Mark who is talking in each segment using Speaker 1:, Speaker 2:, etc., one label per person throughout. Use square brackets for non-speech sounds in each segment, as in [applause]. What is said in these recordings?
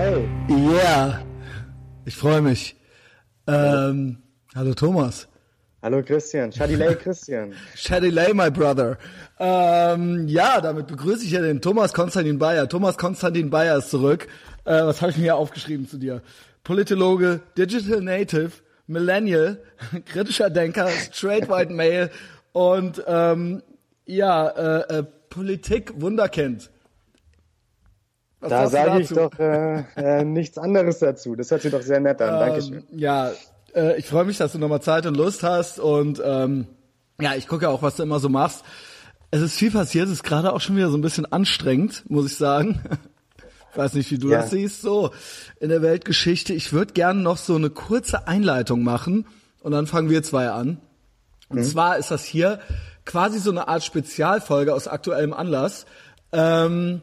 Speaker 1: Hey.
Speaker 2: Yeah. Ich freue mich. Ähm, hallo Thomas.
Speaker 1: Hallo Christian. Shadilay Christian. [laughs]
Speaker 2: Shadilay, my brother. Ähm, ja, damit begrüße ich ja den Thomas Konstantin Bayer. Thomas Konstantin Bayer ist zurück. Äh, was habe ich mir hier aufgeschrieben zu dir? Politologe, Digital Native, Millennial, [laughs] kritischer Denker, Straight White Male und ähm, ja, äh, äh, Politik Wunderkind.
Speaker 1: Was da sage ich doch äh, äh, nichts anderes dazu. Das hört sich doch sehr nett an. Ähm, Dankeschön.
Speaker 2: Ja, äh, ich freue mich, dass du nochmal Zeit und Lust hast und ähm, ja, ich gucke auch, was du immer so machst. Es ist viel passiert, es ist gerade auch schon wieder so ein bisschen anstrengend, muss ich sagen. Ich [laughs] weiß nicht, wie du ja. das siehst, so in der Weltgeschichte. Ich würde gerne noch so eine kurze Einleitung machen und dann fangen wir zwei an. Und mhm. zwar ist das hier quasi so eine Art Spezialfolge aus aktuellem Anlass. Ähm,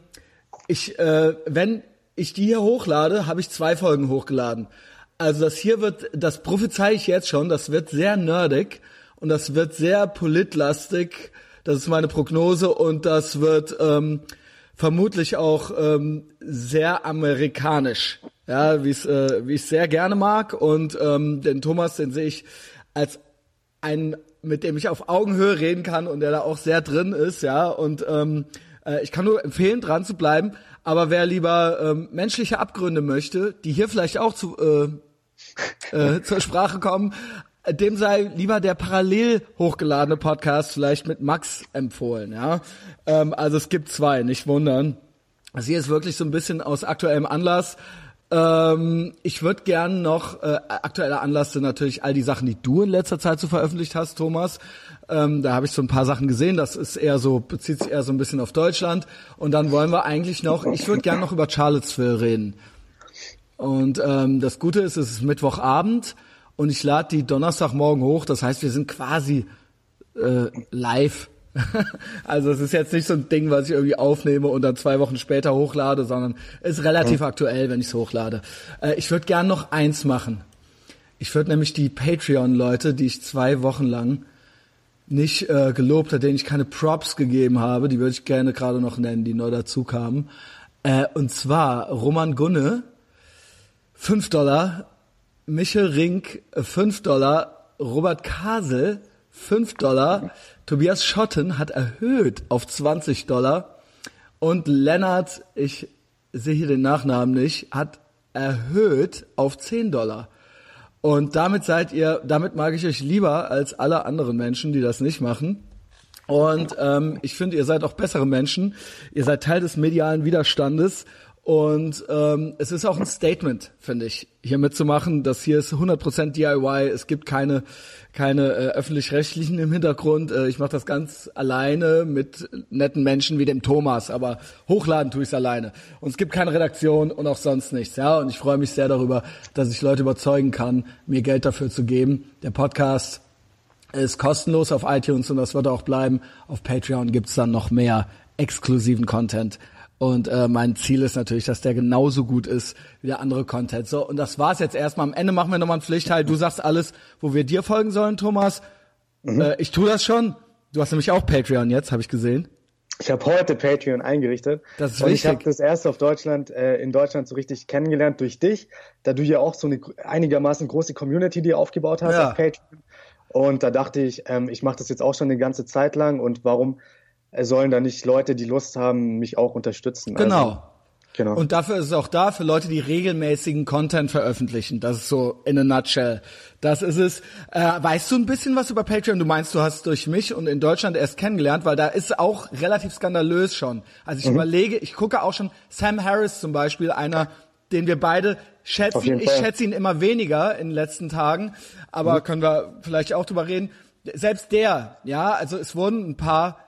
Speaker 2: ich, äh, wenn ich die hier hochlade, habe ich zwei Folgen hochgeladen. Also das hier wird, das prophezei ich jetzt schon, das wird sehr nerdig und das wird sehr politlastig. Das ist meine Prognose und das wird ähm, vermutlich auch ähm, sehr amerikanisch, ja, wie äh, wie ich sehr gerne mag und ähm, den Thomas, den sehe ich als ein, mit dem ich auf Augenhöhe reden kann und der da auch sehr drin ist, ja und ähm, äh, ich kann nur empfehlen, dran zu bleiben. Aber wer lieber ähm, menschliche Abgründe möchte, die hier vielleicht auch zu äh, äh, [laughs] zur Sprache kommen, dem sei lieber der parallel hochgeladene Podcast vielleicht mit Max empfohlen, ja. Ähm, also es gibt zwei, nicht wundern. Hier ist wirklich so ein bisschen aus aktuellem Anlass. Ähm, ich würde gern noch, äh, aktueller Anlass sind natürlich all die Sachen, die du in letzter Zeit so veröffentlicht hast, Thomas. Ähm, da habe ich so ein paar Sachen gesehen, das ist eher so, bezieht sich eher so ein bisschen auf Deutschland. Und dann wollen wir eigentlich noch, ich würde gern noch über Charlottesville reden. Und ähm, das Gute ist, es ist Mittwochabend und ich lade die Donnerstagmorgen hoch. Das heißt, wir sind quasi äh, live. [laughs] also es ist jetzt nicht so ein Ding, was ich irgendwie aufnehme und dann zwei Wochen später hochlade, sondern es ist relativ mhm. aktuell, wenn ich es hochlade. Äh, ich würde gern noch eins machen. Ich würde nämlich die Patreon-Leute, die ich zwei Wochen lang nicht äh, gelobt habe, denen ich keine Props gegeben habe, die würde ich gerne gerade noch nennen, die neu dazu kamen. Äh, und zwar Roman Gunne, 5 Dollar, Michel Rink 5 Dollar, Robert Kasel 5 Dollar, Tobias Schotten hat erhöht auf 20 Dollar. Und Lennart, ich sehe hier den Nachnamen nicht, hat erhöht auf 10 Dollar. Und damit seid ihr, damit mag ich euch lieber als alle anderen Menschen, die das nicht machen. Und ähm, ich finde, ihr seid auch bessere Menschen. Ihr seid Teil des medialen Widerstandes und ähm, es ist auch ein Statement, finde ich, hier mitzumachen. Das hier ist 100% DIY. Es gibt keine keine äh, öffentlich-rechtlichen im Hintergrund. Äh, ich mache das ganz alleine mit netten Menschen wie dem Thomas, aber hochladen tue ich es alleine. Und es gibt keine Redaktion und auch sonst nichts. Ja, und ich freue mich sehr darüber, dass ich Leute überzeugen kann, mir Geld dafür zu geben. Der Podcast ist kostenlos auf iTunes und das wird auch bleiben. Auf Patreon gibt's dann noch mehr exklusiven Content und äh, mein Ziel ist natürlich, dass der genauso gut ist wie der andere Content. So, und das war's jetzt erstmal. Am Ende machen wir nochmal einen Pflichtteil. Du sagst alles, wo wir dir folgen sollen, Thomas. Mhm. Äh, ich tue das schon. Du hast nämlich auch Patreon jetzt, habe ich gesehen.
Speaker 1: Ich habe heute Patreon eingerichtet.
Speaker 2: Das ist
Speaker 1: und
Speaker 2: wichtig.
Speaker 1: ich habe das erste auf Deutschland, äh, in Deutschland so richtig kennengelernt durch dich, da du ja auch so eine einigermaßen große Community dir aufgebaut hast ja. auf Patreon. Und da dachte ich, ähm, ich mache das jetzt auch schon eine ganze Zeit lang und warum sollen da nicht Leute, die Lust haben, mich auch unterstützen.
Speaker 2: Genau. Also, genau. Und dafür ist es auch da, für Leute, die regelmäßigen Content veröffentlichen. Das ist so in a nutshell. Das ist es. Äh, weißt du ein bisschen was über Patreon? Du meinst, du hast durch mich und in Deutschland erst kennengelernt, weil da ist auch relativ skandalös schon. Also ich mhm. überlege, ich gucke auch schon Sam Harris zum Beispiel, einer, den wir beide schätzen. Ich schätze ihn immer weniger in den letzten Tagen, aber mhm. können wir vielleicht auch drüber reden. Selbst der, ja, also es wurden ein paar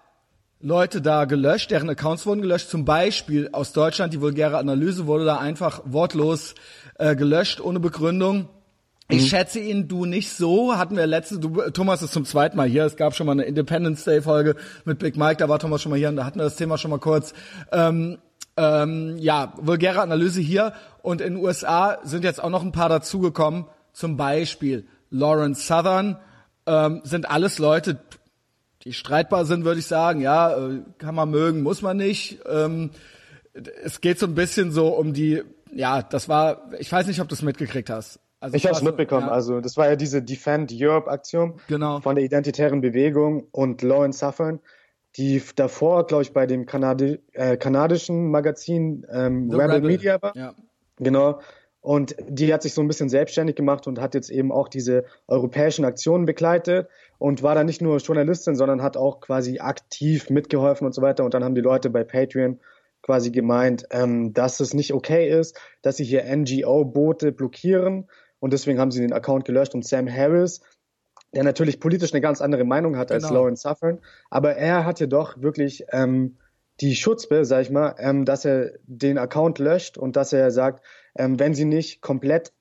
Speaker 2: Leute da gelöscht, deren Accounts wurden gelöscht. Zum Beispiel aus Deutschland, die vulgäre Analyse wurde da einfach wortlos äh, gelöscht, ohne Begründung. Ich mhm. schätze ihn, du nicht so. Hatten wir letzte, du, Thomas ist zum zweiten Mal hier. Es gab schon mal eine Independence Day Folge mit Big Mike, da war Thomas schon mal hier und da hatten wir das Thema schon mal kurz. Ähm, ähm, ja, vulgäre Analyse hier. Und in den USA sind jetzt auch noch ein paar dazugekommen. Zum Beispiel Lawrence Southern. Ähm, sind alles Leute, die streitbar sind, würde ich sagen. Ja, äh, kann man mögen, muss man nicht. Ähm, es geht so ein bisschen so um die ja, das war, ich weiß nicht, ob du es mitgekriegt hast.
Speaker 1: Also ich habe es mitbekommen. Ja. Also das war ja diese Defend Europe Aktion
Speaker 2: genau.
Speaker 1: von der identitären Bewegung und Law and Suffering, die davor, glaube ich, bei dem Kanadi äh, kanadischen Magazin ähm, Rebel, Rebel, Media war. Ja. Genau. Und die hat sich so ein bisschen selbstständig gemacht und hat jetzt eben auch diese europäischen Aktionen begleitet und war da nicht nur Journalistin, sondern hat auch quasi aktiv mitgeholfen und so weiter. Und dann haben die Leute bei Patreon quasi gemeint, ähm, dass es nicht okay ist, dass sie hier NGO-Boote blockieren. Und deswegen haben sie den Account gelöscht. Und Sam Harris, der natürlich politisch eine ganz andere Meinung hat als genau. Lawrence Suffern, aber er hat jedoch wirklich ähm, die Schutzbe, sag ich mal, ähm, dass er den Account löscht und dass er sagt, ähm, wenn sie nicht komplett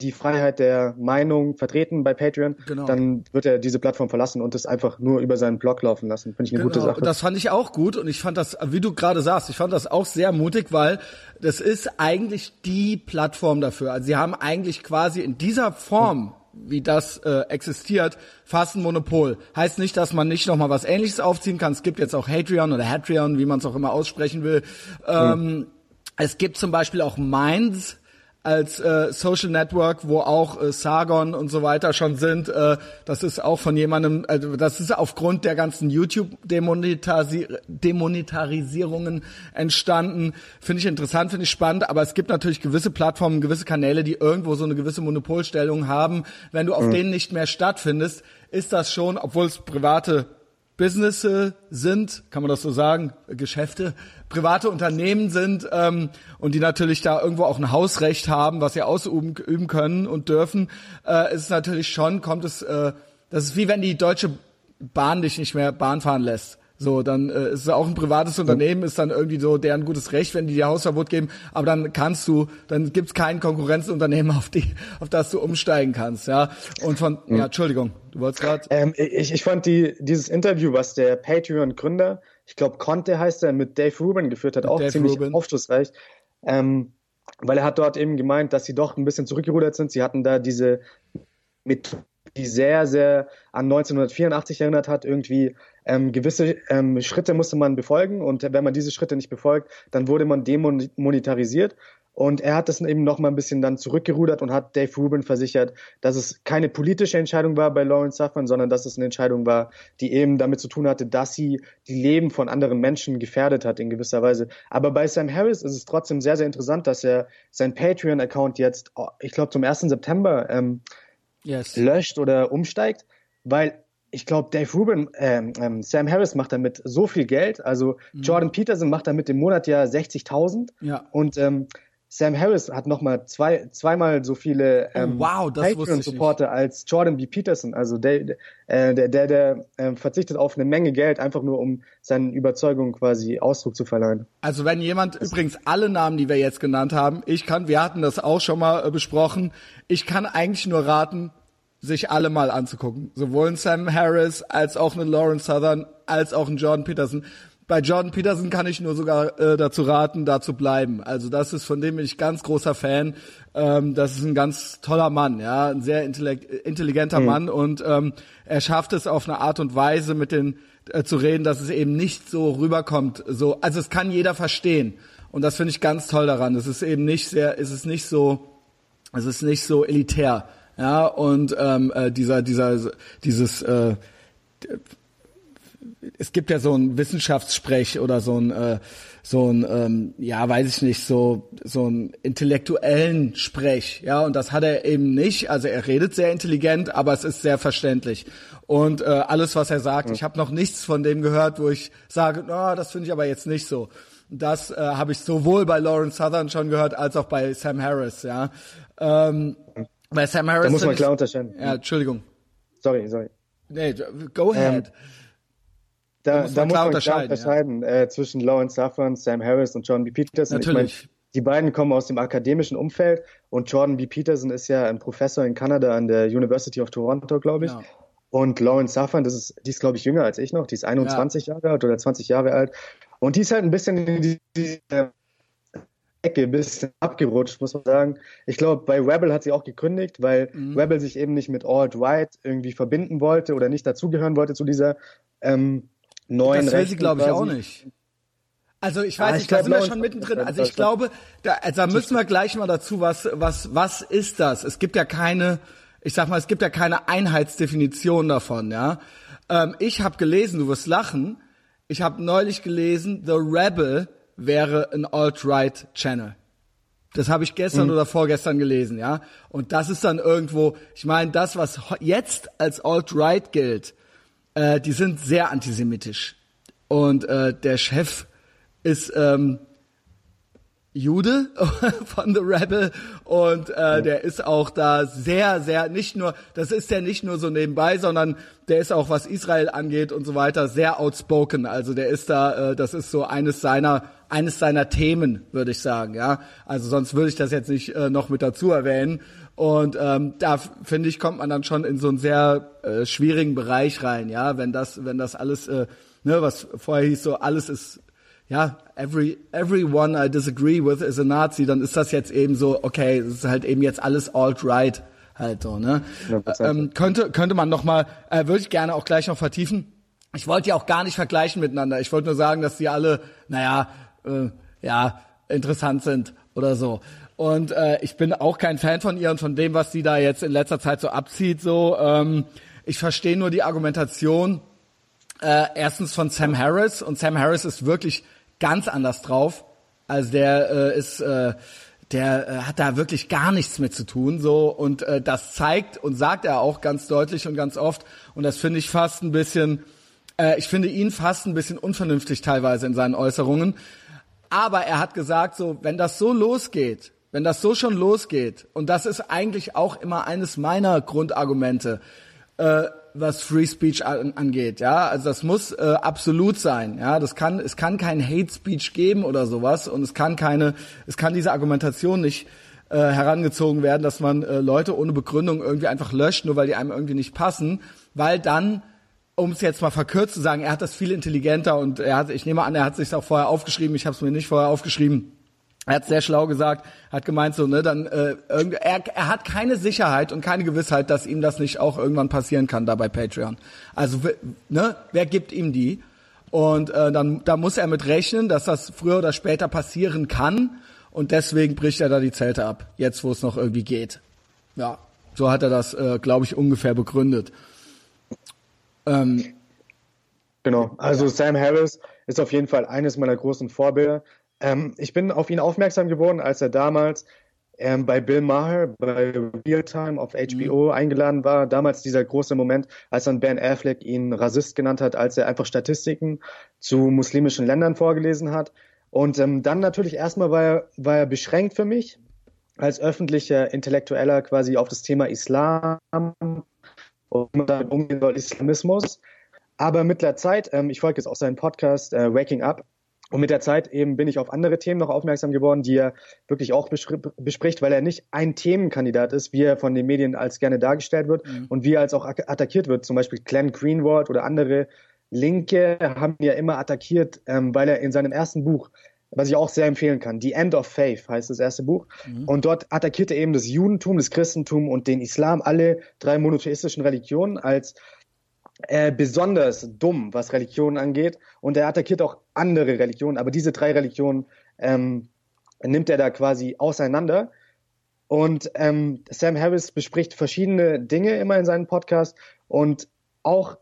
Speaker 1: die Freiheit der Meinung vertreten bei Patreon, genau. dann wird er diese Plattform verlassen und es einfach nur über seinen Blog laufen lassen. Finde ich eine genau. gute Sache.
Speaker 2: Das fand ich auch gut und ich fand das, wie du gerade sagst, ich fand das auch sehr mutig, weil das ist eigentlich die Plattform dafür. Also sie haben eigentlich quasi in dieser Form wie das äh, existiert, fast ein Monopol. Heißt nicht, dass man nicht nochmal was ähnliches aufziehen kann. Es gibt jetzt auch Hatreon oder Hatreon, wie man es auch immer aussprechen will. Ähm, mhm. Es gibt zum Beispiel auch Minds, als äh, Social Network, wo auch äh, Sargon und so weiter schon sind. Äh, das ist auch von jemandem, also das ist aufgrund der ganzen YouTube-Demonetarisierungen entstanden. Finde ich interessant, finde ich spannend, aber es gibt natürlich gewisse Plattformen, gewisse Kanäle, die irgendwo so eine gewisse Monopolstellung haben. Wenn du auf mhm. denen nicht mehr stattfindest, ist das schon, obwohl es private Business sind, kann man das so sagen, Geschäfte, private Unternehmen sind ähm, und die natürlich da irgendwo auch ein Hausrecht haben, was sie ausüben üben können und dürfen, äh, ist natürlich schon, kommt es, äh, das ist wie wenn die Deutsche Bahn dich nicht mehr Bahn fahren lässt. So, dann äh, ist es auch ein privates Unternehmen, ist dann irgendwie so deren gutes Recht, wenn die dir Hausverbot geben, aber dann kannst du, dann gibt's kein Konkurrenzunternehmen, [laughs] auf die, auf das du umsteigen kannst, ja. Und von, mhm. ja, Entschuldigung, du wolltest gerade.
Speaker 1: Ähm, ich, ich fand die, dieses Interview, was der Patreon-Gründer, ich glaube Conte heißt er, mit Dave Rubin geführt hat, mit auch Dave ziemlich Rubin. aufschlussreich. Ähm, weil er hat dort eben gemeint, dass sie doch ein bisschen zurückgerudert sind. Sie hatten da diese Methode, die sehr, sehr an 1984 erinnert hat, irgendwie ähm, gewisse ähm, Schritte musste man befolgen und wenn man diese Schritte nicht befolgt, dann wurde man demonetarisiert. Und er hat das eben noch mal ein bisschen dann zurückgerudert und hat Dave Rubin versichert, dass es keine politische Entscheidung war bei Lawrence Suffern, sondern dass es eine Entscheidung war, die eben damit zu tun hatte, dass sie die Leben von anderen Menschen gefährdet hat in gewisser Weise. Aber bei Sam Harris ist es trotzdem sehr, sehr interessant, dass er sein Patreon-Account jetzt, oh, ich glaube, zum 1. September ähm, yes. löscht oder umsteigt, weil ich glaube, Dave Rubin, ähm, ähm, Sam Harris macht damit so viel Geld. Also mhm. Jordan Peterson macht damit im Monat ja 60.000.
Speaker 2: Ja.
Speaker 1: Und ähm, Sam Harris hat nochmal zwei, zweimal so viele
Speaker 2: oh, ähm, oh, wow,
Speaker 1: Patreon-Supporter als Jordan B. Peterson. Also der, äh, der, der, der äh, verzichtet auf eine Menge Geld, einfach nur um seinen Überzeugungen quasi Ausdruck zu verleihen.
Speaker 2: Also wenn jemand, das übrigens alle Namen, die wir jetzt genannt haben, ich kann, wir hatten das auch schon mal äh, besprochen, ich kann eigentlich nur raten, sich alle mal anzugucken. Sowohl ein Sam Harris als auch einen Lawrence Southern als auch einen Jordan Peterson. Bei Jordan Peterson kann ich nur sogar äh, dazu raten, da zu bleiben. Also das ist von dem bin ich ganz großer Fan. Ähm, das ist ein ganz toller Mann, ja, ein sehr intelligenter mhm. Mann und ähm, er schafft es auf eine Art und Weise mit den äh, zu reden, dass es eben nicht so rüberkommt. So, also es kann jeder verstehen und das finde ich ganz toll daran. Es ist eben nicht sehr, es ist nicht so, es ist nicht so elitär ja, und ähm, äh, dieser, dieser, dieses, äh, es gibt ja so ein Wissenschaftssprech oder so ein, äh, so ein, ähm, ja, weiß ich nicht, so so ein intellektuellen Sprech, ja, und das hat er eben nicht. Also er redet sehr intelligent, aber es ist sehr verständlich. Und äh, alles, was er sagt, ich habe noch nichts von dem gehört, wo ich sage, no, das finde ich aber jetzt nicht so. Das äh, habe ich sowohl bei Lawrence Southern schon gehört als auch bei Sam Harris, ja. Ähm, bei Sam Harris.
Speaker 1: Da muss man klar unterscheiden.
Speaker 2: Ja, Entschuldigung.
Speaker 1: Sorry, sorry.
Speaker 2: Nee, go ahead. Ähm,
Speaker 1: da, da muss man, da klar unterscheiden, unterscheiden ja. äh, zwischen Lawrence Safran, Sam Harris und Jordan B. Peterson.
Speaker 2: Natürlich. Ich mein,
Speaker 1: die beiden kommen aus dem akademischen Umfeld und Jordan B. Peterson ist ja ein Professor in Kanada an der University of Toronto, glaube ich. Ja. Und Lawrence Safran, das ist, die ist, glaube ich, jünger als ich noch, die ist 21 ja. Jahre alt oder 20 Jahre alt. Und die ist halt ein bisschen in diese Ecke ein bisschen abgerutscht, muss man sagen. Ich glaube, bei Rebel hat sie auch gekündigt, weil mhm. Rebel sich eben nicht mit Alt-Right irgendwie verbinden wollte oder nicht dazugehören wollte zu dieser ähm, neuen
Speaker 2: Das will sie, glaube ich, auch nicht. Also ich weiß ah, nicht, da sind wir schon mittendrin. Also ich glaube, da, also da müssen wir gleich mal dazu, was, was, was ist das? Es gibt ja keine, ich sag mal, es gibt ja keine Einheitsdefinition davon, ja. Ähm, ich habe gelesen, du wirst lachen, ich habe neulich gelesen, The Rebel wäre ein Alt-Right-Channel. Das habe ich gestern mhm. oder vorgestern gelesen, ja. Und das ist dann irgendwo, ich meine, das, was jetzt als Alt-Right gilt, äh, die sind sehr antisemitisch. Und äh, der Chef ist ähm, Jude [laughs] von The Rebel und äh, der ist auch da sehr, sehr, nicht nur, das ist ja nicht nur so nebenbei, sondern der ist auch, was Israel angeht und so weiter, sehr outspoken. Also der ist da, äh, das ist so eines seiner, eines seiner Themen, würde ich sagen, ja. Also sonst würde ich das jetzt nicht äh, noch mit dazu erwähnen. Und ähm, da finde ich, kommt man dann schon in so einen sehr äh, schwierigen Bereich rein, ja, wenn das, wenn das alles, äh, ne, was vorher hieß, so alles ist ja, every, everyone I disagree with is a Nazi, dann ist das jetzt eben so, okay, das ist halt eben jetzt alles alt-right halt so, ne? Ja, ähm, könnte, könnte man noch mal, äh, würde ich gerne auch gleich noch vertiefen. Ich wollte die auch gar nicht vergleichen miteinander. Ich wollte nur sagen, dass die alle, naja, äh, ja, interessant sind oder so. Und äh, ich bin auch kein Fan von ihr und von dem, was sie da jetzt in letzter Zeit so abzieht. So, ähm, ich verstehe nur die Argumentation äh, erstens von Sam Harris und Sam Harris ist wirklich ganz anders drauf. Also der äh, ist, äh, der äh, hat da wirklich gar nichts mit zu tun, so und äh, das zeigt und sagt er auch ganz deutlich und ganz oft und das finde ich fast ein bisschen, äh, ich finde ihn fast ein bisschen unvernünftig teilweise in seinen Äußerungen. Aber er hat gesagt, so wenn das so losgeht, wenn das so schon losgeht und das ist eigentlich auch immer eines meiner Grundargumente. Äh, was Free Speech an, angeht, ja, also das muss äh, absolut sein, ja, das kann, es kann kein Hate Speech geben oder sowas und es kann keine, es kann diese Argumentation nicht äh, herangezogen werden, dass man äh, Leute ohne Begründung irgendwie einfach löscht, nur weil die einem irgendwie nicht passen, weil dann um es jetzt mal verkürzt zu sagen, er hat das viel intelligenter und er hat, ich nehme an, er hat sich auch vorher aufgeschrieben, ich habe es mir nicht vorher aufgeschrieben, er hat sehr schlau gesagt, hat gemeint so, ne, dann äh, er, er hat keine Sicherheit und keine Gewissheit, dass ihm das nicht auch irgendwann passieren kann da bei Patreon. Also ne, wer gibt ihm die? Und äh, dann da muss er mit rechnen, dass das früher oder später passieren kann und deswegen bricht er da die Zelte ab, jetzt wo es noch irgendwie geht. Ja, so hat er das, äh, glaube ich, ungefähr begründet.
Speaker 1: Ähm, genau, also Sam Harris ist auf jeden Fall eines meiner großen Vorbilder. Ähm, ich bin auf ihn aufmerksam geworden, als er damals ähm, bei Bill Maher bei Realtime auf HBO mhm. eingeladen war. Damals dieser große Moment, als dann Ben Affleck ihn Rassist genannt hat, als er einfach Statistiken zu muslimischen Ländern vorgelesen hat. Und ähm, dann natürlich erstmal war er, war er beschränkt für mich als öffentlicher Intellektueller quasi auf das Thema Islam und damit umgehen soll, Islamismus. Aber mit der Zeit, ähm, ich folge jetzt auch seinen Podcast äh, Waking Up, und mit der Zeit eben bin ich auf andere Themen noch aufmerksam geworden, die er wirklich auch bespricht, weil er nicht ein Themenkandidat ist, wie er von den Medien als gerne dargestellt wird mhm. und wie er als auch attackiert wird. Zum Beispiel Glenn Greenwald oder andere Linke haben ihn ja immer attackiert, ähm, weil er in seinem ersten Buch, was ich auch sehr empfehlen kann, The End of Faith heißt das erste Buch, mhm. und dort attackiert er eben das Judentum, das Christentum und den Islam, alle drei monotheistischen Religionen als äh, besonders dumm, was Religionen angeht. Und er attackiert auch andere Religionen, aber diese drei Religionen ähm, nimmt er da quasi auseinander. Und ähm, Sam Harris bespricht verschiedene Dinge immer in seinem Podcast und auch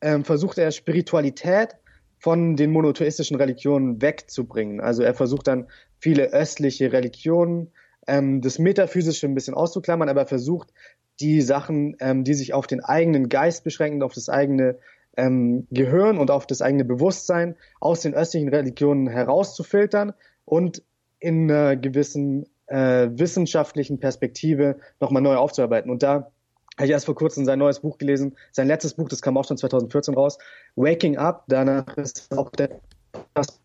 Speaker 1: ähm, versucht er Spiritualität von den monotheistischen Religionen wegzubringen. Also er versucht dann viele östliche Religionen, ähm, das Metaphysische ein bisschen auszuklammern, aber er versucht die Sachen, ähm, die sich auf den eigenen Geist beschränken, auf das eigene ähm, Gehirn und auf das eigene Bewusstsein aus den östlichen Religionen herauszufiltern und in einer gewissen äh, wissenschaftlichen Perspektive nochmal neu aufzuarbeiten. Und da habe ich erst vor kurzem sein neues Buch gelesen, sein letztes Buch, das kam auch schon 2014 raus, Waking Up. Danach ist auch der das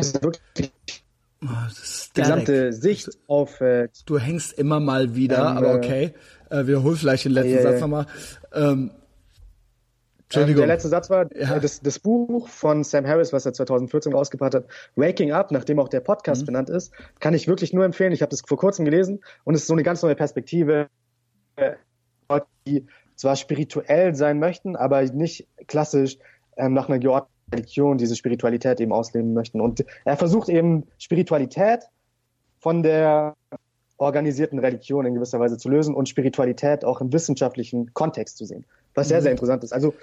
Speaker 1: ist wirklich
Speaker 2: Oh, gesamte
Speaker 1: Sicht auf. Äh,
Speaker 2: du hängst immer mal wieder, ähm, aber okay. Äh, wiederhol vielleicht den letzten äh, Satz nochmal. Ähm,
Speaker 1: Entschuldigung. der letzte Satz war, ja. das, das Buch von Sam Harris, was er 2014 rausgebracht hat, Waking Up, nachdem auch der Podcast mhm. benannt ist, kann ich wirklich nur empfehlen. Ich habe das vor kurzem gelesen und es ist so eine ganz neue Perspektive, die zwar spirituell sein möchten, aber nicht klassisch ähm, nach einer geordneten Religion, diese Spiritualität eben ausleben möchten. Und er versucht eben Spiritualität von der organisierten Religion in gewisser Weise zu lösen und Spiritualität auch im wissenschaftlichen Kontext zu sehen. Was sehr, mhm. sehr interessant ist. Also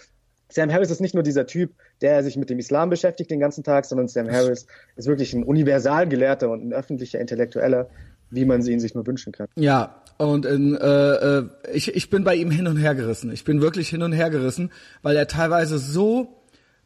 Speaker 1: Sam Harris ist nicht nur dieser Typ, der sich mit dem Islam beschäftigt den ganzen Tag, sondern Sam Harris ist wirklich ein Universalgelehrter und ein öffentlicher Intellektueller, wie man sie ihn sich nur wünschen kann.
Speaker 2: Ja, und in, äh, äh, ich, ich bin bei ihm hin und her gerissen. Ich bin wirklich hin und her gerissen, weil er teilweise so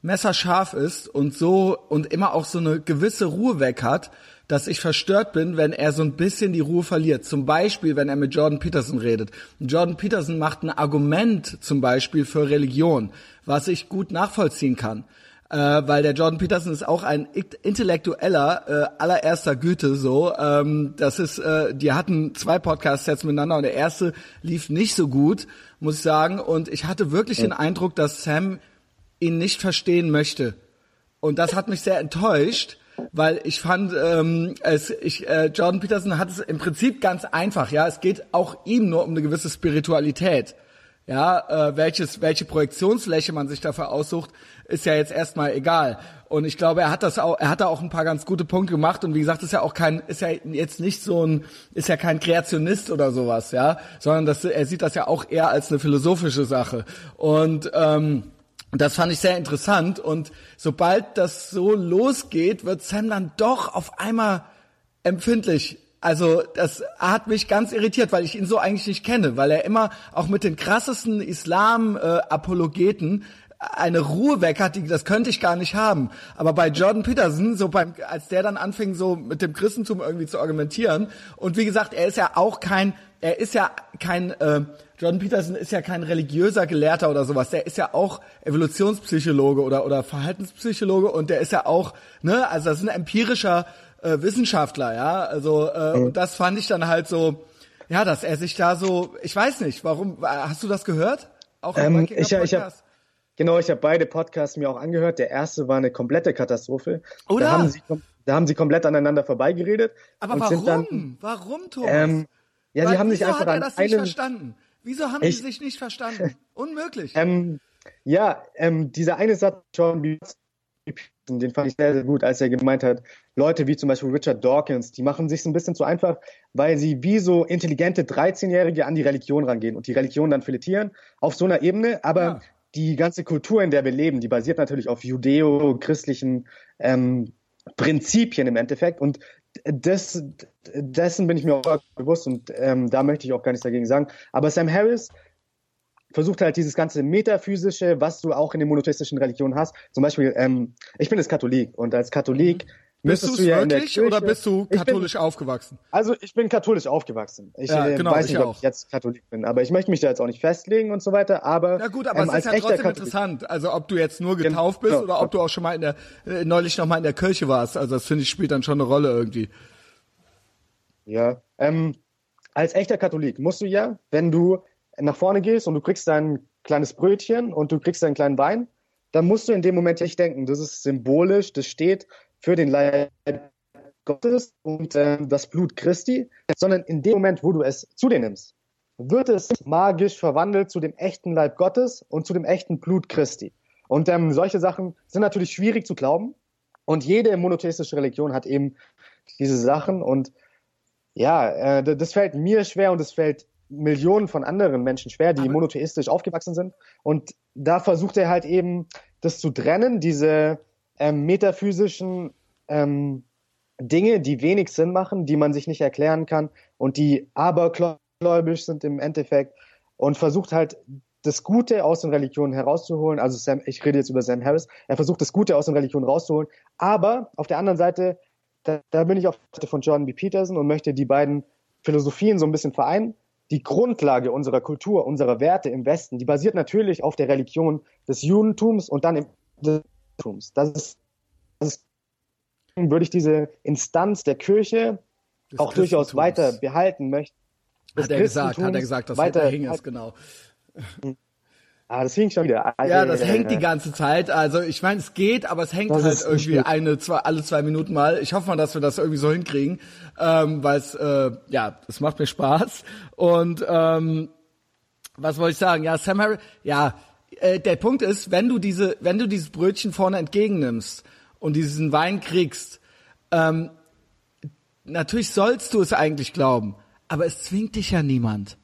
Speaker 2: messerscharf ist und so und immer auch so eine gewisse Ruhe weg hat, dass ich verstört bin, wenn er so ein bisschen die Ruhe verliert. Zum Beispiel, wenn er mit Jordan Peterson redet. Jordan Peterson macht ein Argument zum Beispiel für Religion, was ich gut nachvollziehen kann. Äh, weil der Jordan Peterson ist auch ein intellektueller äh, allererster Güte so. Ähm, das ist, äh, die hatten zwei Podcasts jetzt miteinander und der erste lief nicht so gut, muss ich sagen. Und ich hatte wirklich den Eindruck, dass Sam ihn nicht verstehen möchte. Und das hat mich sehr enttäuscht, weil ich fand, ähm, es, ich, äh, Jordan Peterson hat es im Prinzip ganz einfach. Ja, es geht auch ihm nur um eine gewisse Spiritualität. Ja, äh, welches, welche Projektionsfläche man sich dafür aussucht, ist ja jetzt erstmal egal. Und ich glaube, er hat das auch, er hat da auch ein paar ganz gute Punkte gemacht. Und wie gesagt, ist ja auch kein, ist ja jetzt nicht so ein, ist ja kein Kreationist oder sowas, ja, sondern das, er sieht das ja auch eher als eine philosophische Sache. Und ähm, das fand ich sehr interessant. Und sobald das so losgeht, wird Sam dann doch auf einmal empfindlich. Also das hat mich ganz irritiert, weil ich ihn so eigentlich nicht kenne, weil er immer auch mit den krassesten Islam-Apologeten eine Ruhe weg hat, die, das könnte ich gar nicht haben. Aber bei Jordan Peterson, so beim, als der dann anfing, so mit dem Christentum irgendwie zu argumentieren, und wie gesagt, er ist ja auch kein, er ist ja kein, äh, Jordan Peterson ist ja kein religiöser Gelehrter oder sowas, der ist ja auch Evolutionspsychologe oder, oder Verhaltenspsychologe und der ist ja auch, ne, also das ist ein empirischer äh, Wissenschaftler, ja, also äh, mhm. und das fand ich dann halt so, ja, dass er sich da so, ich weiß nicht, warum, hast du das gehört?
Speaker 1: Auch ähm, ich, ich hab, Genau, ich habe beide Podcasts mir auch angehört. Der erste war eine komplette Katastrophe. Oder? Da haben sie, da haben sie komplett aneinander vorbeigeredet.
Speaker 2: Aber warum? Dann, warum, Thomas?
Speaker 1: Ähm, ja, Weil, sie haben sich einfach
Speaker 2: hat er das nicht verstanden? Wieso haben ich, sie sich nicht verstanden? [laughs] Unmöglich.
Speaker 1: Ähm, ja, ähm, dieser eine Satz schon, den fand ich sehr, sehr gut, als er gemeint hat, Leute wie zum Beispiel Richard Dawkins, die machen sich ein bisschen zu einfach, weil sie wie so intelligente 13-Jährige an die Religion rangehen und die Religion dann filetieren auf so einer Ebene, aber ja. die ganze Kultur, in der wir leben, die basiert natürlich auf judeo-christlichen ähm, Prinzipien im Endeffekt und das, dessen bin ich mir auch bewusst und ähm, da möchte ich auch gar nichts dagegen sagen. Aber Sam Harris versucht halt dieses ganze Metaphysische, was du auch in den monotheistischen Religionen hast. Zum Beispiel, ähm, ich bin jetzt Katholik und als Katholik mhm.
Speaker 2: Bist du ja wirklich oder bist du katholisch bin, aufgewachsen?
Speaker 1: Also ich bin katholisch aufgewachsen. Ich ja, äh, genau, weiß nicht, ob ich jetzt Katholik bin, aber ich möchte mich da jetzt auch nicht festlegen und so weiter. Aber
Speaker 2: ja gut, aber ähm, es ist ja trotzdem Katholik, interessant. Also ob du jetzt nur getauft bist genau, oder ob du auch schon mal in der äh, neulich noch mal in der Kirche warst. Also das finde ich spielt dann schon eine Rolle irgendwie.
Speaker 1: Ja, ähm, als echter Katholik musst du ja, wenn du nach vorne gehst und du kriegst dein kleines Brötchen und du kriegst deinen kleinen Wein, dann musst du in dem Moment echt denken, das ist symbolisch, das steht für den Leib Gottes und äh, das Blut Christi, sondern in dem Moment, wo du es zu dir nimmst, wird es magisch verwandelt zu dem echten Leib Gottes und zu dem echten Blut Christi. Und ähm, solche Sachen sind natürlich schwierig zu glauben. Und jede monotheistische Religion hat eben diese Sachen. Und ja, äh, das fällt mir schwer und es fällt Millionen von anderen Menschen schwer, die Aber monotheistisch aufgewachsen sind. Und da versucht er halt eben, das zu trennen, diese ähm, metaphysischen ähm, Dinge, die wenig Sinn machen, die man sich nicht erklären kann und die abergläubisch sind im Endeffekt und versucht halt das Gute aus den Religionen herauszuholen. Also Sam, ich rede jetzt über Sam Harris. Er versucht das Gute aus den Religionen rauszuholen. Aber auf der anderen Seite, da, da bin ich auf der Seite von Jordan B. Peterson und möchte die beiden Philosophien so ein bisschen vereinen. Die Grundlage unserer Kultur, unserer Werte im Westen, die basiert natürlich auf der Religion des Judentums und dann im Christentums. Das ist, das ist, würde ich diese Instanz der Kirche des auch durchaus weiter behalten möchten.
Speaker 2: Hat er gesagt, hat er gesagt, dass weiter hing es, genau.
Speaker 1: Ah, das hängt schon wieder.
Speaker 2: Ja, das hängt die ganze Zeit. Also ich meine, es geht, aber es hängt das halt irgendwie eine, zwei, alle zwei Minuten mal. Ich hoffe mal, dass wir das irgendwie so hinkriegen, ähm, weil es, äh, ja, es macht mir Spaß. Und ähm, was wollte ich sagen? Ja, Sam Harris, ja, äh, der Punkt ist, wenn du diese, wenn du dieses Brötchen vorne entgegennimmst und diesen Wein kriegst, ähm, natürlich sollst du es eigentlich glauben, aber es zwingt dich ja niemand.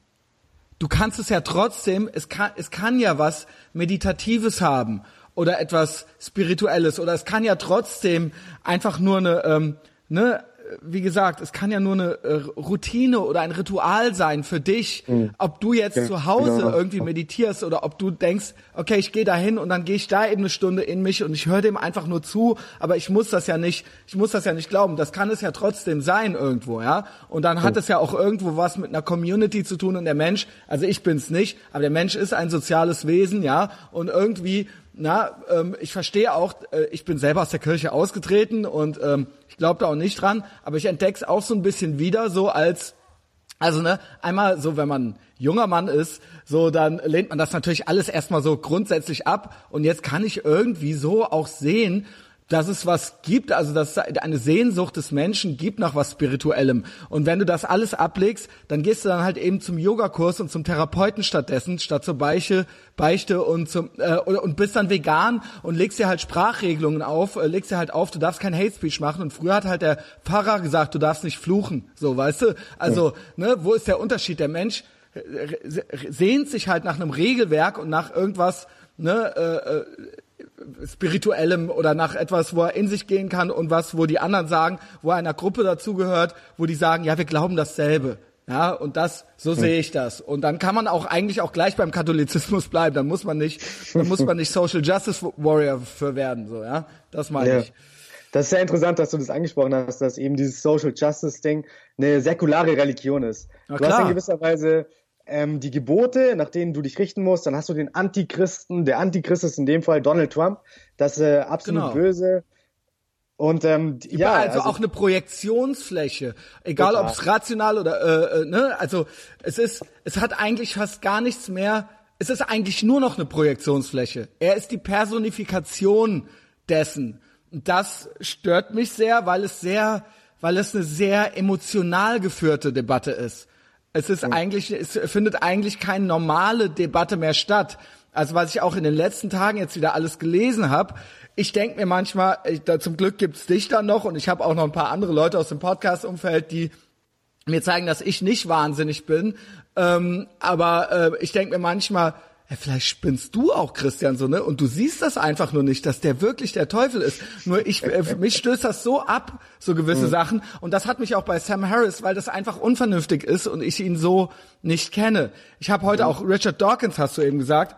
Speaker 2: Du kannst es ja trotzdem, es kann, es kann ja was Meditatives haben oder etwas Spirituelles oder es kann ja trotzdem einfach nur eine, ähm, ne, wie gesagt, es kann ja nur eine äh, Routine oder ein Ritual sein für dich, mhm. ob du jetzt ja, zu Hause genau. irgendwie meditierst oder ob du denkst, okay, ich gehe da hin und dann gehe ich da eben eine Stunde in mich und ich höre dem einfach nur zu, aber ich muss das ja nicht, ich muss das ja nicht glauben. Das kann es ja trotzdem sein irgendwo, ja. Und dann hat mhm. es ja auch irgendwo was mit einer Community zu tun und der Mensch, also ich bin's nicht, aber der Mensch ist ein soziales Wesen, ja. Und irgendwie na, ähm, ich verstehe auch, äh, ich bin selber aus der Kirche ausgetreten und ähm, ich glaube da auch nicht dran, aber ich entdecke es auch so ein bisschen wieder so als, also ne, einmal so, wenn man junger Mann ist, so dann lehnt man das natürlich alles erstmal so grundsätzlich ab und jetzt kann ich irgendwie so auch sehen, dass es was gibt, also dass es eine Sehnsucht des Menschen gibt nach was Spirituellem. Und wenn du das alles ablegst, dann gehst du dann halt eben zum Yogakurs und zum Therapeuten stattdessen, statt zur Beiche, Beichte und zum äh, und bist dann vegan und legst dir halt Sprachregelungen auf, äh, legst dir halt auf, du darfst kein Hate Speech machen. Und früher hat halt der Pfarrer gesagt, du darfst nicht fluchen, so weißt du. Also ne, wo ist der Unterschied? Der Mensch äh, sehnt sich halt nach einem Regelwerk und nach irgendwas, ne. Äh, äh, spirituellem oder nach etwas, wo er in sich gehen kann und was, wo die anderen sagen, wo er einer Gruppe dazugehört, wo die sagen, ja, wir glauben dasselbe. Ja, und das, so sehe ich das. Und dann kann man auch eigentlich auch gleich beim Katholizismus bleiben. Dann muss man nicht, dann muss man nicht Social Justice Warrior für werden, so, ja. Das meine ja. ich.
Speaker 1: Das ist sehr interessant, dass du das angesprochen hast, dass eben dieses Social Justice Ding eine säkulare Religion ist. Na, du klar. hast in gewisser Weise ähm, die Gebote, nach denen du dich richten musst. Dann hast du den Antichristen. Der Antichrist ist in dem Fall Donald Trump. Das äh, absolut genau. böse. Und ähm, ja,
Speaker 2: also, also, auch eine Projektionsfläche, egal ob es rational oder äh, äh, ne, also es ist, es hat eigentlich fast gar nichts mehr. Es ist eigentlich nur noch eine Projektionsfläche. Er ist die Personifikation dessen. Und das stört mich sehr, weil es sehr, weil es eine sehr emotional geführte Debatte ist. Es ist mhm. eigentlich, es findet eigentlich keine normale Debatte mehr statt. Also was ich auch in den letzten Tagen jetzt wieder alles gelesen habe, ich denke mir manchmal, ich, da, zum Glück gibt's dich dann noch und ich habe auch noch ein paar andere Leute aus dem Podcast-Umfeld, die mir zeigen, dass ich nicht wahnsinnig bin. Ähm, aber äh, ich denke mir manchmal, ja, vielleicht spinnst du auch, Christian, so, ne? Und du siehst das einfach nur nicht, dass der wirklich der Teufel ist. Nur ich, äh, [laughs] mich stößt das so ab, so gewisse mhm. Sachen. Und das hat mich auch bei Sam Harris, weil das einfach unvernünftig ist und ich ihn so nicht kenne. Ich habe heute mhm. auch Richard Dawkins, hast du eben gesagt,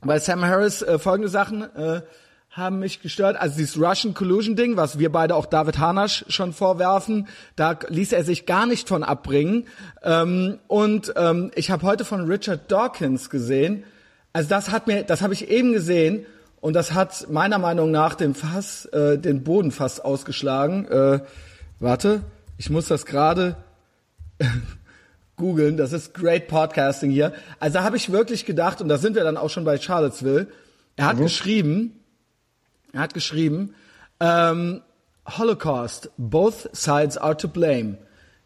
Speaker 2: bei Sam Harris äh, folgende Sachen äh, haben mich gestört. Also dieses Russian Collusion Ding, was wir beide auch David Hanasch schon vorwerfen, da ließ er sich gar nicht von abbringen. Ähm, und ähm, ich habe heute von Richard Dawkins gesehen, also das hat mir, das habe ich eben gesehen und das hat meiner Meinung nach den Fass, äh, den Boden fast ausgeschlagen. Äh, warte, ich muss das gerade [laughs] googeln. Das ist great Podcasting hier. Also da habe ich wirklich gedacht und da sind wir dann auch schon bei Charlottesville. Er hat mhm. geschrieben, er hat geschrieben, ähm, Holocaust, both sides are to blame.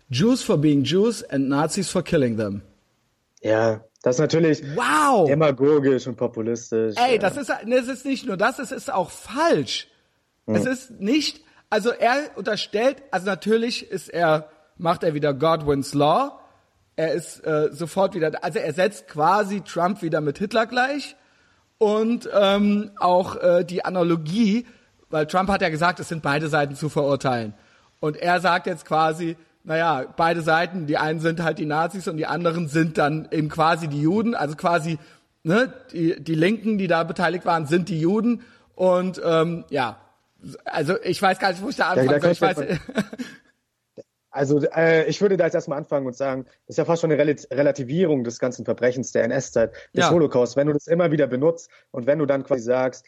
Speaker 2: Jews for being Jews and Nazis for killing them.
Speaker 1: Ja, das ist natürlich wow. demagogisch und populistisch.
Speaker 2: Ey, ja. das ist, das ist nicht nur das, es ist auch falsch. Hm. Es ist nicht, also er unterstellt, also natürlich ist er, macht er wieder Godwin's Law. Er ist äh, sofort wieder, also er setzt quasi Trump wieder mit Hitler gleich. Und ähm, auch äh, die Analogie, weil Trump hat ja gesagt, es sind beide Seiten zu verurteilen. Und er sagt jetzt quasi, naja, beide Seiten, die einen sind halt die Nazis und die anderen sind dann eben quasi die Juden, also quasi ne, die, die Linken, die da beteiligt waren, sind die Juden und ähm, ja, also ich weiß gar nicht, wo ich da anfangen soll. Ich weiß, [laughs]
Speaker 1: also äh, ich würde da jetzt erstmal anfangen und sagen, das ist ja fast schon eine Relativierung des ganzen Verbrechens der NS-Zeit, des ja. Holocaust, wenn du das immer wieder benutzt und wenn du dann quasi sagst,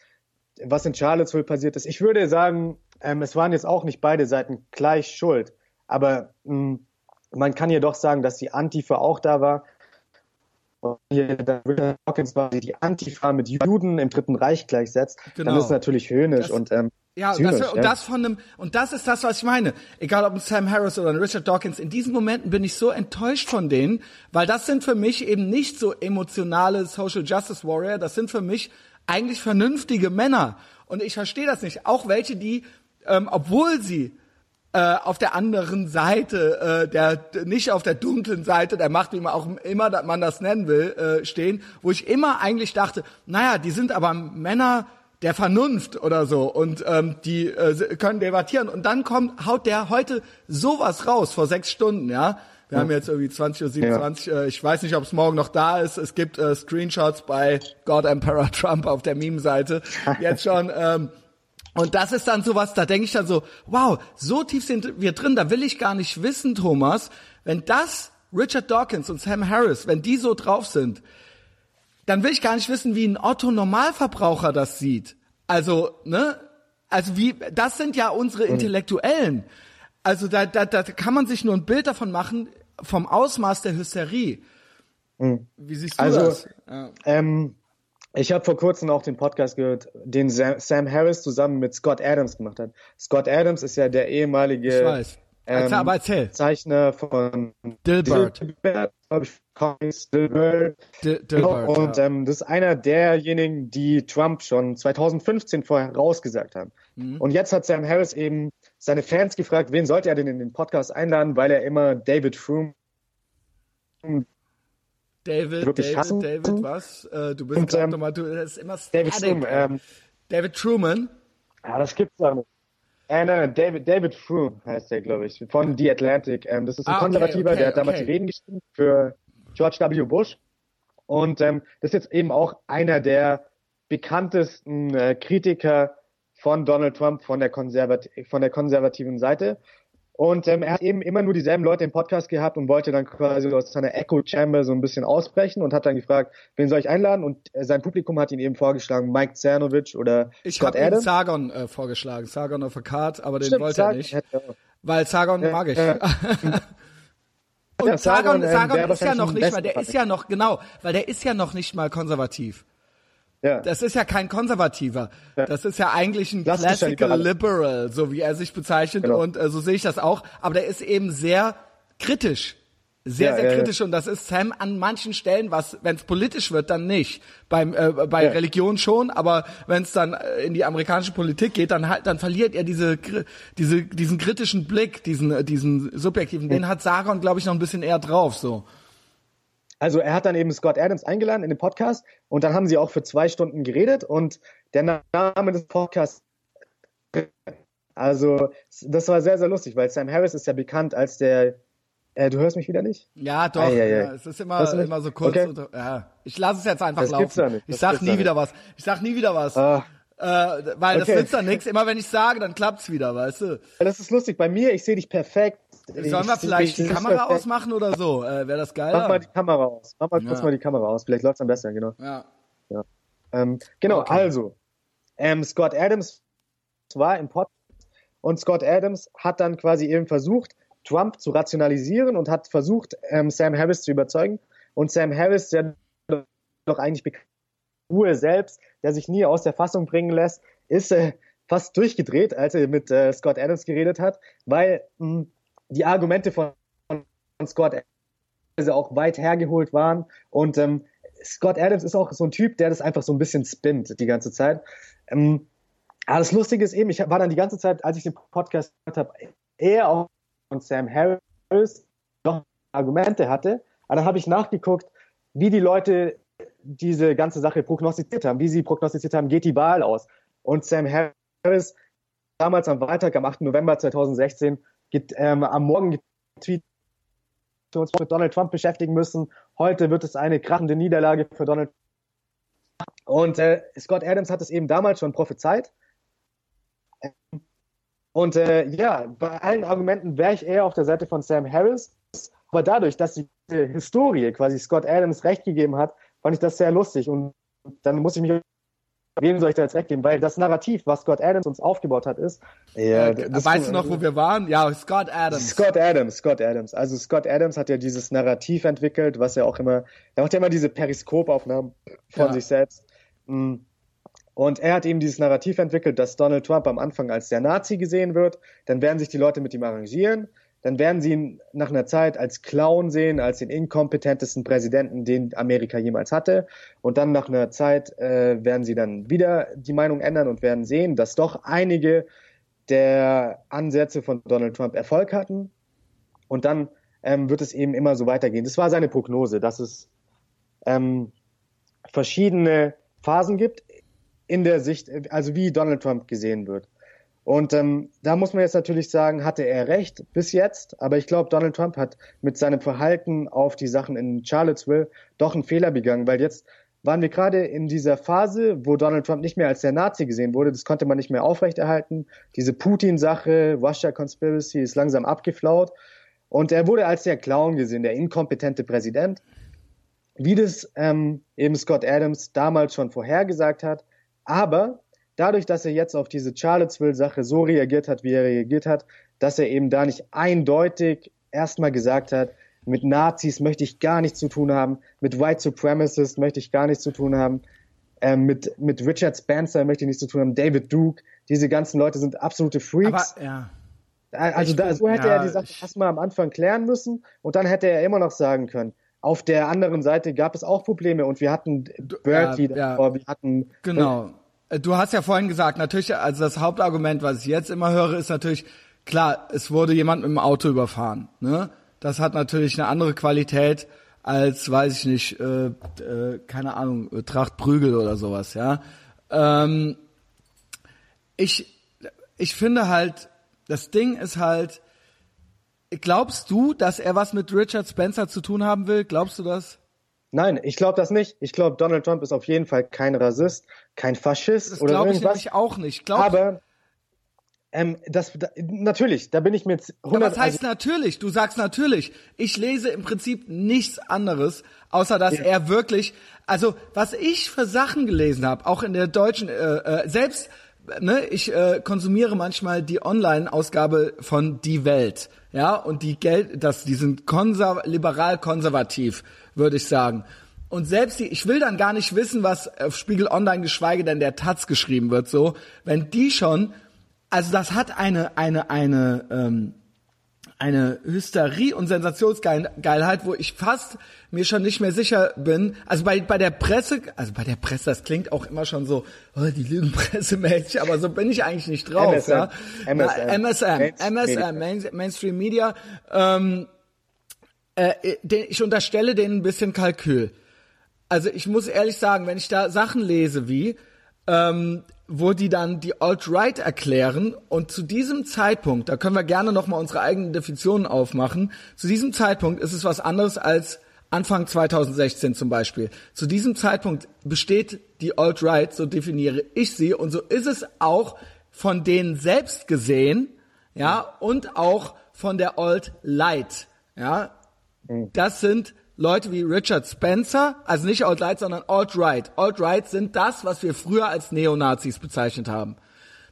Speaker 1: was in Charlottesville passiert ist. Ich würde sagen, ähm, es waren jetzt auch nicht beide Seiten gleich schuld. Aber mh, hm, man kann ja doch sagen, dass die Antifa auch da war. Und hier dann Richard Hawkins quasi die Antifa mit Juden im Dritten Reich gleichsetzt, genau. dann ist es natürlich höhnisch. Das, und ähm,
Speaker 2: Ja, und das, und das von einem, und das ist das, was ich meine. Egal ob ein Sam Harris oder ein Richard Dawkins, in diesen Momenten bin ich so enttäuscht von denen, weil das sind für mich eben nicht so emotionale Social Justice Warrior, das sind für mich eigentlich vernünftige Männer. Und ich verstehe das nicht. Auch welche, die, ähm, obwohl sie äh, auf der anderen Seite, äh, der nicht auf der dunklen Seite der Macht, wie man auch immer man das nennen will, äh, stehen, wo ich immer eigentlich dachte, naja, die sind aber Männer, der Vernunft oder so und ähm, die äh, können debattieren und dann kommt haut der heute sowas raus vor sechs Stunden ja wir ja. haben jetzt irgendwie 20.27 Uhr, ja. äh, ich weiß nicht, ob es morgen noch da ist. Es gibt äh, Screenshots bei God Emperor [laughs] Trump auf der Meme-Seite. Jetzt schon. Ähm, und das ist dann sowas, da denke ich dann so, wow, so tief sind wir drin, da will ich gar nicht wissen, Thomas, wenn das Richard Dawkins und Sam Harris, wenn die so drauf sind, dann will ich gar nicht wissen, wie ein Otto Normalverbraucher das sieht. Also, ne? Also wie, das sind ja unsere mhm. Intellektuellen. Also da, da, da kann man sich nur ein Bild davon machen, vom Ausmaß der Hysterie.
Speaker 1: Mhm. Wie siehst du also, das? Ja. Ähm, ich habe vor kurzem auch den Podcast gehört, den Sam Harris zusammen mit Scott Adams gemacht hat. Scott Adams ist ja der ehemalige. Ähm, aber erzähl. Zeichner von Dilbert. Dilbert, Comics, Dilbert. Dilbert genau. Und ja. ähm, das ist einer derjenigen, die Trump schon 2015 vorher rausgesagt haben. Mhm. Und jetzt hat Sam Harris eben seine Fans gefragt, wen sollte er denn in den Podcast einladen, weil er immer David Froome
Speaker 2: David, David, hassen. David, was? Äh, du bist ähm, nochmal, du, das ist immer David Truman. Ähm, David Truman.
Speaker 1: Ja, das gibt's doch nicht. Äh, nein, David, David Froome heißt der, glaube ich, von The Atlantic. Ähm, das ist ein ah, Konservativer, okay, okay, der hat damals okay. die Reden geschrieben für George W. Bush. Und ähm, das ist jetzt eben auch einer der bekanntesten äh, Kritiker von Donald Trump von der, Konservat von der konservativen Seite. Und ähm, er hat eben immer nur dieselben Leute im Podcast gehabt und wollte dann quasi aus seiner Echo Chamber so ein bisschen ausbrechen und hat dann gefragt, wen soll ich einladen? Und äh, sein Publikum hat ihn eben vorgeschlagen, Mike Cernovich oder
Speaker 2: ich Scott Adams. Ich habe Sargon äh, vorgeschlagen, Sargon of a Card, aber Stimmt, den wollte er nicht, weil Sargon ja, mag ich. Ja. [laughs] und ja, Sargon, Sargon, Sargon ist ja noch nicht mal, der ist ja noch, genau, weil der ist ja noch nicht mal konservativ. Ja. Das ist ja kein Konservativer. Ja. Das ist ja eigentlich ein Classical Liberal, so wie er sich bezeichnet. Genau. Und äh, so sehe ich das auch. Aber der ist eben sehr kritisch. Sehr, ja, sehr kritisch. Und das ist Sam an manchen Stellen, was, wenn es politisch wird, dann nicht. Beim, äh, bei Religion schon, aber wenn es dann äh, in die amerikanische Politik geht, dann halt, dann verliert er diese, diese, diesen kritischen Blick, diesen, diesen subjektiven. Den hat Sargon, glaube ich, noch ein bisschen eher drauf. so.
Speaker 1: Also er hat dann eben Scott Adams eingeladen in den Podcast und dann haben sie auch für zwei Stunden geredet und der Name des Podcasts, also das war sehr, sehr lustig, weil Sam Harris ist ja bekannt als der, äh, du hörst mich wieder nicht?
Speaker 2: Ja, doch, ah, ja, ja. Ja, es ist immer, immer so kurz. Okay. Und. Ich lasse es jetzt einfach das laufen. Gibt's da nicht. ich sag nie wieder was. Ich sag nie wieder was. Ah. Äh, weil okay. das nützt dann nichts. Immer wenn ich sage, dann klappt's wieder, weißt du?
Speaker 1: Das ist lustig. Bei mir, ich sehe dich perfekt.
Speaker 2: Sollen wir vielleicht die Kamera ausmachen oder so? Äh, Wäre das geil?
Speaker 1: Mach mal die Kamera aus. Mach mal ja. kurz mal die Kamera aus. Vielleicht läuft's am besten, genau. Ja. ja. Ähm, genau, okay. also. Ähm, Scott Adams war im Podcast und Scott Adams hat dann quasi eben versucht, Trump zu rationalisieren und hat versucht, ähm, Sam Harris zu überzeugen. Und Sam Harris, der doch eigentlich bekannt Ruhe selbst, der sich nie aus der Fassung bringen lässt, ist äh, fast durchgedreht, als er mit äh, Scott Adams geredet hat, weil mh, die Argumente von, Scott Adams auch weit hergeholt waren und ähm, Scott Adams ist auch so ein Typ, der das einfach so ein bisschen spinnt die ganze Zeit. Ähm, aber das Lustige ist eben, ich war dann die ganze Zeit, als ich den Podcast gehört habe, eher auch von Sam Harris noch Argumente hatte. Aber dann habe ich nachgeguckt, wie die Leute diese ganze Sache prognostiziert haben, wie sie prognostiziert haben, geht die Wahl aus. Und Sam Harris damals am Wahltag, am 8. November 2016, geht, ähm, am Morgen getweetet, uns mit Donald Trump beschäftigen müssen. Heute wird es eine krachende Niederlage für Donald Trump. Und äh, Scott Adams hat es eben damals schon prophezeit. Und äh, ja, bei allen Argumenten wäre ich eher auf der Seite von Sam Harris. Aber dadurch, dass die Historie quasi Scott Adams recht gegeben hat, fand ich das sehr lustig. Und dann muss ich mich wem soll ich da jetzt weggeben? Weil das Narrativ, was Scott Adams uns aufgebaut hat, ist.
Speaker 2: Ja, äh, weißt du noch, wo wir waren? Ja, Scott Adams.
Speaker 1: Scott Adams, Scott Adams. Also Scott Adams hat ja dieses Narrativ entwickelt, was ja auch immer, er macht ja immer diese Periskopaufnahmen von ja. sich selbst. Mm. Und er hat eben dieses Narrativ entwickelt, dass Donald Trump am Anfang als der Nazi gesehen wird. Dann werden sich die Leute mit ihm arrangieren. Dann werden sie ihn nach einer Zeit als Clown sehen, als den inkompetentesten Präsidenten, den Amerika jemals hatte. Und dann nach einer Zeit äh, werden sie dann wieder die Meinung ändern und werden sehen, dass doch einige der Ansätze von Donald Trump Erfolg hatten. Und dann ähm, wird es eben immer so weitergehen. Das war seine Prognose, dass es ähm, verschiedene Phasen gibt in der Sicht, also wie Donald Trump gesehen wird. Und ähm, da muss man jetzt natürlich sagen, hatte er recht bis jetzt, aber ich glaube, Donald Trump hat mit seinem Verhalten auf die Sachen in Charlottesville doch einen Fehler begangen, weil jetzt waren wir gerade in dieser Phase, wo Donald Trump nicht mehr als der Nazi gesehen wurde. Das konnte man nicht mehr aufrechterhalten. Diese Putin-Sache, Russia Conspiracy ist langsam abgeflaut. Und er wurde als der Clown gesehen, der inkompetente Präsident. Wie das ähm, eben Scott Adams damals schon vorhergesagt hat. Aber dadurch, dass er jetzt auf diese Charlottesville-Sache so reagiert hat, wie er reagiert hat, dass er eben da nicht eindeutig erstmal gesagt hat, mit Nazis möchte ich gar nichts zu tun haben, mit White Supremacists möchte ich gar nichts zu tun haben, ähm, mit, mit Richard Spencer möchte ich nichts zu tun haben, David Duke, diese ganzen Leute sind absolute Freaks. Aber, ja. Also da, so hätte ja, er die Sache erstmal am Anfang klären müssen und dann hätte er immer noch sagen können, auf der anderen Seite gab es auch Probleme und wir hatten Berkeley ja, davor, wir hatten
Speaker 2: genau. Äh, du hast ja vorhin gesagt, natürlich, also das Hauptargument, was ich jetzt immer höre, ist natürlich, klar, es wurde jemand mit dem Auto überfahren. Ne? Das hat natürlich eine andere Qualität als, weiß ich nicht, äh, äh, keine Ahnung, Tracht Prügel oder sowas, ja. Ähm, ich, ich finde halt, das Ding ist halt, glaubst du, dass er was mit Richard Spencer zu tun haben will? Glaubst du das?
Speaker 1: Nein, ich glaube das nicht. Ich glaube, Donald Trump ist auf jeden Fall kein Rassist, kein Faschist das oder irgendwas. Das glaube
Speaker 2: ich auch nicht. Glaub
Speaker 1: aber ähm, das da, natürlich, da bin ich mir jetzt
Speaker 2: 100. Ja, was heißt also, natürlich? Du sagst natürlich. Ich lese im Prinzip nichts anderes, außer dass ja. er wirklich, also was ich für Sachen gelesen habe, auch in der deutschen, äh, äh, selbst, ne, ich äh, konsumiere manchmal die Online-Ausgabe von Die Welt, ja, und die Geld, das, die sind konser liberal-konservativ, würde ich sagen. Und selbst die, ich will dann gar nicht wissen, was auf Spiegel Online, geschweige denn der Taz geschrieben wird, so, wenn die schon also das hat eine eine eine ähm, eine Hysterie und Sensationsgeilheit, wo ich fast mir schon nicht mehr sicher bin. Also bei bei der Presse, also bei der Presse, das klingt auch immer schon so, oh, die Lügenpressemädchen, aber so bin ich eigentlich nicht drauf. MSM, ja? MSM, MSM, MSM Main, Mainstream Media. Ähm, äh, ich unterstelle denen ein bisschen Kalkül. Also ich muss ehrlich sagen, wenn ich da Sachen lese wie ähm, wo die dann die Alt-Right erklären und zu diesem Zeitpunkt, da können wir gerne nochmal unsere eigenen Definitionen aufmachen, zu diesem Zeitpunkt ist es was anderes als Anfang 2016 zum Beispiel. Zu diesem Zeitpunkt besteht die Alt-Right, so definiere ich sie, und so ist es auch von denen selbst gesehen, ja, und auch von der Alt-Light, ja. Mhm. Das sind Leute wie Richard Spencer, also nicht Alt-Right, sondern Alt-Right. Alt-Right sind das, was wir früher als Neonazis bezeichnet haben.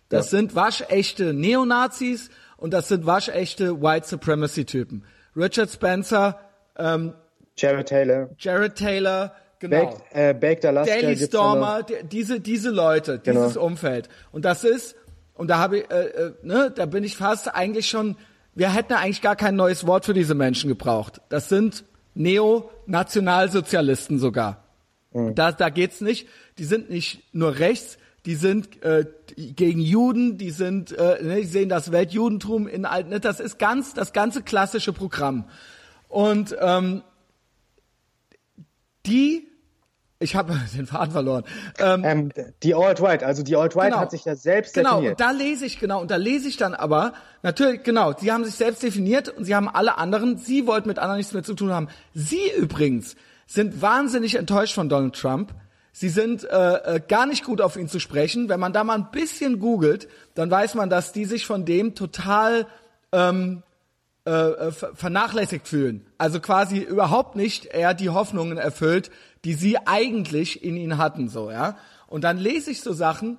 Speaker 2: Das ja. sind waschechte Neonazis und das sind waschechte White Supremacy-Typen. Richard Spencer, ähm,
Speaker 1: Jared Taylor.
Speaker 2: Jared Taylor, genau.
Speaker 1: Baked, äh, Baked Alaska
Speaker 2: Daily Stormer, diese, diese Leute, genau. dieses Umfeld. Und das ist, und da habe ich, äh, äh, ne, da bin ich fast eigentlich schon, wir hätten eigentlich gar kein neues Wort für diese Menschen gebraucht. Das sind Neonationalsozialisten sogar. Mhm. Da, da geht's nicht. Die sind nicht nur rechts, die sind äh, gegen Juden, die sind, äh, ne, die sehen das Weltjudentum in alten. Ne, das ist ganz das ganze klassische Programm. Und ähm, die ich habe [laughs] den Faden verloren.
Speaker 1: Ähm, ähm, die Alt-Right, also die Alt-Right genau, hat sich ja selbst
Speaker 2: genau,
Speaker 1: definiert.
Speaker 2: Genau, und da lese ich, genau, und da lese ich dann aber, natürlich, genau, sie haben sich selbst definiert und sie haben alle anderen, sie wollten mit anderen nichts mehr zu tun haben. Sie übrigens sind wahnsinnig enttäuscht von Donald Trump. Sie sind äh, äh, gar nicht gut auf ihn zu sprechen. Wenn man da mal ein bisschen googelt, dann weiß man, dass die sich von dem total ähm, äh, äh vernachlässigt fühlen. Also quasi überhaupt nicht er die Hoffnungen erfüllt, die sie eigentlich in ihn hatten, so, ja. Und dann lese ich so Sachen,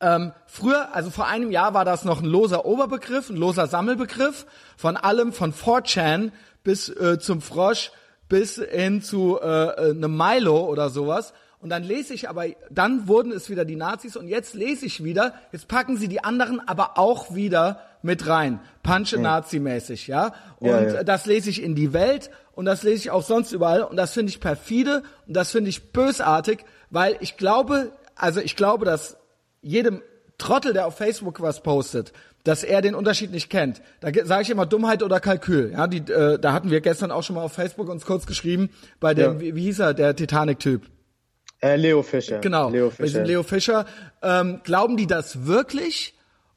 Speaker 2: ähm, früher, also vor einem Jahr war das noch ein loser Oberbegriff, ein loser Sammelbegriff von allem, von 4chan bis äh, zum Frosch bis hin zu äh, äh, einem Milo oder sowas. Und dann lese ich aber, dann wurden es wieder die Nazis und jetzt lese ich wieder, jetzt packen sie die anderen aber auch wieder mit rein. Punche Nazi-mäßig, ja. Und
Speaker 1: Ja, ja.
Speaker 2: das lese ich in die Welt und das lese ich auch sonst überall und das finde ich perfide und das finde ich bösartig, weil ich glaube, also ich glaube, dass jedem Trottel, der auf Facebook was postet, dass er den Unterschied nicht kennt. Da sage ich immer Dummheit oder Kalkül. Ja, die, äh, da hatten wir gestern auch schon mal auf Facebook uns kurz geschrieben bei dem,
Speaker 1: Ja.
Speaker 2: wie, wie hieß er, der Titanic-Typ.
Speaker 1: Äh, Leo Fischer.
Speaker 2: Genau,
Speaker 1: Leo Fischer.
Speaker 2: Leo Fischer. Ähm, glauben die das wirklich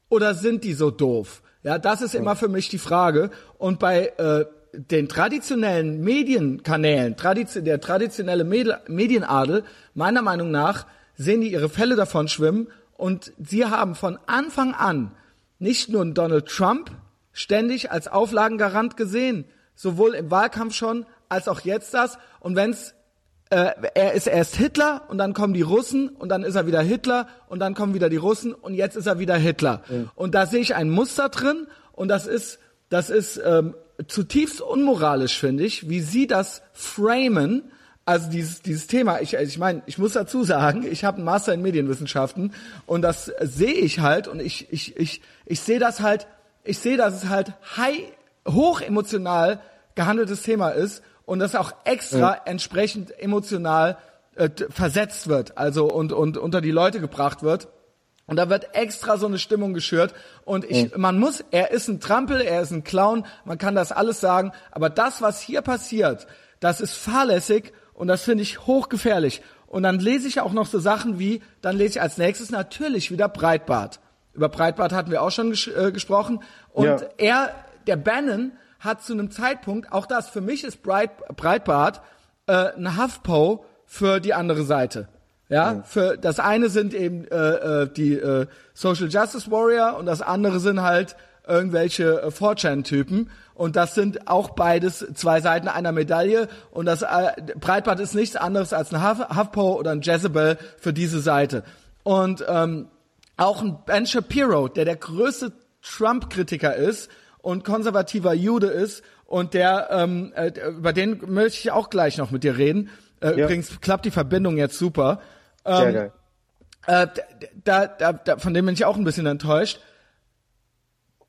Speaker 2: oder sind die so doof? Ja, das ist immer für mich die Frage. Und bei äh, den traditionellen Medienkanälen, tradition der traditionelle Med Medienadel, meiner Meinung nach, sehen die ihre Fälle davon schwimmen und sie haben von Anfang an nicht nur Donald Trump ständig als Auflagengarant gesehen, sowohl im Wahlkampf schon als auch jetzt das. Und wenn's äh, er ist erst Hitler und dann kommen die Russen und dann ist er wieder Hitler und dann kommen wieder die Russen und jetzt ist er wieder Hitler. Und da sehe ich ein Muster drin und das ist, das ist ähm, zutiefst unmoralisch, finde ich, wie sie das framen. Also dieses, dieses Thema, ich, ich meine, ich muss dazu sagen, ich habe einen Master in Medienwissenschaften und das sehe ich halt und ich, ich, ich, ich sehe das halt, ich sehe, dass es halt high, hoch emotional gehandeltes Thema ist und das auch extra entsprechend emotional äh, versetzt wird, also und, und unter die Leute gebracht wird. Und da wird extra so eine Stimmung geschürt. Und ich, man muss, er ist ein Trampel, er ist ein Clown, man kann das alles sagen. Aber das, was hier passiert, das ist fahrlässig und das finde ich hochgefährlich. Und dann lese ich auch noch so Sachen wie, dann lese ich als nächstes natürlich wieder Breitbart. Über Breitbart hatten wir auch schon ges äh, gesprochen. Und
Speaker 1: Ja.
Speaker 2: er, der Bannon, hat zu einem Zeitpunkt, auch das, für mich ist Breit, Breitbart äh, ein HuffPo für die andere Seite. Ja, für das eine sind eben äh, äh, die äh, Social Justice Warrior und das andere sind halt irgendwelche äh, 4chan-Typen und das sind auch beides zwei Seiten einer Medaille und das äh, Breitbart ist nichts anderes als ein Huff, HuffPo oder ein Jezebel für diese Seite. Und ähm, auch ein Ben Shapiro, der der größte Trump-Kritiker ist und konservativer Jude ist und der, ähm, äh, über den möchte ich auch gleich noch mit dir reden. Äh,
Speaker 1: Ja.
Speaker 2: Übrigens klappt die Verbindung jetzt super.
Speaker 1: Sehr geil.
Speaker 2: Äh, da, da, da, von dem bin ich auch ein bisschen enttäuscht.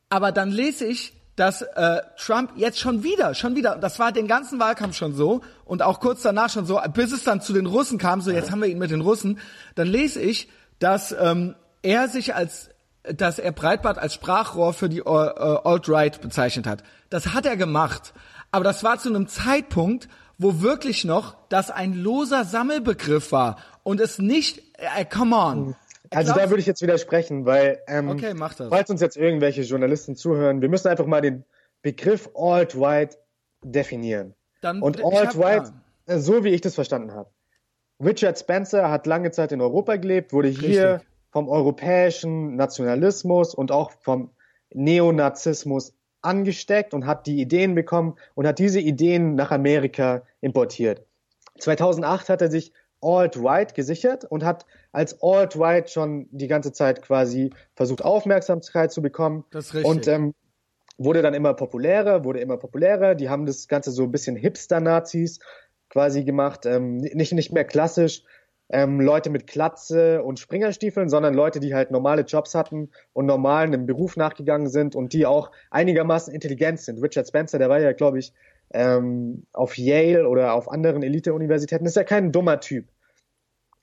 Speaker 2: Aber dann lese ich, dass äh, Trump jetzt schon wieder, schon wieder, das war den ganzen Wahlkampf schon so und auch kurz danach schon so, bis es dann zu den Russen kam, so jetzt haben wir ihn mit den Russen, dann lese ich, dass ähm, er sich als, dass er Breitbart als Sprachrohr für die äh, Alt-Right bezeichnet hat. Das hat er gemacht, aber das war zu einem Zeitpunkt, wo wirklich noch das ein loser Sammelbegriff war und es nicht, äh, come on.
Speaker 1: Also da würde ich jetzt widersprechen, weil ähm,
Speaker 2: Okay, mach das.
Speaker 1: falls uns jetzt irgendwelche Journalisten zuhören, wir müssen einfach mal den Begriff Alt-Right definieren.
Speaker 2: Dann-
Speaker 1: Und Alt-Right, äh, so wie ich das verstanden habe. Richard Spencer hat lange Zeit in Europa gelebt, wurde hier
Speaker 2: Richtig.
Speaker 1: Vom europäischen Nationalismus und auch vom Neonazismus angesteckt und hat die Ideen bekommen und hat diese Ideen nach Amerika importiert. 2008 hat er sich Alt-Right gesichert und hat als Alt-Right schon die ganze Zeit quasi versucht, Aufmerksamkeit zu bekommen.
Speaker 2: Das ist richtig.
Speaker 1: Und ähm, wurde dann immer populärer, wurde immer populärer. Die haben das Ganze so ein bisschen Hipster-Nazis quasi gemacht. Ähm, nicht, nicht mehr klassisch ähm, Leute mit Klatze und Springerstiefeln, sondern Leute, die halt normale Jobs hatten und normal einem Beruf nachgegangen sind und die auch einigermaßen intelligent sind. Richard Spencer, der war ja, glaube ich, ähm, auf Yale oder auf anderen Elite-Universitäten, ist ja kein dummer Typ.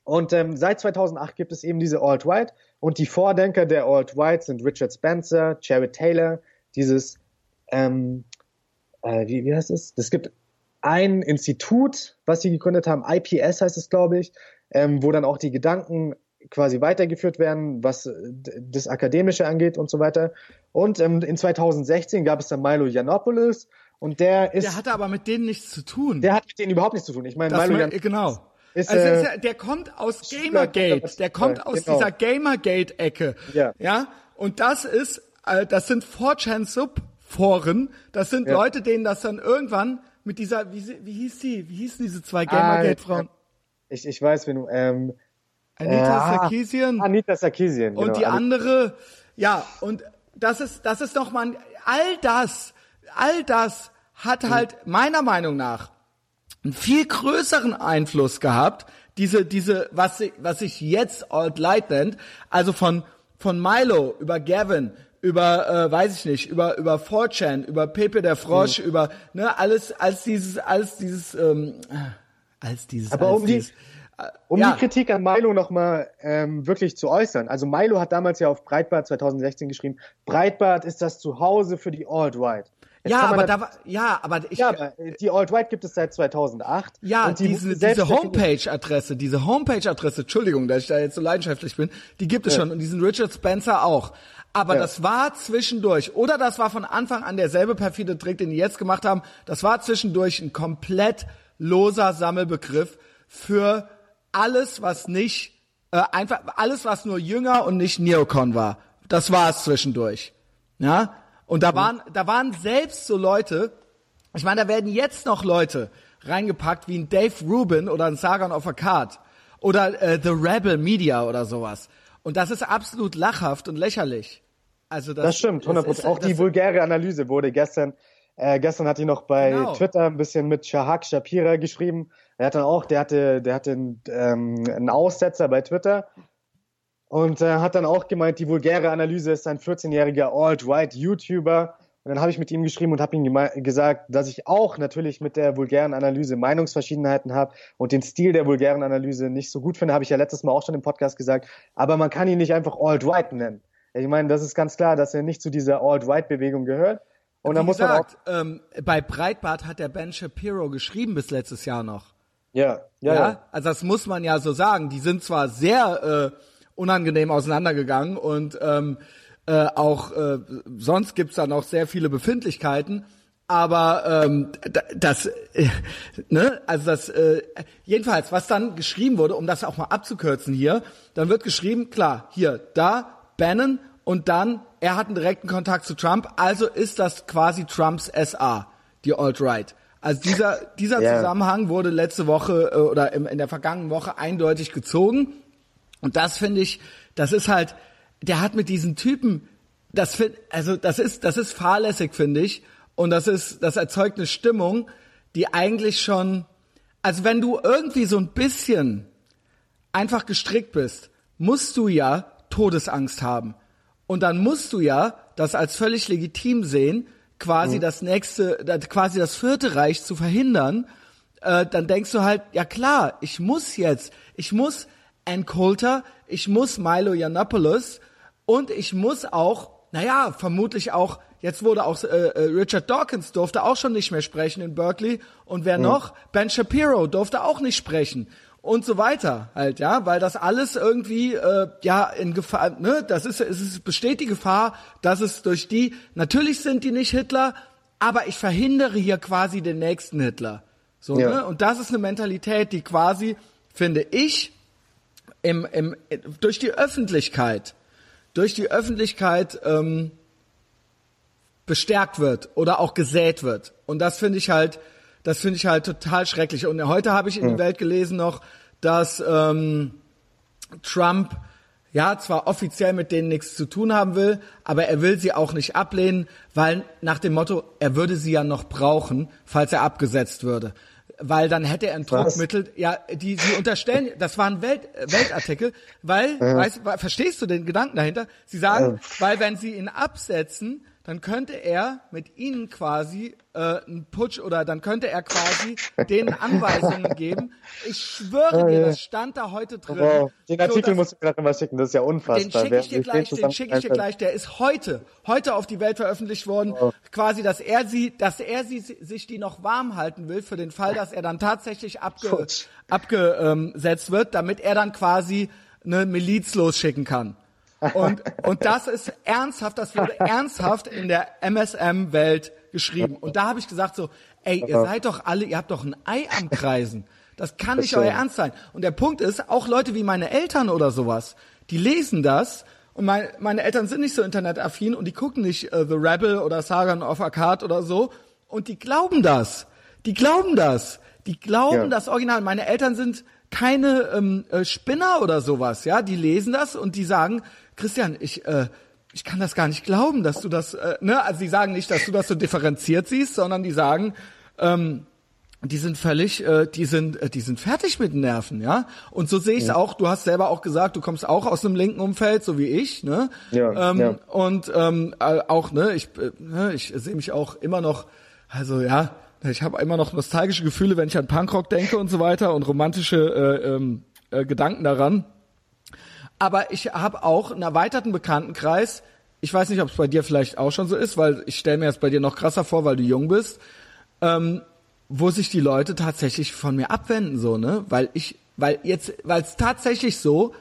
Speaker 1: Und ähm, seit 2008 gibt es eben diese Alt-Right und die Vordenker der Alt-Right sind Richard Spencer, Jared Taylor, dieses, ähm, äh, wie, wie heißt es? Es gibt ein Institut, was sie gegründet haben, IPS heißt es, glaube ich, ähm, wo dann auch die Gedanken quasi weitergeführt werden, was äh, das Akademische angeht und so weiter. Und ähm, in 2016 gab es dann Milo Yiannopoulos und der ist,
Speaker 2: Der hatte aber mit denen nichts zu tun.
Speaker 1: der hat mit denen überhaupt nichts zu tun. Ich meine, Milo Yiannopoulos
Speaker 2: genau.
Speaker 1: ist,
Speaker 2: also
Speaker 1: äh,
Speaker 2: ist ja, der kommt aus Gamergate. Der kommt aus
Speaker 1: genau.
Speaker 2: dieser Gamergate-Ecke.
Speaker 1: Ja.
Speaker 2: ja. Und das ist, äh, das sind 4chan-Sub-Foren. Das sind
Speaker 1: Ja.
Speaker 2: Leute, denen das dann irgendwann mit dieser, wie, sie- wie hieß die? Wie hießen diese zwei Gamergate-Frauen?
Speaker 1: Ich, ich weiß, wenn du, ähm,
Speaker 2: Anita
Speaker 1: ja,
Speaker 2: Sarkeesian.
Speaker 1: Anita Sarkeesian,
Speaker 2: Und
Speaker 1: genau.
Speaker 2: die
Speaker 1: Anita-
Speaker 2: andere, ja, und das ist, das ist doch mal, all das, all das hat
Speaker 1: Mhm.
Speaker 2: halt meiner Meinung nach einen viel größeren Einfluss gehabt, diese, diese, was, was sich jetzt Alt-Light nennt, also von, von Milo über Gavin, über, äh, weiß ich nicht, über, über 4chan, über Pepe der Frosch, mhm. über, ne, alles, als dieses, als dieses, ähm, als dieses,
Speaker 1: Aber
Speaker 2: als
Speaker 1: um dieses, die, um ja. die Kritik an Milo nochmal ähm, wirklich zu äußern. Also Milo hat damals ja auf Breitbart 2016 geschrieben, Breitbart ist das Zuhause für die Alt-Right.
Speaker 2: ja, aber da war, ja, aber ich, ja, aber
Speaker 1: die Alt-Right gibt es seit 2008.
Speaker 2: Ja, die diese, diese Homepage-Adresse, diese Homepage-Adresse, Entschuldigung, dass ich da jetzt so leidenschaftlich bin, die gibt es ja. schon und diesen Richard Spencer auch. Aber ja. das war zwischendurch, oder das war von Anfang an derselbe perfide Trick, den die jetzt gemacht haben, das war zwischendurch ein komplett loser Sammelbegriff für alles, was nicht, äh, einfach alles, was nur jünger und nicht Neocon war. Das war es zwischendurch. Ja? Und da waren, da waren selbst so Leute, ich meine, da werden jetzt noch Leute reingepackt wie ein Dave Rubin oder ein Sargon of a Card oder äh, The Rebel Media oder sowas. Und das ist absolut lachhaft und lächerlich. Also das,
Speaker 1: das stimmt, 100%. Ist, Auch die vulgäre Analyse wurde gestern, äh, gestern hat die noch bei genau. Twitter ein bisschen mit Shahak Shapira geschrieben. Er hat dann auch, der hatte, der hatte einen, ähm, einen Aussetzer bei Twitter und äh, hat dann auch gemeint, die vulgäre Analyse ist ein 14-jähriger Alt-Right-YouTuber. Und dann habe ich mit ihm geschrieben und habe ihm gesagt, dass ich auch natürlich mit der vulgären Analyse Meinungsverschiedenheiten habe und den Stil der vulgären Analyse nicht so gut finde, habe ich ja letztes Mal auch schon im Podcast gesagt. Aber man kann ihn nicht einfach Alt-Right nennen. Ich meine, das ist ganz klar, dass er nicht zu dieser Alt-Right-Bewegung gehört. Und
Speaker 2: muss gesagt, man auch ähm, bei Breitbart hat der Ben Shapiro geschrieben bis letztes Jahr noch.
Speaker 1: Ja, ja, ja, ja.
Speaker 2: Also das muss man ja so sagen. Die sind zwar sehr äh, unangenehm auseinandergegangen und ähm, äh, auch äh, sonst gibt's da noch sehr viele Befindlichkeiten. Aber ähm, das, äh, ne, also das, äh, jedenfalls, was dann geschrieben wurde, um das auch mal abzukürzen hier, dann wird geschrieben, klar, hier, da, Bannon und dann, er hat einen direkten Kontakt zu Trump, also ist das quasi Trumps SA, die Alt-Right. Also dieser, dieser yeah. Zusammenhang wurde letzte Woche äh, oder im, in der vergangenen Woche eindeutig gezogen. Und das finde ich, das ist halt, der hat mit diesen Typen, das find, also das ist, das ist fahrlässig, finde ich. Und das ist, das erzeugt eine Stimmung, die eigentlich schon, also wenn du irgendwie so ein bisschen einfach gestrickt bist, musst du ja Todesangst haben. Und dann musst du ja das als völlig legitim sehen, quasi mhm. das nächste, quasi das vierte Reich zu verhindern, äh, dann denkst du halt, ja klar, ich muss jetzt, ich muss Ann Coulter, ich muss Milo Yiannopoulos und ich muss auch, naja, vermutlich auch, jetzt wurde auch äh, äh, Richard Dawkins durfte auch schon nicht mehr sprechen in Berkeley und wer mhm. noch? Ben Shapiro durfte auch nicht sprechen und so weiter halt, ja, weil das alles irgendwie äh, ja in Gefahr, ne, das ist es ist, besteht die Gefahr, dass es durch die natürlich sind die nicht Hitler, aber ich verhindere hier quasi den nächsten Hitler. So, ja. ne? Und das ist eine Mentalität, die quasi finde ich im, im durch die Öffentlichkeit durch die Öffentlichkeit ähm, bestärkt wird oder auch gesät wird. Und das finde ich halt das finde ich halt total schrecklich. Und heute habe ich in die Welt gelesen noch, dass ähm, Trump ja zwar offiziell mit denen nichts zu tun haben will, aber er will sie auch nicht ablehnen, weil nach dem Motto, er würde sie ja noch brauchen, falls er abgesetzt würde. Weil dann hätte er ein Druckmittel, ja, die sie unterstellen, das war ein Welt, Weltartikel, weil, ja. weißt, verstehst du den Gedanken dahinter? Sie sagen, ja. weil wenn sie ihn absetzen, dann könnte er mit ihnen quasi äh, einen Putsch oder dann könnte er quasi denen [laughs] Anweisungen geben. Ich schwöre dir, das stand da heute drin. Wow.
Speaker 1: Den Artikel so, musst du mir noch mal schicken, das ist ja unfassbar.
Speaker 2: Den schicke ich dir gleich, den schicke ich dir gleich. Der ist heute, heute auf die Welt veröffentlicht worden. Wow. Quasi, dass er sie, dass er sie sich die noch warm halten will für den Fall, dass er dann tatsächlich abge, abgesetzt wird, damit er dann quasi eine Miliz losschicken kann. Und, und das ist ernsthaft, das wurde ernsthaft in der MSM-Welt geschrieben. Und da habe ich gesagt so, ey, ihr seid doch alle, ihr habt doch ein Ei am Kreisen. Das kann nicht euer Ernst sein. Und der Punkt ist, auch Leute wie meine Eltern oder sowas, die lesen das und mein, meine Eltern sind nicht so internetaffin und die gucken nicht äh, The Rebel oder Sagan of Akkad oder so und die glauben das. Die glauben das. Die glauben ja. das Original. Meine Eltern sind keine ähm, äh, Spinner oder sowas, ja. Die lesen das und die sagen, Christian, ich, äh, ich kann das gar nicht glauben, dass du das, äh, ne, also die sagen nicht, dass du das so differenziert siehst, sondern die sagen, ähm, die sind völlig, äh, die sind, äh, die sind fertig mit den Nerven, ja. Und so sehe ich es ja. auch. Du hast selber auch gesagt, du kommst auch aus einem linken Umfeld, so wie ich, ne? Ja. Ähm, ja. Und ähm, äh, auch, ne, ich, äh, ne, ich sehe mich auch immer noch, also ja, ich habe immer noch nostalgische Gefühle, wenn ich an Punkrock denke und so weiter und romantische äh, ähm, äh, Gedanken daran. Aber ich habe auch einen erweiterten Bekanntenkreis. Ich weiß nicht, ob es bei dir vielleicht auch schon so ist, weil ich stelle mir jetzt bei dir noch krasser vor, weil du jung bist. Ähm, wo sich die Leute tatsächlich von mir abwenden, so, ne? Weil ich, weil jetzt, weil es tatsächlich so,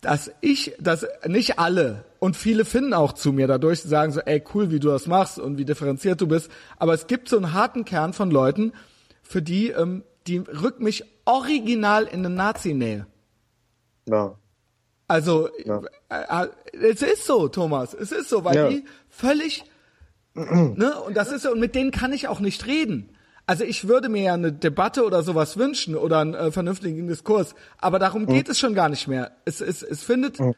Speaker 2: dass ich, dass nicht alle und viele finden auch zu mir dadurch, sagen so, ey, cool, wie du das machst und wie differenziert du bist. Aber es gibt so einen harten Kern von Leuten, für die, ähm, die rückt mich original in eine Nazi-Nähe. Ja. Also, ja. Äh, äh, es ist so, Thomas, es ist so, weil ja. die völlig, [clears throat] ne, und das ist so, und mit denen kann ich auch nicht reden. Also ich würde mir ja eine Debatte oder sowas wünschen oder einen äh, vernünftigen Diskurs, aber darum geht mhm. es schon gar nicht mehr. Es, es, es findet, mhm.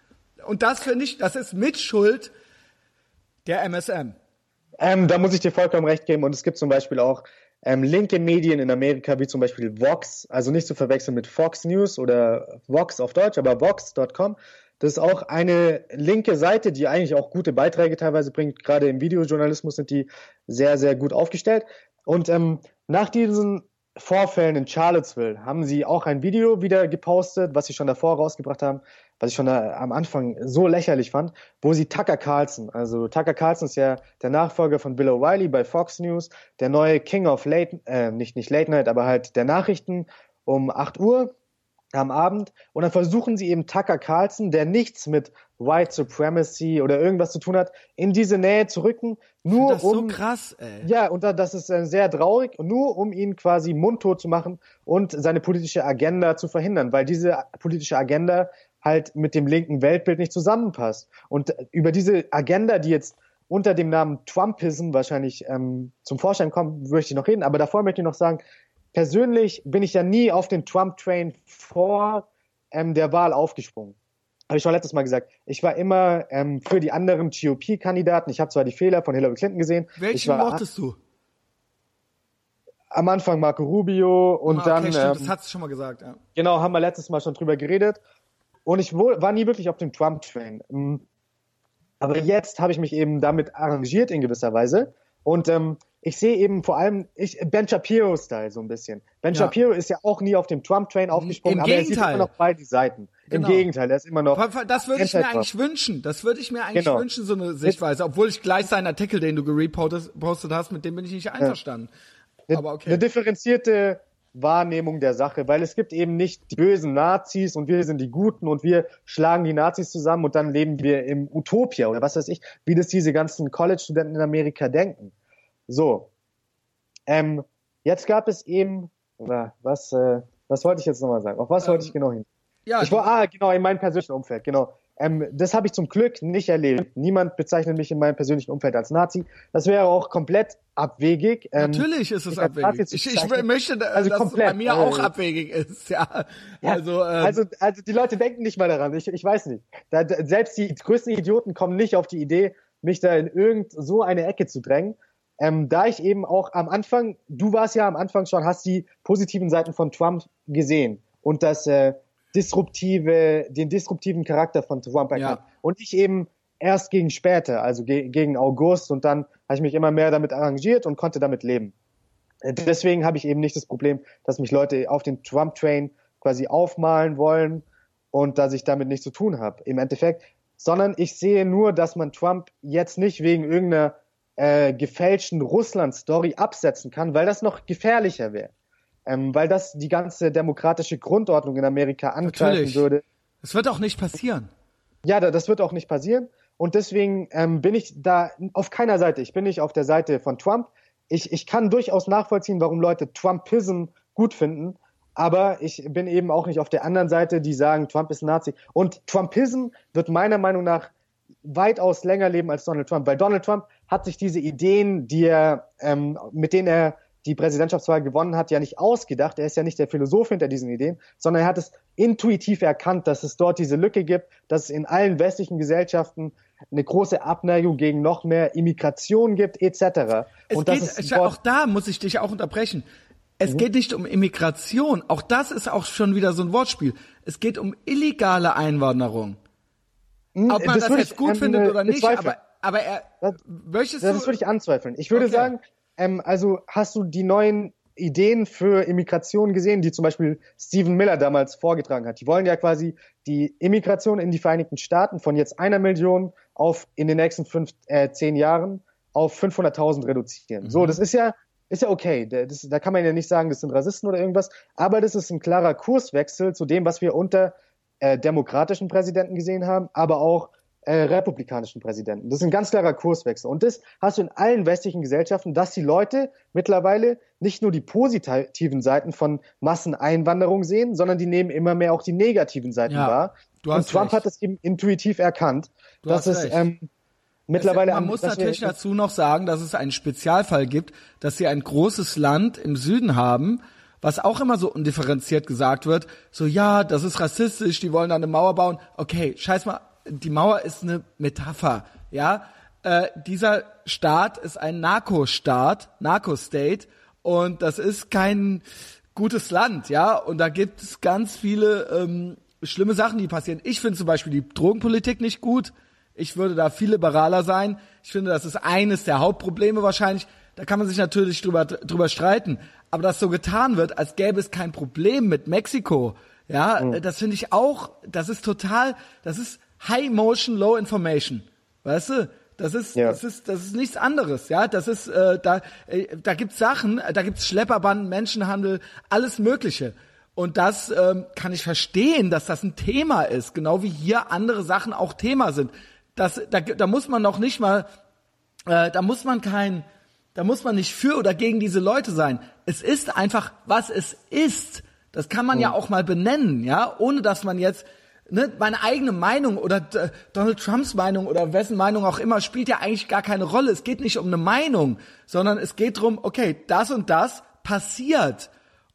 Speaker 2: und das finde ich, das ist Mitschuld der MSM.
Speaker 1: Ähm, da muss ich dir vollkommen recht geben und es gibt zum Beispiel auch ähm, linke Medien in Amerika, wie zum Beispiel Vox, also nicht zu verwechseln mit Fox News oder Vox auf Deutsch, aber Vox.com. Das ist auch eine linke Seite, die eigentlich auch gute Beiträge teilweise bringt. Gerade im Videojournalismus sind die sehr, sehr gut aufgestellt. Und ähm, nach diesen Vorfällen in Charlottesville haben sie auch ein Video wieder gepostet, was sie schon davor rausgebracht haben, was ich schon da am Anfang so lächerlich fand, wo sie Tucker Carlson, also Tucker Carlson ist ja der Nachfolger von Bill O'Reilly bei Fox News, der neue King of Late, äh, nicht, nicht Late Night, aber halt der Nachrichten um 8 Uhr am Abend und dann versuchen sie eben Tucker Carlson, der nichts mit White Supremacy oder irgendwas zu tun hat, in diese Nähe zu rücken, nur
Speaker 2: das um so krass, ey.
Speaker 1: ja und das ist äh, sehr traurig, nur um ihn quasi mundtot zu machen und seine politische Agenda zu verhindern, weil diese politische Agenda halt mit dem linken Weltbild nicht zusammenpasst und über diese Agenda, die jetzt unter dem Namen Trumpism wahrscheinlich ähm, zum Vorschein kommt, möchte ich noch reden, aber davor möchte ich noch sagen, persönlich bin ich ja nie auf den Trump-Train vor ähm, der Wahl aufgesprungen. Habe ich schon letztes Mal gesagt. Ich war immer ähm, für die anderen GOP-Kandidaten. Ich habe zwar die Fehler von Hillary Clinton gesehen.
Speaker 2: Welchen
Speaker 1: war,
Speaker 2: mochtest du?
Speaker 1: Am Anfang Marco Rubio und ah, okay, dann.
Speaker 2: Stimmt, ähm, das hast du schon mal gesagt, ja.
Speaker 1: Genau, haben wir letztes Mal schon drüber geredet. Und ich war nie wirklich auf dem Trump-Train. Mm. Aber jetzt habe ich mich eben damit arrangiert in gewisser Weise. Und ähm, ich sehe eben vor allem ich, Ben Shapiro-Style so ein bisschen. Ben ja. Shapiro ist ja auch nie auf dem Trump-Train aufgesprungen,
Speaker 2: Im
Speaker 1: aber
Speaker 2: Gegenteil.
Speaker 1: er sieht immer noch beide Seiten. Genau. Im Gegenteil, er ist immer noch.
Speaker 2: Das würde ich mir eigentlich wünschen. Das würde ich mir eigentlich genau. wünschen, so eine Sichtweise. Obwohl ich gleich seinen Artikel, den du gerepostet hast, mit dem bin ich nicht einverstanden.
Speaker 1: Ja. Aber okay. Eine differenzierte Wahrnehmung der Sache, weil es gibt eben nicht die bösen Nazis und wir sind die Guten und wir schlagen die Nazis zusammen und dann leben wir im Utopia oder was weiß ich, wie das diese ganzen College-Studenten in Amerika denken. So. Ähm, jetzt gab es eben, oder was, äh, was wollte ich jetzt nochmal sagen? Auf was ähm, wollte ich genau hin? Ja, ich war, ah, genau, in meinem persönlichen Umfeld, genau. Ähm, das habe ich zum Glück nicht erlebt. Niemand bezeichnet mich in meinem persönlichen Umfeld als Nazi. Das wäre auch komplett abwegig.
Speaker 2: Ähm, Natürlich ist es abwegig. Ich, ich, möchte, also dass komplett, es bei mir äh, auch abwegig ist. Ja.
Speaker 1: ja also, ähm, also, also die Leute denken nicht mal daran. Ich, ich weiß nicht. Da, selbst die größten Idioten kommen nicht auf die Idee, mich da in irgend so eine Ecke zu drängen ähm, da ich eben auch am Anfang, du warst ja am Anfang schon, hast die positiven Seiten von Trump gesehen und das äh, disruptive, den disruptiven Charakter von Trump erkannt. Ja. Und ich eben erst gegen später, also ge gegen August und dann habe ich mich immer mehr damit arrangiert und konnte damit leben. Äh, deswegen habe ich eben nicht das Problem, dass mich Leute auf den Trump-Train quasi aufmalen wollen und dass ich damit nichts zu tun habe im Endeffekt, sondern ich sehe nur, dass man Trump jetzt nicht wegen irgendeiner äh, gefälschten Russland-Story absetzen kann, weil das noch gefährlicher wäre. Ähm, weil das die ganze demokratische Grundordnung in Amerika angreifen Natürlich. würde.
Speaker 2: Das wird auch nicht passieren.
Speaker 1: Ja, das wird auch nicht passieren. Und deswegen ähm, bin ich da auf keiner Seite. Ich bin nicht auf der Seite von Trump. Ich, ich kann durchaus nachvollziehen, warum Leute Trumpism gut finden. Aber ich bin eben auch nicht auf der anderen Seite, die sagen, Trump ist Nazi. Und Trumpism wird meiner Meinung nach weitaus länger leben als Donald Trump, weil Donald Trump hat sich diese Ideen, die er, ähm, mit denen er die Präsidentschaftswahl gewonnen hat, ja nicht ausgedacht. Er ist ja nicht der Philosoph hinter diesen Ideen, sondern er hat es intuitiv erkannt, dass es dort diese Lücke gibt, dass es in allen westlichen Gesellschaften eine große Abneigung gegen noch mehr Immigration gibt, etc.
Speaker 2: Es Und geht, auch da muss ich dich auch unterbrechen. Es mhm. geht nicht um Immigration. Auch das ist auch schon wieder so ein Wortspiel. Es geht um illegale Einwanderung. Hm, Ob man das, das jetzt gut ich, findet ähm, oder nicht, aber, aber er,
Speaker 1: das, möchtest das, du? Das würde ich anzweifeln. Ich würde okay. sagen, ähm, also hast du die neuen Ideen für Immigration gesehen, die zum Beispiel Stephen Miller damals vorgetragen hat. Die wollen ja quasi die Immigration in die Vereinigten Staaten von jetzt einer Million auf in den nächsten fünf, äh, zehn Jahren auf 500.000 reduzieren. Mhm. So, das ist ja ist ja okay. Das, da kann man ja nicht sagen, das sind Rassisten oder irgendwas. Aber das ist ein klarer Kurswechsel zu dem, was wir unter äh, demokratischen Präsidenten gesehen haben, aber auch äh, republikanischen Präsidenten. Das ist ein ganz klarer Kurswechsel. Und das hast du in allen westlichen Gesellschaften, dass die Leute mittlerweile nicht nur die positiven Seiten von Masseneinwanderung sehen, sondern die nehmen immer mehr auch die negativen Seiten ja, wahr. Und Trump recht. hat das eben intuitiv erkannt, du dass es ähm, mittlerweile.
Speaker 2: man muss natürlich dazu noch sagen, dass es einen Spezialfall gibt, dass sie ein großes Land im Süden haben, was auch immer so undifferenziert gesagt wird, so ja, das ist rassistisch, die wollen da eine Mauer bauen. Okay, scheiß mal, die Mauer ist eine Metapher, ja. Äh, dieser Staat ist ein Narco-Staat, Narco-State, und das ist kein gutes Land, ja. Und da gibt es ganz viele ähm, schlimme Sachen, die passieren. Ich finde zum Beispiel die Drogenpolitik nicht gut. Ich würde da viel liberaler sein. Ich finde, das ist eines der Hauptprobleme wahrscheinlich. Da kann man sich natürlich drüber, drüber streiten. Aber dass so getan wird, als gäbe es kein Problem mit Mexiko, ja, mhm. das finde ich auch, das ist total, das ist High Motion, Low Information. Weißt du? Das ist, ja. das ist, das ist nichts anderes, ja. Das ist, äh, da, äh, da gibt's Sachen, da gibt's Schlepperbanden, Menschenhandel, alles Mögliche. Und das ähm, kann ich verstehen, dass das ein Thema ist, genau wie hier andere Sachen auch Thema sind. Das, da, da muss man noch nicht mal, äh, da muss man kein, da muss man nicht für oder gegen diese Leute sein. Es ist einfach, was es ist. Das kann man mhm. ja auch mal benennen, ja, ohne dass man jetzt ne, meine eigene Meinung oder Donald Trumps Meinung oder wessen Meinung auch immer spielt ja eigentlich gar keine Rolle. Es geht nicht um eine Meinung, sondern es geht drum, okay, das und das passiert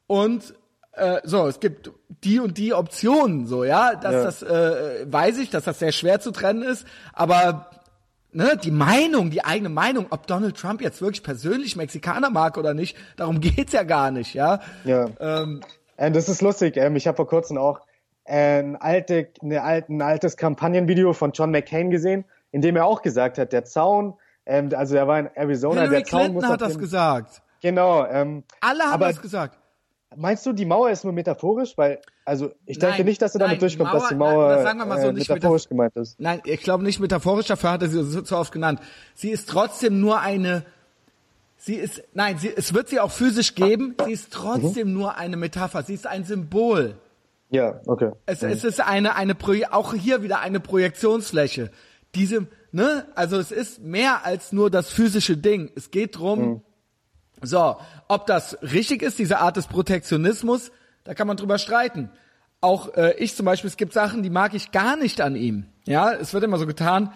Speaker 2: und äh, so, es gibt die und die Optionen, so ja, dass ja. das äh, weiß ich, dass das sehr schwer zu trennen ist, aber ne, die Meinung, die eigene Meinung, ob Donald Trump jetzt wirklich persönlich Mexikaner mag oder nicht, darum [laughs] geht's ja gar nicht, ja.
Speaker 1: Ja. Ähm, äh, das ist lustig. Ähm, ich habe vor kurzem auch äh, ein, alte, eine alte, ein altes Kampagnenvideo von John McCain gesehen, in dem er auch gesagt hat, der Zaun, ähm, also er war in Arizona,
Speaker 2: Hillary
Speaker 1: der Zaun
Speaker 2: Clinton muss hat das gesagt.
Speaker 1: Genau. Ähm,
Speaker 2: Alle haben das gesagt.
Speaker 1: Meinst du, die Mauer ist nur metaphorisch? Weil, also ich denke nein, nicht, dass er damit nein, durchkommt, Mauer, dass die Mauer nein, sagen wir mal so, äh, nicht metaphorisch metaph gemeint ist.
Speaker 2: Nein, ich glaube nicht metaphorisch, dafür hat er sie so, so oft genannt. Sie ist trotzdem nur eine, sie ist, nein, sie, es wird sie auch physisch geben, sie ist trotzdem mhm. nur eine Metapher, sie ist ein Symbol.
Speaker 1: Ja, okay.
Speaker 2: Es, mhm. es ist eine, eine Proje auch hier wieder eine Projektionsfläche. Diese, ne, also es ist mehr als nur das physische Ding. Es geht drum, mhm so, ob das richtig ist, diese Art des Protektionismus, da kann man drüber streiten. Auch äh, ich zum Beispiel, es gibt Sachen, die mag ich gar nicht an ihm. Ja, es wird immer so getan.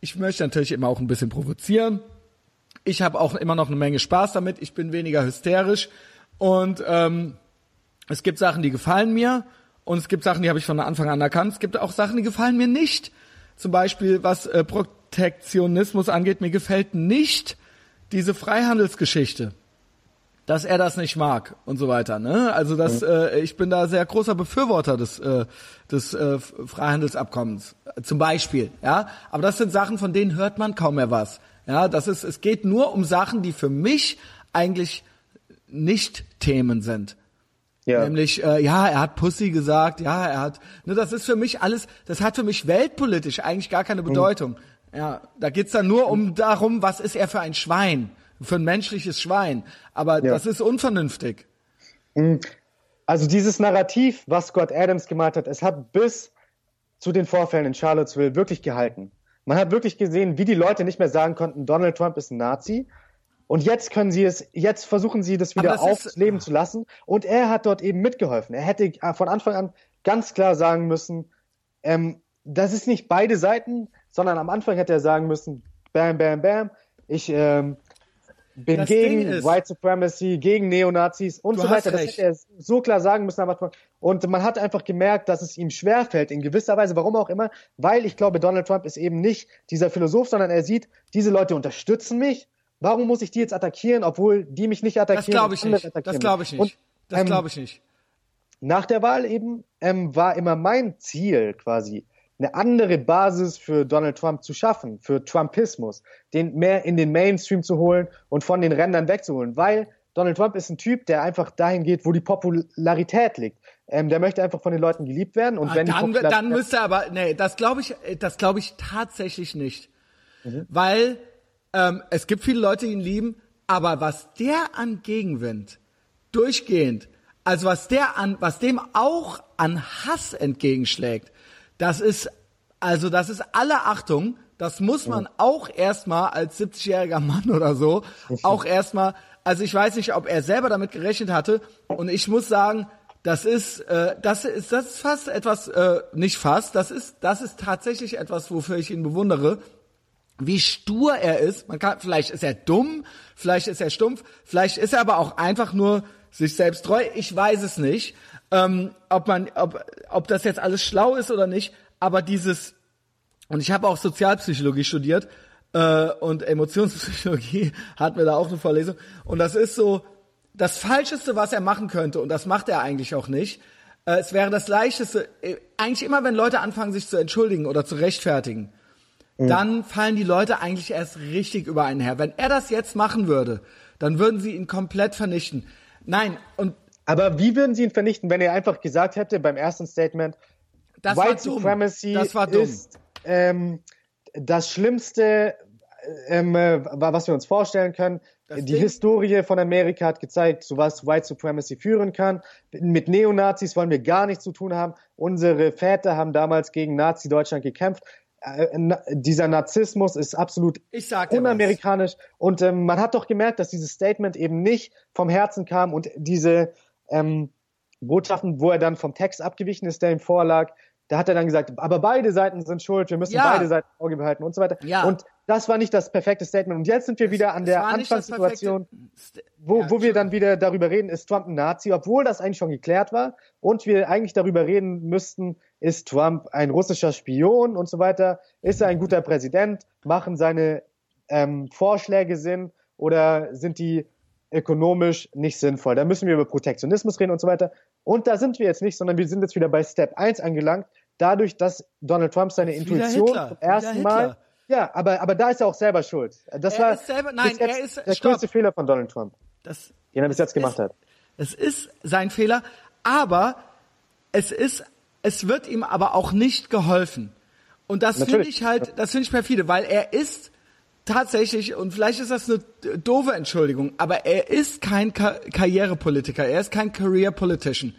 Speaker 2: Ich möchte natürlich immer auch ein bisschen provozieren. Ich habe auch immer noch eine Menge Spaß damit. Ich bin weniger hysterisch und ähm, es gibt Sachen, die gefallen mir und es gibt Sachen, die habe ich von Anfang an erkannt. Es gibt auch Sachen, die gefallen mir nicht. Zum Beispiel, was äh, Protektionismus angeht, mir gefällt nicht, diese Freihandelsgeschichte, dass er das nicht mag und so weiter. Ne? Also das, mhm. äh, ich bin da sehr großer Befürworter des, äh, des äh, Freihandelsabkommens zum Beispiel. Ja, aber das sind Sachen, von denen hört man kaum mehr was. Ja, das ist, es geht nur um Sachen, die für mich eigentlich nicht Themen sind. Ja. Nämlich, äh, ja, er hat Pussy gesagt, ja, er hat, ne, das ist für mich alles, das hat für mich weltpolitisch eigentlich gar keine mhm. Bedeutung. Mhm. Ja, da geht's dann nur um darum, was ist er für ein Schwein, für ein menschliches Schwein. Aber ja. das ist unvernünftig.
Speaker 1: Mhm. Also dieses Narrativ, was Scott Adams gemalt hat, es hat bis zu den Vorfällen in Charlottesville wirklich gehalten. Man hat wirklich gesehen, wie die Leute nicht mehr sagen konnten, Donald Trump ist ein Nazi. Und jetzt können sie es, jetzt versuchen sie das wieder das aufleben zu lassen. Und er hat dort eben mitgeholfen. Er hätte von Anfang an ganz klar sagen müssen, ähm, das ist nicht beide Seiten, sondern am Anfang hätte er sagen müssen, bam, bam, bam, ich ähm, bin das gegen White Supremacy, gegen Neonazis und so weiter. Das hätte er so klar sagen müssen am Anfang. Und man hat einfach gemerkt, dass es ihm schwerfällt, in gewisser Weise, warum auch immer, weil ich glaube, Donald Trump ist eben nicht dieser Philosoph, sondern er sieht, diese Leute unterstützen mich, warum muss ich die jetzt attackieren, obwohl die mich nicht attackieren?
Speaker 2: Das glaube ich nicht. Das glaube ich nicht. das ähm, glaube ich nicht.
Speaker 1: Nach der Wahl eben ähm, war immer mein Ziel quasi, eine andere Basis für Donald Trump zu schaffen, für Trumpismus, den mehr in den Mainstream zu holen und von den Rändern wegzuholen, weil Donald Trump ist ein Typ, der einfach dahin geht, wo die Popularität liegt. Ähm, der möchte einfach von den Leuten geliebt werden und ah, wenn
Speaker 2: dann, dann müsste er aber nee, das glaube ich, das glaube ich tatsächlich nicht, mhm. weil ähm, es gibt viele Leute, die ihn lieben, aber was der an Gegenwind durchgehend, also was der an, was dem auch an Hass entgegenschlägt, das ist, also das ist alle Achtung, das muss man auch erstmal als 70-jähriger Mann oder so [laughs] auch erstmal, also ich weiß nicht, ob er selber damit gerechnet hatte und ich muss sagen, das ist, äh, das ist, das ist fast etwas, äh, nicht fast, das ist, das ist tatsächlich etwas, wofür ich ihn bewundere, wie stur er ist. Man kann, vielleicht ist er dumm, vielleicht ist er stumpf, vielleicht ist er aber auch einfach nur sich selbst treu. Ich weiß es nicht ähm, ob man, ob, ob das jetzt alles schlau ist oder nicht, aber dieses, und ich habe auch Sozialpsychologie studiert äh, und Emotionspsychologie [laughs] hatten wir da auch eine Vorlesung. Und das ist so das Falscheste, was er machen könnte, und das macht er eigentlich auch nicht. Äh, es wäre das Leichteste, äh, eigentlich immer, wenn Leute anfangen, sich zu entschuldigen oder zu rechtfertigen, mhm. dann fallen die Leute eigentlich erst richtig über einen her. Wenn er das jetzt machen würde, dann würden sie ihn komplett vernichten. Nein, und
Speaker 1: aber wie würden Sie ihn vernichten, wenn er einfach gesagt hätte beim ersten Statement,
Speaker 2: das White Supremacy
Speaker 1: ist ähm, das Schlimmste, ähm, äh, was wir uns vorstellen können. Das die Ding? Historie von Amerika hat gezeigt, zu was White Supremacy führen kann. Mit Neonazis wollen wir gar nichts zu tun haben. Unsere Väter haben damals gegen Nazi-Deutschland gekämpft. Äh, dieser Narzissmus ist absolut unamerikanisch. Und ähm, man hat doch gemerkt, dass dieses Statement eben nicht vom Herzen kam und diese ähm, Botschaften, wo er dann vom Text abgewichen ist, der ihm vorlag. Da hat er dann gesagt, aber beide Seiten sind schuld, wir müssen ja. beide Seiten im Auge behalten und so weiter. Ja. Und das war nicht das perfekte Statement. Und jetzt sind wir wieder an der Anfangssituation, wo, wo wir dann wieder darüber reden, ist Trump ein Nazi, obwohl das eigentlich schon geklärt war. Und wir eigentlich darüber reden müssten, ist Trump ein russischer Spion und so weiter? Ist er ein guter Präsident? Machen seine ähm, Vorschläge Sinn? Oder sind die ökonomisch nicht sinnvoll. Da müssen wir über Protektionismus reden und so weiter. Und da sind wir jetzt nicht, sondern wir sind jetzt wieder bei Step 1 angelangt, dadurch, dass Donald Trump seine Intuition zum ersten Mal ja, aber, aber da ist er auch selber schuld. Das er war
Speaker 2: selber, nein, er ist,
Speaker 1: der stopp. größte Fehler von Donald Trump, das, den er bis jetzt gemacht ist, hat.
Speaker 2: Es ist sein Fehler, aber es ist, es wird ihm aber auch nicht geholfen. Und das finde ich halt, das finde ich perfide, weil er ist tatsächlich, und vielleicht ist das eine doofe Entschuldigung, aber er ist kein Ka Karrierepolitiker, er ist kein Career Politician.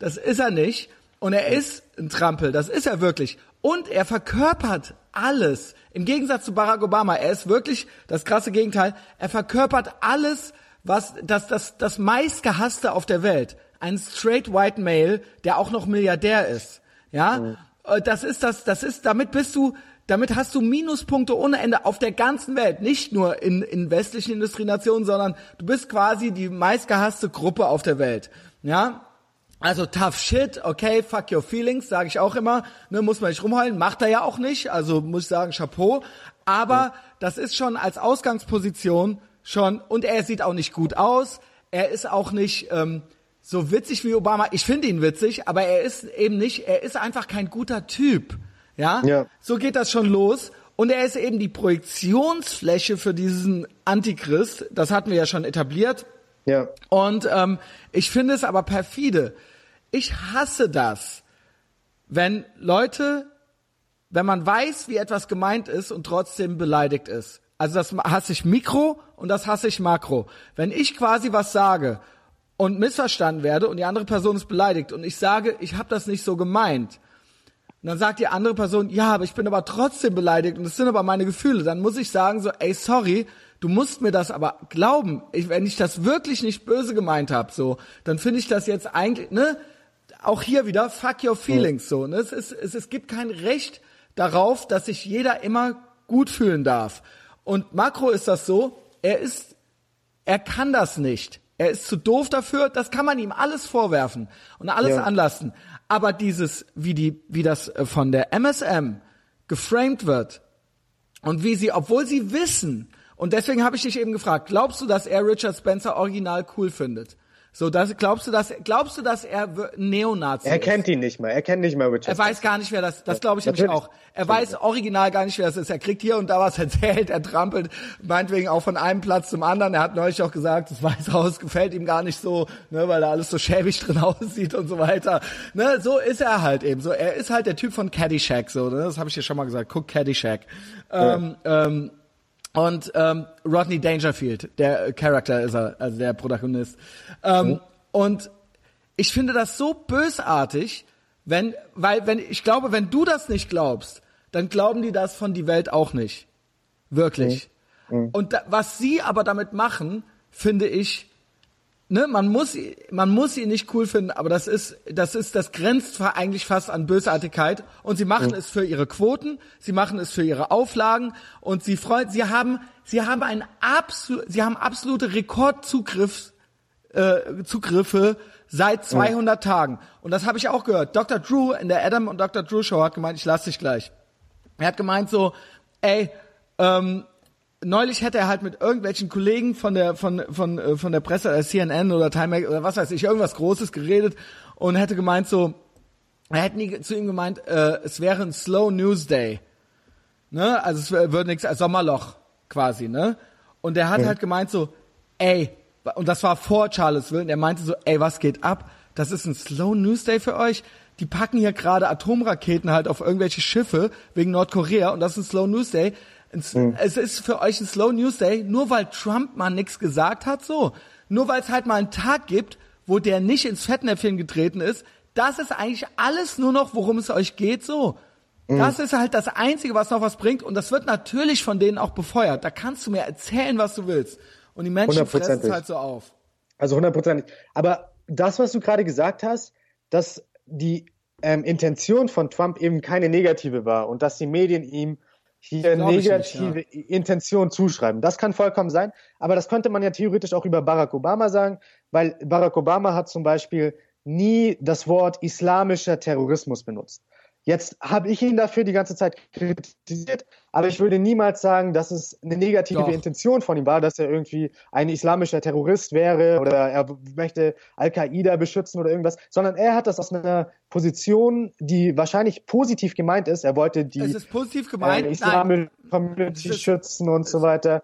Speaker 2: Das ist er nicht. Und er ist ein Trampel, das ist er wirklich. Und er verkörpert alles. Im Gegensatz zu Barack Obama, er ist wirklich das krasse Gegenteil. Er verkörpert alles, was das, das, das meistgehasste auf der Welt. Ein straight white male, der auch noch Milliardär ist. Ja? Mhm. Das ist das, das ist, damit bist du, damit hast du Minuspunkte ohne Ende auf der ganzen Welt, nicht nur in, in westlichen Industrienationen, sondern du bist quasi die meistgehasste Gruppe auf der Welt. Ja, also tough shit, okay, fuck your feelings, sage ich auch immer, ne, muss man nicht rumheulen, macht er ja auch nicht, also muss ich sagen, Chapeau, aber ja. das ist schon als Ausgangsposition schon, und er sieht auch nicht gut aus, er ist auch nicht ähm, so witzig wie Obama, ich finde ihn witzig, aber er ist eben nicht, er ist einfach kein guter Typ. Ja? ja. So geht das schon los. Und er ist eben die Projektionsfläche für diesen Antichrist. Das hatten wir ja schon etabliert.
Speaker 1: Ja.
Speaker 2: Und ähm, ich finde es aber perfide. Ich hasse das, wenn Leute, wenn man weiß, wie etwas gemeint ist und trotzdem beleidigt ist. Also das hasse ich Mikro und das hasse ich Makro. Wenn ich quasi was sage und missverstanden werde und die andere Person ist beleidigt und ich sage, ich habe das nicht so gemeint, und dann sagt die andere Person, ja, aber ich bin aber trotzdem beleidigt und das sind aber meine Gefühle. Dann muss ich sagen so, ey, sorry, du musst mir das aber glauben. Ich, wenn ich das wirklich nicht böse gemeint habe, so, dann finde ich das jetzt eigentlich, ne? Auch hier wieder, fuck your feelings, so. Ne? Es, ist, es, es gibt kein Recht darauf, dass sich jeder immer gut fühlen darf. Und Makro ist das so, er ist, er kann das nicht. Er ist zu doof dafür, das kann man ihm alles vorwerfen und alles ja. anlassen. Aber dieses, wie die, wie das äh, von der MSM geframed wird und wie sie, obwohl sie wissen Und deswegen habe ich dich eben gefragt, glaubst du, dass er Richard Spencer original cool findet? So, das, glaubst du, dass, glaubst du, dass er Neonazi
Speaker 1: Er kennt ihn nicht mal. Er kennt nicht mal Richard.
Speaker 2: Er weiß gar nicht, wer das, das glaube ich nämlich auch. Er weiß original gar nicht, wer das ist. Er kriegt hier und da was [laughs] erzählt, er trampelt meinetwegen auch von einem Platz zum anderen. Er hat neulich auch gesagt, das Weiße Haus gefällt ihm gar nicht so, ne, weil da alles so schäbig drin [laughs] aussieht und so weiter. Ne, so ist er halt eben. So, er ist halt der Typ von Caddyshack, so, ne? das habe ich dir schon mal gesagt. Guck Caddyshack. Ja. Ähm, ähm, und ähm, Rodney Dangerfield, der Charakter ist er, also der Protagonist. Ähm, mhm. Und ich finde das so bösartig, wenn, weil, wenn, ich glaube, wenn du das nicht glaubst, dann glauben die das von die Welt auch nicht. Wirklich. Mhm. Mhm. Und da, was sie aber damit machen, finde ich ne, man muss, man muss ihn nicht cool finden, aber das ist, das ist, das grenzt eigentlich fast an Bösartigkeit. Und sie machen mhm. es für ihre Quoten, sie machen es für ihre Auflagen und sie freuen, sie haben, sie haben einen absolut, sie haben absolute Rekordzugriff, äh, Zugriffe seit 200 mhm. Tagen. Und das habe ich auch gehört. Dr. Drew in der Adam und Dr. Drew Show hat gemeint, ich lasse dich gleich. Er hat gemeint so, ey, ähm, neulich hätte er halt mit irgendwelchen Kollegen von der von von äh, von der Presse oder CNN oder Time oder was weiß ich irgendwas Großes geredet und hätte gemeint so er hätte nie zu ihm gemeint äh, es wäre ein Slow News Day ne? Also es würde nichts als Sommerloch quasi ne? Und er hat ja. halt gemeint so ey und das war vor Charlottesville und er meinte so ey was geht ab? Das ist ein Slow News Day für euch? Die packen hier gerade Atomraketen halt auf irgendwelche Schiffe wegen Nordkorea und das ist ein Slow News Day Mhm. Es ist für euch ein Slow News Day, nur weil Trump mal nichts gesagt hat, so. Nur weil es halt mal einen Tag gibt, wo der nicht ins Fettnäpfchen getreten ist. Das ist eigentlich alles nur noch, worum es euch geht, so. Mhm. Das ist halt das Einzige, was noch was bringt. Und das wird natürlich von denen auch befeuert. Da kannst du mir erzählen, was du willst. Und die Menschen fressen es halt so auf.
Speaker 1: Also hundertprozentig. Aber das, was du gerade gesagt hast, dass die ähm, Intention von Trump eben keine negative war und dass die Medien ihm hier negative nicht, ja. Intention zuschreiben. Das kann vollkommen sein, aber das könnte man ja theoretisch auch über Barack Obama sagen, weil Barack Obama hat zum Beispiel nie das Wort islamischer Terrorismus benutzt. Jetzt habe ich ihn dafür die ganze Zeit kritisiert, aber ich würde niemals sagen, dass es eine negative Doch. Intention von ihm war, dass er irgendwie ein islamischer Terrorist wäre oder er möchte Al-Qaida beschützen oder irgendwas, sondern er hat das aus einer Position, die wahrscheinlich positiv gemeint ist. Er wollte die
Speaker 2: es ist positiv gemeint.
Speaker 1: Äh, islamische Community ist, schützen und so weiter.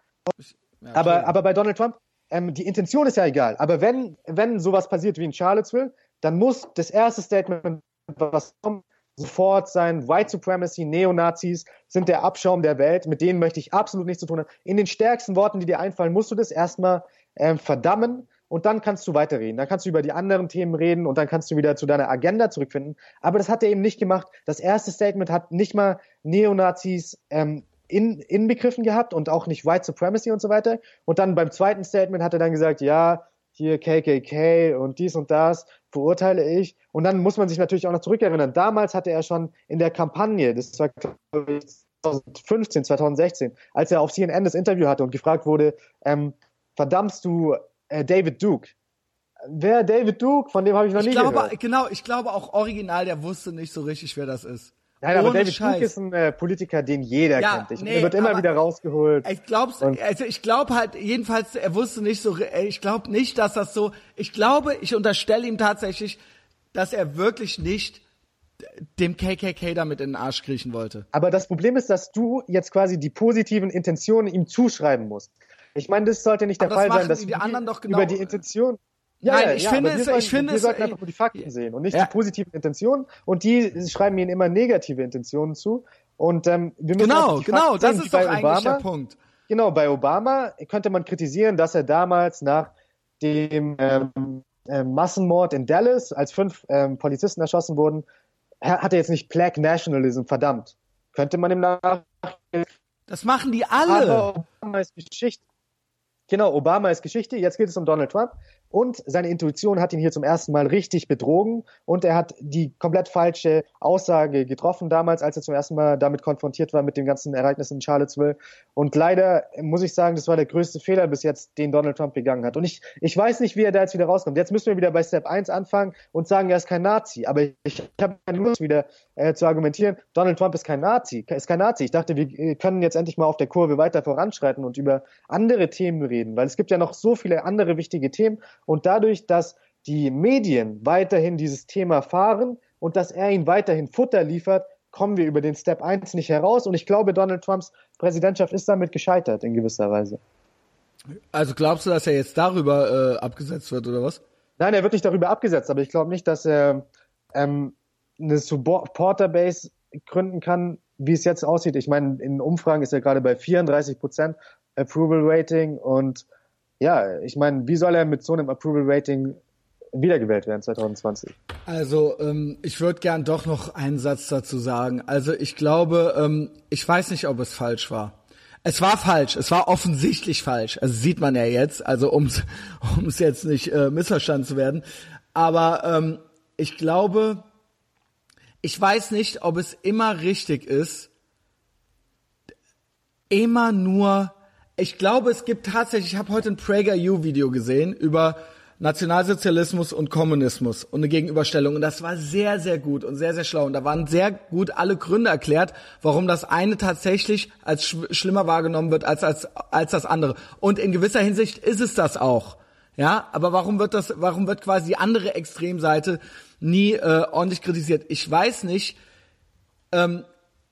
Speaker 1: Ja, aber, aber bei Donald Trump, ähm, die Intention ist ja egal. Aber wenn, wenn sowas passiert wie in Charlottesville, dann muss das erste Statement, was kommt, sofort sein. White Supremacy, Neonazis sind der Abschaum der Welt. Mit denen möchte ich absolut nichts zu tun haben. In den stärksten Worten, die dir einfallen, musst du das erstmal ähm, verdammen und dann kannst du weiterreden. Dann kannst du über die anderen Themen reden und dann kannst du wieder zu deiner Agenda zurückfinden. Aber das hat er eben nicht gemacht. Das erste Statement hat nicht mal Neonazis ähm, in, inbegriffen gehabt und auch nicht White Supremacy und so weiter. Und dann beim zweiten Statement hat er dann gesagt, ja, hier KKK und dies und das verurteile ich. Und dann muss man sich natürlich auch noch zurückerinnern. Damals hatte er schon in der Kampagne, das war 2015, 2016, als er auf CNN das Interview hatte und gefragt wurde, ähm, verdammst du äh, David Duke? Wer David Duke? Von dem habe ich noch
Speaker 2: ich
Speaker 1: nie
Speaker 2: glaube,
Speaker 1: gehört.
Speaker 2: Genau, ich glaube auch original, der wusste nicht so richtig, wer das ist.
Speaker 1: Nein, aber David Scheiß. Duke ist ein äh, Politiker, den jeder ja, kennt. Ich, nee, er wird immer wieder rausgeholt.
Speaker 2: Ich glaub's, also ich glaube halt, jedenfalls, er wusste nicht so, äh, ich glaube nicht, dass das so, ich glaube, ich unterstelle ihm tatsächlich, dass er wirklich nicht dem KKK damit in den Arsch kriechen wollte.
Speaker 1: Aber das Problem ist, dass du jetzt quasi die positiven Intentionen ihm zuschreiben musst. Ich meine, das sollte nicht der Fall sein, dass
Speaker 2: die, die anderen doch genau
Speaker 1: über die Intention
Speaker 2: ja, Nein, ich ja, finde es,
Speaker 1: sollten,
Speaker 2: ich finde
Speaker 1: wir es, sollten einfach nur die Fakten sehen und nicht ja. die positiven Intentionen. Und die schreiben ihnen immer negative Intentionen zu. Und ähm, wir müssen
Speaker 2: genau, genau, das ist doch eigentlich Obama, der Punkt.
Speaker 1: Genau, bei Obama könnte man kritisieren, dass er damals nach dem ähm, äh, Massenmord in Dallas, als fünf ähm, Polizisten erschossen wurden, hat er jetzt nicht Black Nationalism verdammt. Könnte man im Nachhinein.
Speaker 2: Das machen die alle.
Speaker 1: Aber Obama ist Geschichte. Genau, Obama ist Geschichte. Jetzt geht es um Donald Trump. Und seine Intuition hat ihn hier zum ersten Mal richtig betrogen und er hat die komplett falsche Aussage getroffen damals, als er zum ersten Mal damit konfrontiert war mit den ganzen Ereignissen in Charlottesville. Und leider muss ich sagen, das war der größte Fehler bis jetzt, den Donald Trump begangen hat. Und ich, ich weiß nicht, wie er da jetzt wieder rauskommt. Jetzt müssen wir wieder bei Step 1 anfangen und sagen, er ist kein Nazi. Aber ich, ich habe keine Lust wieder äh, zu argumentieren, Donald Trump ist kein Nazi, ist kein Nazi. Ich dachte, wir können jetzt endlich mal auf der Kurve weiter voranschreiten und über andere Themen reden, weil es gibt ja noch so viele andere wichtige Themen und dadurch, dass die Medien weiterhin dieses Thema fahren und dass er ihnen weiterhin Futter liefert, kommen wir über den Step 1 nicht heraus und ich glaube, Donald Trumps Präsidentschaft ist damit gescheitert in gewisser Weise.
Speaker 2: Also glaubst du, dass er jetzt darüber äh, abgesetzt wird oder was?
Speaker 1: Nein, er wird nicht darüber abgesetzt, aber ich glaube nicht, dass er ähm, eine Supporter-Base gründen kann, wie es jetzt aussieht. Ich meine, in Umfragen ist er gerade bei 34 Prozent Approval Rating und ja, ich meine, wie soll er mit so einem Approval Rating wiedergewählt werden 2020?
Speaker 2: Also ähm, ich würde gern doch noch einen Satz dazu sagen. Also ich glaube, ähm, ich weiß nicht, ob es falsch war. Es war falsch, es war offensichtlich falsch. Also sieht man ja jetzt, also um es [laughs] jetzt nicht äh, missverstanden zu werden. Aber ähm, ich glaube, ich weiß nicht, ob es immer richtig ist, immer nur, ich glaube, es gibt tatsächlich, ich habe heute ein PragerU-Video gesehen über Nationalsozialismus und Kommunismus und eine Gegenüberstellung. Und das war sehr, sehr gut und sehr, sehr schlau. Und da waren sehr gut alle Gründe erklärt, warum das eine tatsächlich als sch schlimmer wahrgenommen wird als, als, als das andere. Und in gewisser Hinsicht ist es das auch. Ja, aber warum wird das, warum wird quasi die andere Extremseite nie äh, ordentlich kritisiert. Ich weiß nicht, ähm,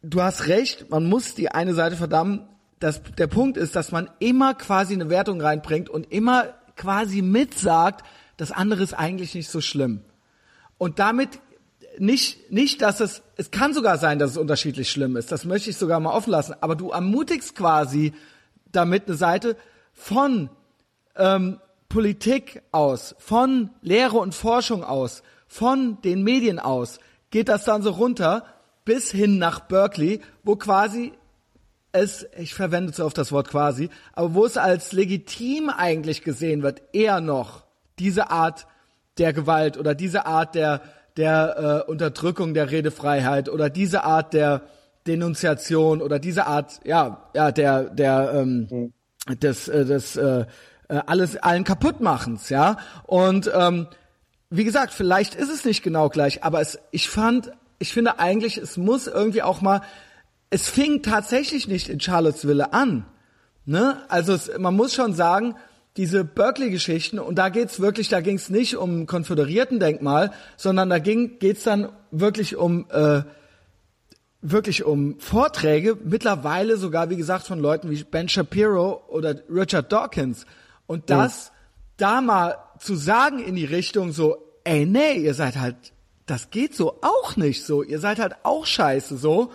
Speaker 2: du hast recht, man muss die eine Seite verdammen. Das, der Punkt ist, dass man immer quasi eine Wertung reinbringt und immer quasi mitsagt, das andere ist eigentlich nicht so schlimm. Und damit nicht, nicht, dass es, es kann sogar sein, dass es unterschiedlich schlimm ist. Das möchte ich sogar mal offen lassen. Aber du ermutigst quasi damit eine Seite von ähm, Politik aus, von Lehre und Forschung aus, von den Medien aus geht das dann so runter bis hin nach Berkeley, wo quasi es, ich verwende zu oft das Wort quasi, aber wo es als legitim eigentlich gesehen wird, eher noch diese Art der Gewalt oder diese Art der, der äh, Unterdrückung der Redefreiheit oder diese Art der Denunziation oder diese Art, ja, ja, der, der, ähm, mhm. des, äh, des, äh, äh alles allen kaputtmachens, ja. Und ähm, wie gesagt, vielleicht ist es nicht genau gleich, aber es, ich fand, ich finde eigentlich, es muss irgendwie auch mal, es fing tatsächlich nicht in Charlottesville an. Ne? Also es, man muss schon sagen, diese Berkeley-Geschichten, und da geht's wirklich, da ging's nicht um Konföderierten-Denkmal, sondern da ging, geht's dann wirklich um, äh, wirklich um Vorträge, mittlerweile sogar, wie gesagt, von Leuten wie Ben Shapiro oder Richard Dawkins. Und das, mhm. da mal zu sagen in die Richtung so, ey, nee, ihr seid halt, das geht so auch nicht so, ihr seid halt auch scheiße so.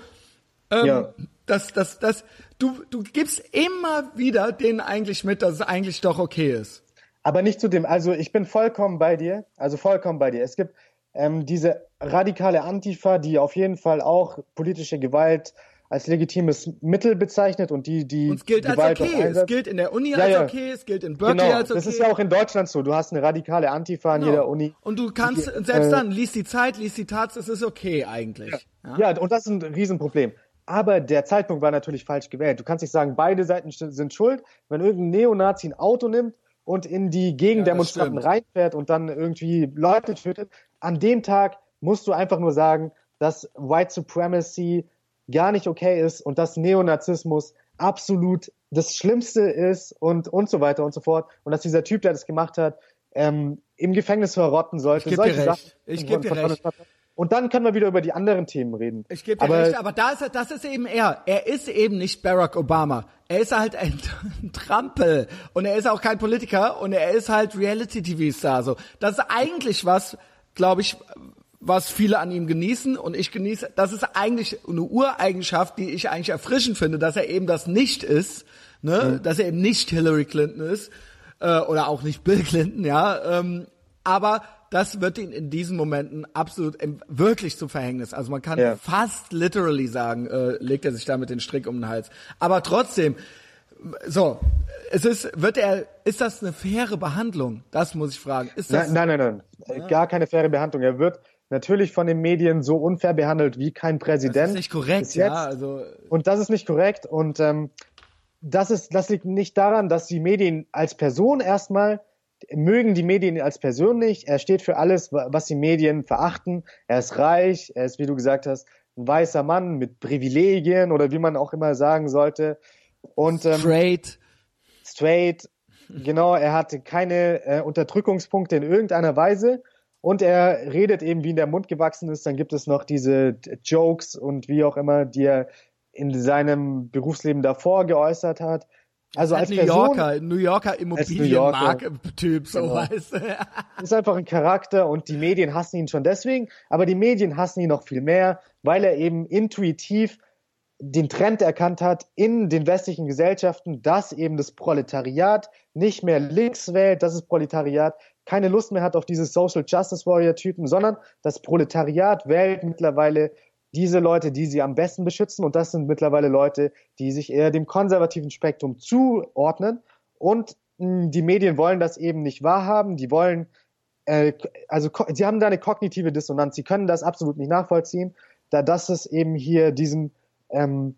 Speaker 2: Ähm, ja. Das, das, das, du, du gibst immer wieder denen eigentlich mit, dass es eigentlich doch okay ist.
Speaker 1: Aber nicht zu dem, also ich bin vollkommen bei dir, also vollkommen bei dir. Es gibt ähm, diese radikale Antifa, die auf jeden Fall auch politische Gewalt als legitimes Mittel bezeichnet und die die
Speaker 2: und es gilt
Speaker 1: Gewalt
Speaker 2: als okay, es gilt in der Uni ja, als ja. okay, es gilt in Berkeley
Speaker 1: genau.
Speaker 2: als okay.
Speaker 1: Das ist ja auch in Deutschland so. Du hast eine radikale Antifa an genau. jeder Uni.
Speaker 2: Und du kannst die, selbst äh, dann liest die Zeit, liest die Taz, es ist okay eigentlich.
Speaker 1: Ja. ja, und das ist ein Riesenproblem. Aber der Zeitpunkt war natürlich falsch gewählt. Du kannst nicht sagen, beide Seiten sind schuld. Wenn irgendein Neonazi ein Auto nimmt und in die Gegendemonstranten ja, reinfährt und dann irgendwie Leute tötet, an dem Tag musst du einfach nur sagen, dass White Supremacy gar nicht okay ist und dass Neonazismus absolut das Schlimmste ist und, und so weiter und so fort. Und dass dieser Typ, der das gemacht hat, ähm, im Gefängnis verrotten sollte.
Speaker 2: Ich gebe dir recht. Ich gebe dir recht.
Speaker 1: Und dann können wir wieder über die anderen Themen reden.
Speaker 2: Ich gebe dir aber, recht, aber da ist, das ist eben er. Er ist eben nicht Barack Obama. Er ist halt ein, ein [laughs] Trampel. Und er ist auch kein Politiker. Und er ist halt Reality-TV-Star. So. Das ist eigentlich was, glaube ich, was viele an ihm genießen und ich genieße, das ist eigentlich eine Ureigenschaft, die ich eigentlich erfrischend finde, dass er eben das nicht ist, ne, mhm. dass er eben nicht Hillary Clinton ist äh, oder auch nicht Bill Clinton, ja, ähm, aber das wird ihn in diesen Momenten absolut wirklich zum Verhängnis. Also man kann ja. fast literally sagen, äh, legt er sich damit den Strick um den Hals. Aber trotzdem, so, es ist, wird er, ist das eine faire Behandlung? Das muss ich fragen. Ist das,
Speaker 1: nein, nein, nein, nein. Ja. Gar keine faire Behandlung. Er wird natürlich von den Medien so unfair behandelt wie kein Präsident. Das ist
Speaker 2: nicht korrekt, ja. Also
Speaker 1: und das ist nicht korrekt. Und ähm, das ist, das liegt nicht daran, dass die Medien als Person erstmal mögen die Medien als Person nicht. Er steht für alles, was die Medien verachten. Er ist reich, er ist, wie du gesagt hast, ein weißer Mann mit Privilegien oder wie man auch immer sagen sollte. Und
Speaker 2: ähm, straight.
Speaker 1: Straight. Genau, er hatte keine äh, Unterdrückungspunkte in irgendeiner Weise. Und er redet eben, wie in der Mund gewachsen ist. Dann gibt es noch diese Jokes und wie auch immer, die er in seinem Berufsleben davor geäußert hat.
Speaker 2: Also als, als New Person, Yorker, New Yorker Immobilienmarkt-Typ, so genau. weißt du. [laughs]
Speaker 1: ist einfach ein Charakter und die Medien hassen ihn schon deswegen, aber die Medien hassen ihn noch viel mehr, weil er eben intuitiv den Trend erkannt hat in den westlichen Gesellschaften, dass eben das Proletariat nicht mehr links wählt, dass das Proletariat keine Lust mehr hat auf diese Social Justice Warrior Typen, sondern das Proletariat wählt mittlerweile diese Leute, die sie am besten beschützen. Und das sind mittlerweile Leute, die sich eher dem konservativen Spektrum zuordnen. Und mh, hm, die Medien wollen das eben nicht wahrhaben. Die wollen, äh, also sie haben da eine kognitive Dissonanz. Sie können das absolut nicht nachvollziehen, da das es eben hier diesen ähm,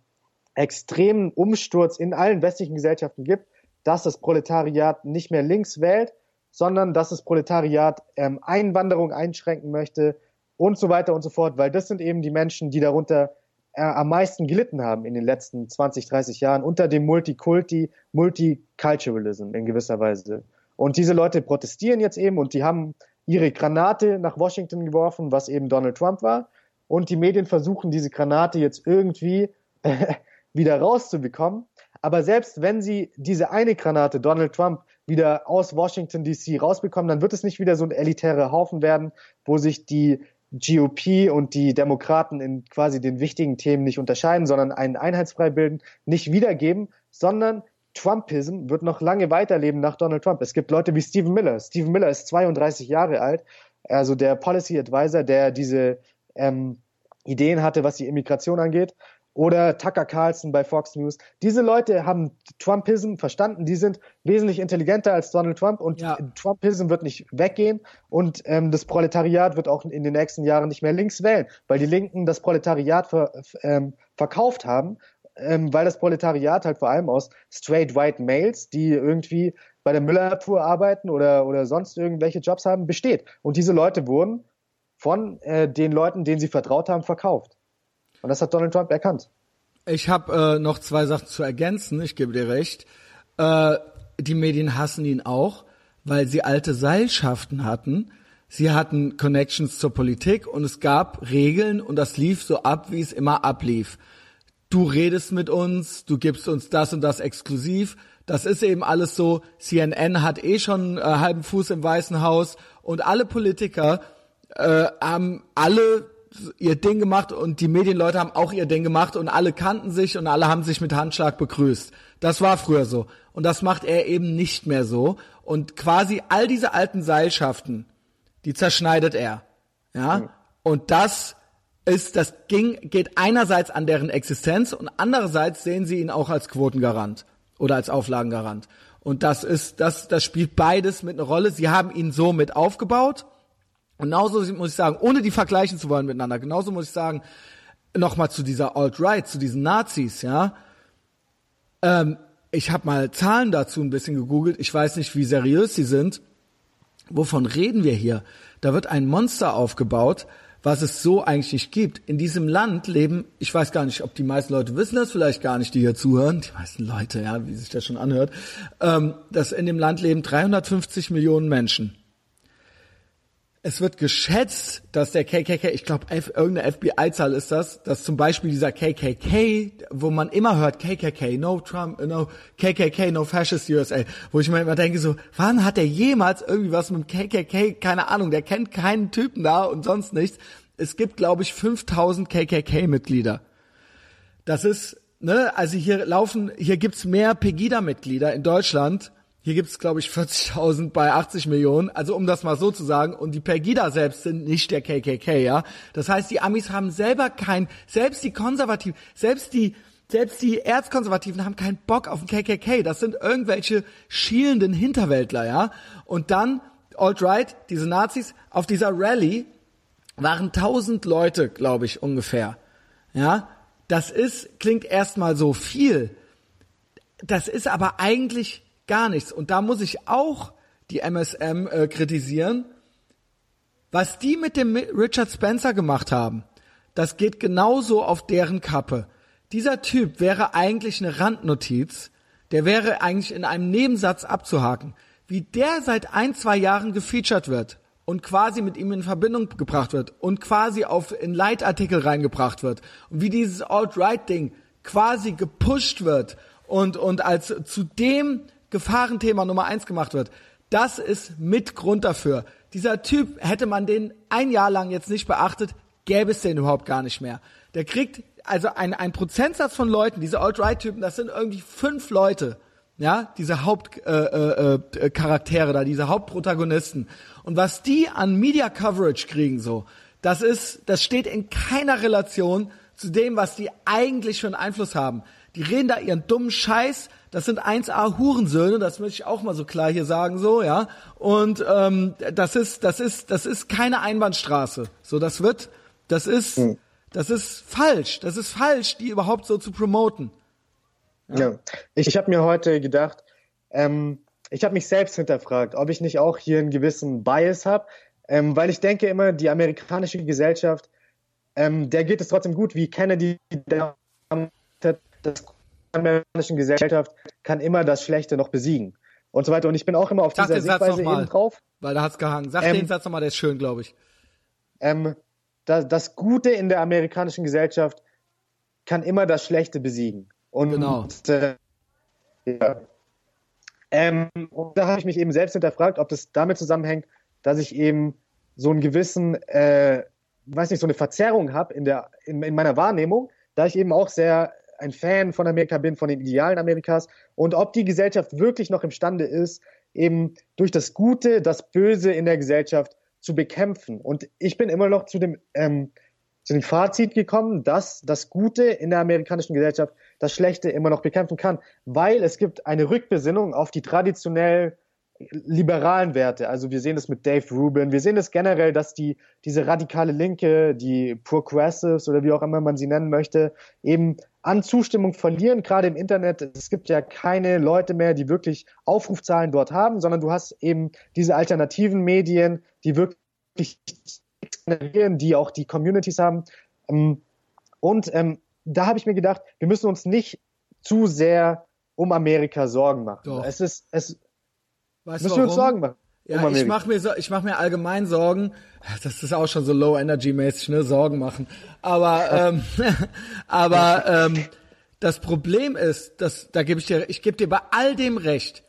Speaker 1: extremen Umsturz in allen westlichen Gesellschaften gibt, dass das Proletariat nicht mehr links wählt, sondern dass das Proletariat ähm, Einwanderung einschränken möchte, und so weiter und so fort, weil das sind eben die Menschen, die darunter äh, am meisten gelitten haben in den letzten 20, 30 Jahren unter dem Multikulti, Multiculturalism in gewisser Weise. Und diese Leute protestieren jetzt eben und die haben ihre Granate nach Washington geworfen, was eben Donald Trump war. Und die Medien versuchen diese Granate jetzt irgendwie [laughs] wieder rauszubekommen. Aber selbst wenn sie diese eine Granate, Donald Trump, wieder aus Washington DC rausbekommen, dann wird es nicht wieder so ein elitärer Haufen werden, wo sich die GOP und die Demokraten in quasi den wichtigen Themen nicht unterscheiden, sondern einen Einheitsbrei bilden, nicht wiedergeben, sondern Trumpism wird noch lange weiterleben nach Donald Trump. Es gibt Leute wie Stephen Miller. Stephen Miller ist 32 Jahre alt, also der Policy Advisor, der diese ähm, Ideen hatte, was die Immigration angeht oder Tucker Carlson bei Fox News. Diese Leute haben Trumpism verstanden, die sind wesentlich intelligenter als Donald Trump und ja. Trumpism wird nicht weggehen und ähm, das Proletariat wird auch in den nächsten Jahren nicht mehr links wählen, weil die Linken das Proletariat ver, ähm, verkauft haben, ähm, weil das Proletariat halt vor allem aus straight white males, die irgendwie bei der Müllabfuhr arbeiten oder, oder sonst irgendwelche Jobs haben, besteht. Und diese Leute wurden von äh, den Leuten, denen sie vertraut haben, verkauft. Und das hat Donald Trump erkannt.
Speaker 2: Ich habe äh, noch zwei Sachen zu ergänzen. Ich gebe dir recht. Äh, die Medien hassen ihn auch, weil sie alte Seilschaften hatten. Sie hatten Connections zur Politik und es gab Regeln und das lief so ab, wie es immer ablief. Du redest mit uns, du gibst uns das und das exklusiv. Das ist eben alles so. CNN hat eh schon äh, halben Fuß im Weißen Haus und alle Politiker äh, haben alle ihr Ding gemacht und die Medienleute haben auch ihr Ding gemacht und alle kannten sich und alle haben sich mit Handschlag begrüßt. Das war früher so. Und das macht er eben nicht mehr so. Und quasi all diese alten Seilschaften, die zerschneidet er. Ja. Mhm. Und das ist, das ging, geht einerseits an deren Existenz und andererseits sehen sie ihn auch als Quotengarant oder als Auflagengarant. Und das ist, das, das spielt beides mit einer Rolle. Sie haben ihn so mit aufgebaut genauso muss ich sagen, ohne die vergleichen zu wollen miteinander, genauso muss ich sagen, nochmal zu dieser Alt-Right, zu diesen Nazis, ja. Ähm, ich habe mal Zahlen dazu ein bisschen gegoogelt. Ich weiß nicht, wie seriös sie sind. Wovon reden wir hier? Da wird ein Monster aufgebaut, was es so eigentlich nicht gibt. In diesem Land leben, ich weiß gar nicht, ob die meisten Leute wissen das vielleicht gar nicht, die hier zuhören, die meisten Leute, ja, wie sich das schon anhört, ähm, dass in dem Land leben 350 Millionen Menschen es wird geschätzt, dass der KKK, ich glaube, irgendeine FBI-Zahl ist das, dass zum Beispiel dieser KKK, wo man immer hört, KKK, no Trump, no KKK, no Fascist USA, wo ich mir immer denke so, wann hat der jemals irgendwie was mit dem KKK, keine Ahnung, der kennt keinen Typen da und sonst nichts. Es gibt, glaube ich, 5000 KKK-Mitglieder. Das ist, ne, also hier laufen, hier gibt's mehr Pegida-Mitglieder in Deutschland hier gibt's glaube ich [laughs] 40.000 bei 80 Millionen. Also um das mal so zu sagen. Und die Pegida selbst sind nicht der KKK, ja. Das heißt, die Amis haben selber kein, selbst die Konservativen, selbst die selbst die Erzkonservativen haben keinen Bock auf den KKK. Das sind irgendwelche schielenden Hinterwäldler, ja. Und dann alt-right, diese Nazis, auf dieser Rallye waren tausend Leute, glaube ich, ungefähr. Ja, das ist, klingt erstmal so viel. Das ist aber eigentlich gar nichts. Und da muss ich auch die MSM äh, kritisieren. Was die mit dem Richard Spencer gemacht haben, das geht genauso auf deren Kappe. Dieser Typ wäre eigentlich eine Randnotiz, der wäre eigentlich in einem Nebensatz abzuhaken. Wie der seit ein, zwei Jahren gefeatured wird und quasi mit ihm in Verbindung gebracht wird und quasi auf in Leitartikel reingebracht wird und wie dieses Alt-Right-Ding quasi gepusht wird und, und als zu dem Gefahrenthema Nummer eins gemacht wird, das ist mit Grund dafür. Dieser Typ, hätte man den ein Jahr lang jetzt nicht beachtet, gäbe es den überhaupt gar nicht mehr. Der kriegt, also ein, ein Prozentsatz von Leuten, diese Alt-Right-Typen, das sind irgendwie fünf Leute, ja, diese Hauptcharaktere äh, äh, Charaktere da, diese Hauptprotagonisten. Und was die an Media Coverage kriegen, so, das ist, das steht in keiner Relation zu dem, was die eigentlich für einen Einfluss haben. Die reden da ihren dummen Scheiß. Das sind 1A Hurensöhne, das möchte ich auch mal so klar hier sagen, so, ja. Und ähm, das ist, das ist, das ist keine Einbahnstraße. So, das wird, das ist, hm. das ist falsch. Das ist falsch, die überhaupt so zu promoten.
Speaker 1: Ja, ja. ich, ich habe mir heute gedacht, ähm, ich habe mich selbst hinterfragt, ob ich nicht auch hier einen gewissen Bias habe, ähm, weil ich denke immer, die amerikanische Gesellschaft, ähm, der geht es trotzdem gut, wie Kennedy der das amerikanischen Gesellschaft kann immer das Schlechte noch besiegen und so weiter. Und ich bin auch immer auf Sag dieser Sichtweise eben drauf.
Speaker 2: Weil da hat's gehangen. Sag ähm, den Satz nochmal, der ist schön, glaube ich.
Speaker 1: Ähm, das, das Gute in der amerikanischen Gesellschaft kann immer das Schlechte besiegen. Und,
Speaker 2: genau.
Speaker 1: Äh, ja. Ähm, und da habe ich mich eben selbst hinterfragt, ob das damit zusammenhängt, dass ich eben so einen gewissen, äh, weiß nicht, so eine Verzerrung habe in, der, in, in meiner Wahrnehmung, da ich eben auch sehr ein Fan von Amerika bin, von den Idealen Amerikas und ob die Gesellschaft wirklich noch imstande ist, eben durch das Gute das Böse in der Gesellschaft zu bekämpfen. Und ich bin immer noch zu dem, ähm, zu dem Fazit gekommen, dass das Gute in der amerikanischen Gesellschaft das Schlechte immer noch bekämpfen kann, weil es gibt eine Rückbesinnung auf die traditionell liberalen Werte. Also wir sehen das mit Dave Rubin, wir sehen das generell, dass die diese radikale Linke, die Progressives oder wie auch immer man sie nennen möchte, eben an Zustimmung verlieren, gerade im Internet. Es gibt ja keine Leute mehr, die wirklich Aufrufzahlen dort haben, sondern du hast eben diese alternativen Medien, die wirklich generieren, die auch die Communities haben. Ähm, und ähm, da habe ich mir gedacht, wir müssen uns nicht zu sehr um Amerika Sorgen machen.
Speaker 2: Doch.
Speaker 1: Es ist, es
Speaker 2: weißt müssen wir uns Sorgen machen. Ja, um ich mache mir so, ich mache mir allgemein Sorgen. Das ist auch schon so Low Energy mäßig, ne, Sorgen machen. Aber ähm, [laughs] aber ähm, das Problem ist, dass da gebe ich dir, ich gebe dir bei all dem recht.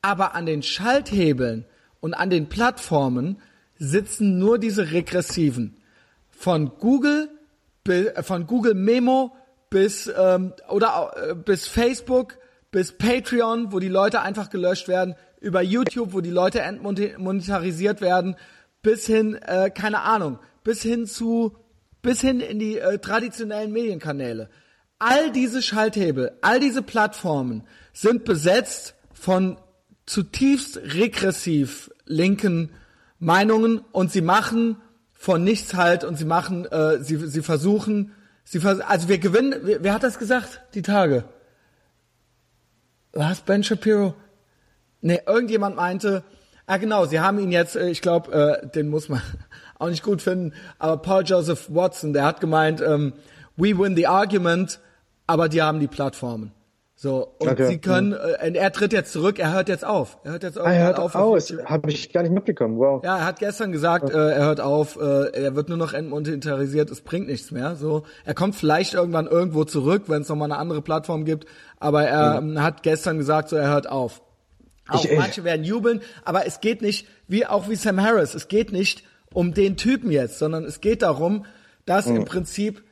Speaker 2: Aber an den Schalthebeln und an den Plattformen sitzen nur diese regressiven. Von Google, von Google Memo bis ähm, oder äh, bis Facebook, bis Patreon, wo die Leute einfach gelöscht werden, über YouTube, wo die Leute entmonetarisiert werden, bis hin, äh, keine Ahnung, bis hin zu, bis hin in die äh, traditionellen Medienkanäle. All diese Schalthebel, all diese Plattformen sind besetzt von zutiefst regressiv linken Meinungen und sie machen von nichts halt und sie machen, äh, sie, sie versuchen, sie vers also wir gewinnen, wer, wer hat das gesagt, die Tage? Was, Ben Shapiro? Nee, irgendjemand meinte, ah genau, sie haben ihn jetzt, äh, ich glaube, äh, den muss man [laughs] auch nicht gut finden, aber Paul Joseph Watson, der hat gemeint, ähm, we win the argument, aber die haben die Plattformen. So, und okay. sie können, äh, er tritt jetzt zurück, er hört jetzt auf. Er hört jetzt
Speaker 1: ah, er hört auf. aus, habe ich gar nicht mitbekommen, wow.
Speaker 2: Ja, er hat gestern gesagt, äh, er hört auf, äh, er wird nur noch entmonetarisiert, es bringt nichts mehr. So, Er kommt vielleicht irgendwann irgendwo zurück, wenn es nochmal eine andere Plattform gibt, aber er mhm. hat gestern gesagt, so er hört auf. Auch ich, manche werden jubeln, aber es geht nicht, wie auch wie Sam Harris, es geht nicht um den Typen jetzt, sondern es geht darum, dass mhm. im Prinzip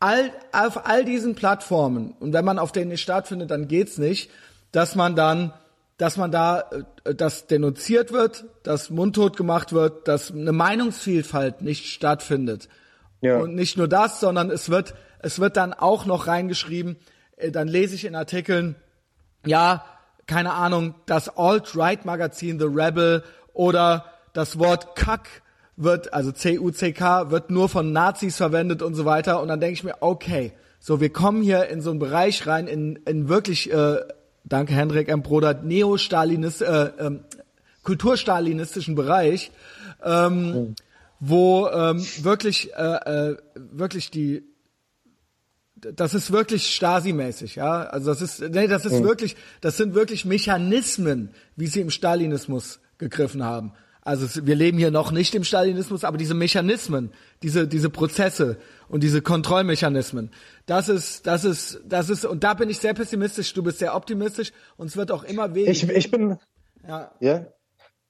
Speaker 2: all, auf all diesen Plattformen, und wenn man auf denen nicht stattfindet, dann geht's nicht, dass man dann, dass man da, äh, dass denunziert wird, dass mundtot gemacht wird, dass eine Meinungsvielfalt nicht stattfindet. Ja. Und nicht nur das, sondern es wird, es wird dann auch noch reingeschrieben, äh, dann lese ich in Artikeln, ja, keine Ahnung, das Alt-Right-Magazin The Rebel oder das Wort Kack wird, also C-U-C-K, wird nur von Nazis verwendet und so weiter. Und dann denke ich mir, okay, so wir kommen hier in so einen Bereich rein, in, in wirklich, äh, danke Hendrik M. Bruder, neo-stalinist, äh, ähm, kulturstalinistischen Bereich, ähm, mhm. wo ähm, wirklich, äh, äh, wirklich die das ist wirklich Stasi-mäßig, ja. Also das ist, nee, das ist mhm. wirklich, das sind wirklich Mechanismen, wie sie im Stalinismus gegriffen haben. Also wir leben hier noch nicht im Stalinismus, aber diese Mechanismen, diese diese Prozesse und diese Kontrollmechanismen, das ist das ist das ist und da bin ich sehr pessimistisch. Du bist sehr optimistisch und es wird auch immer weniger.
Speaker 1: Ich, ich bin ja. ja.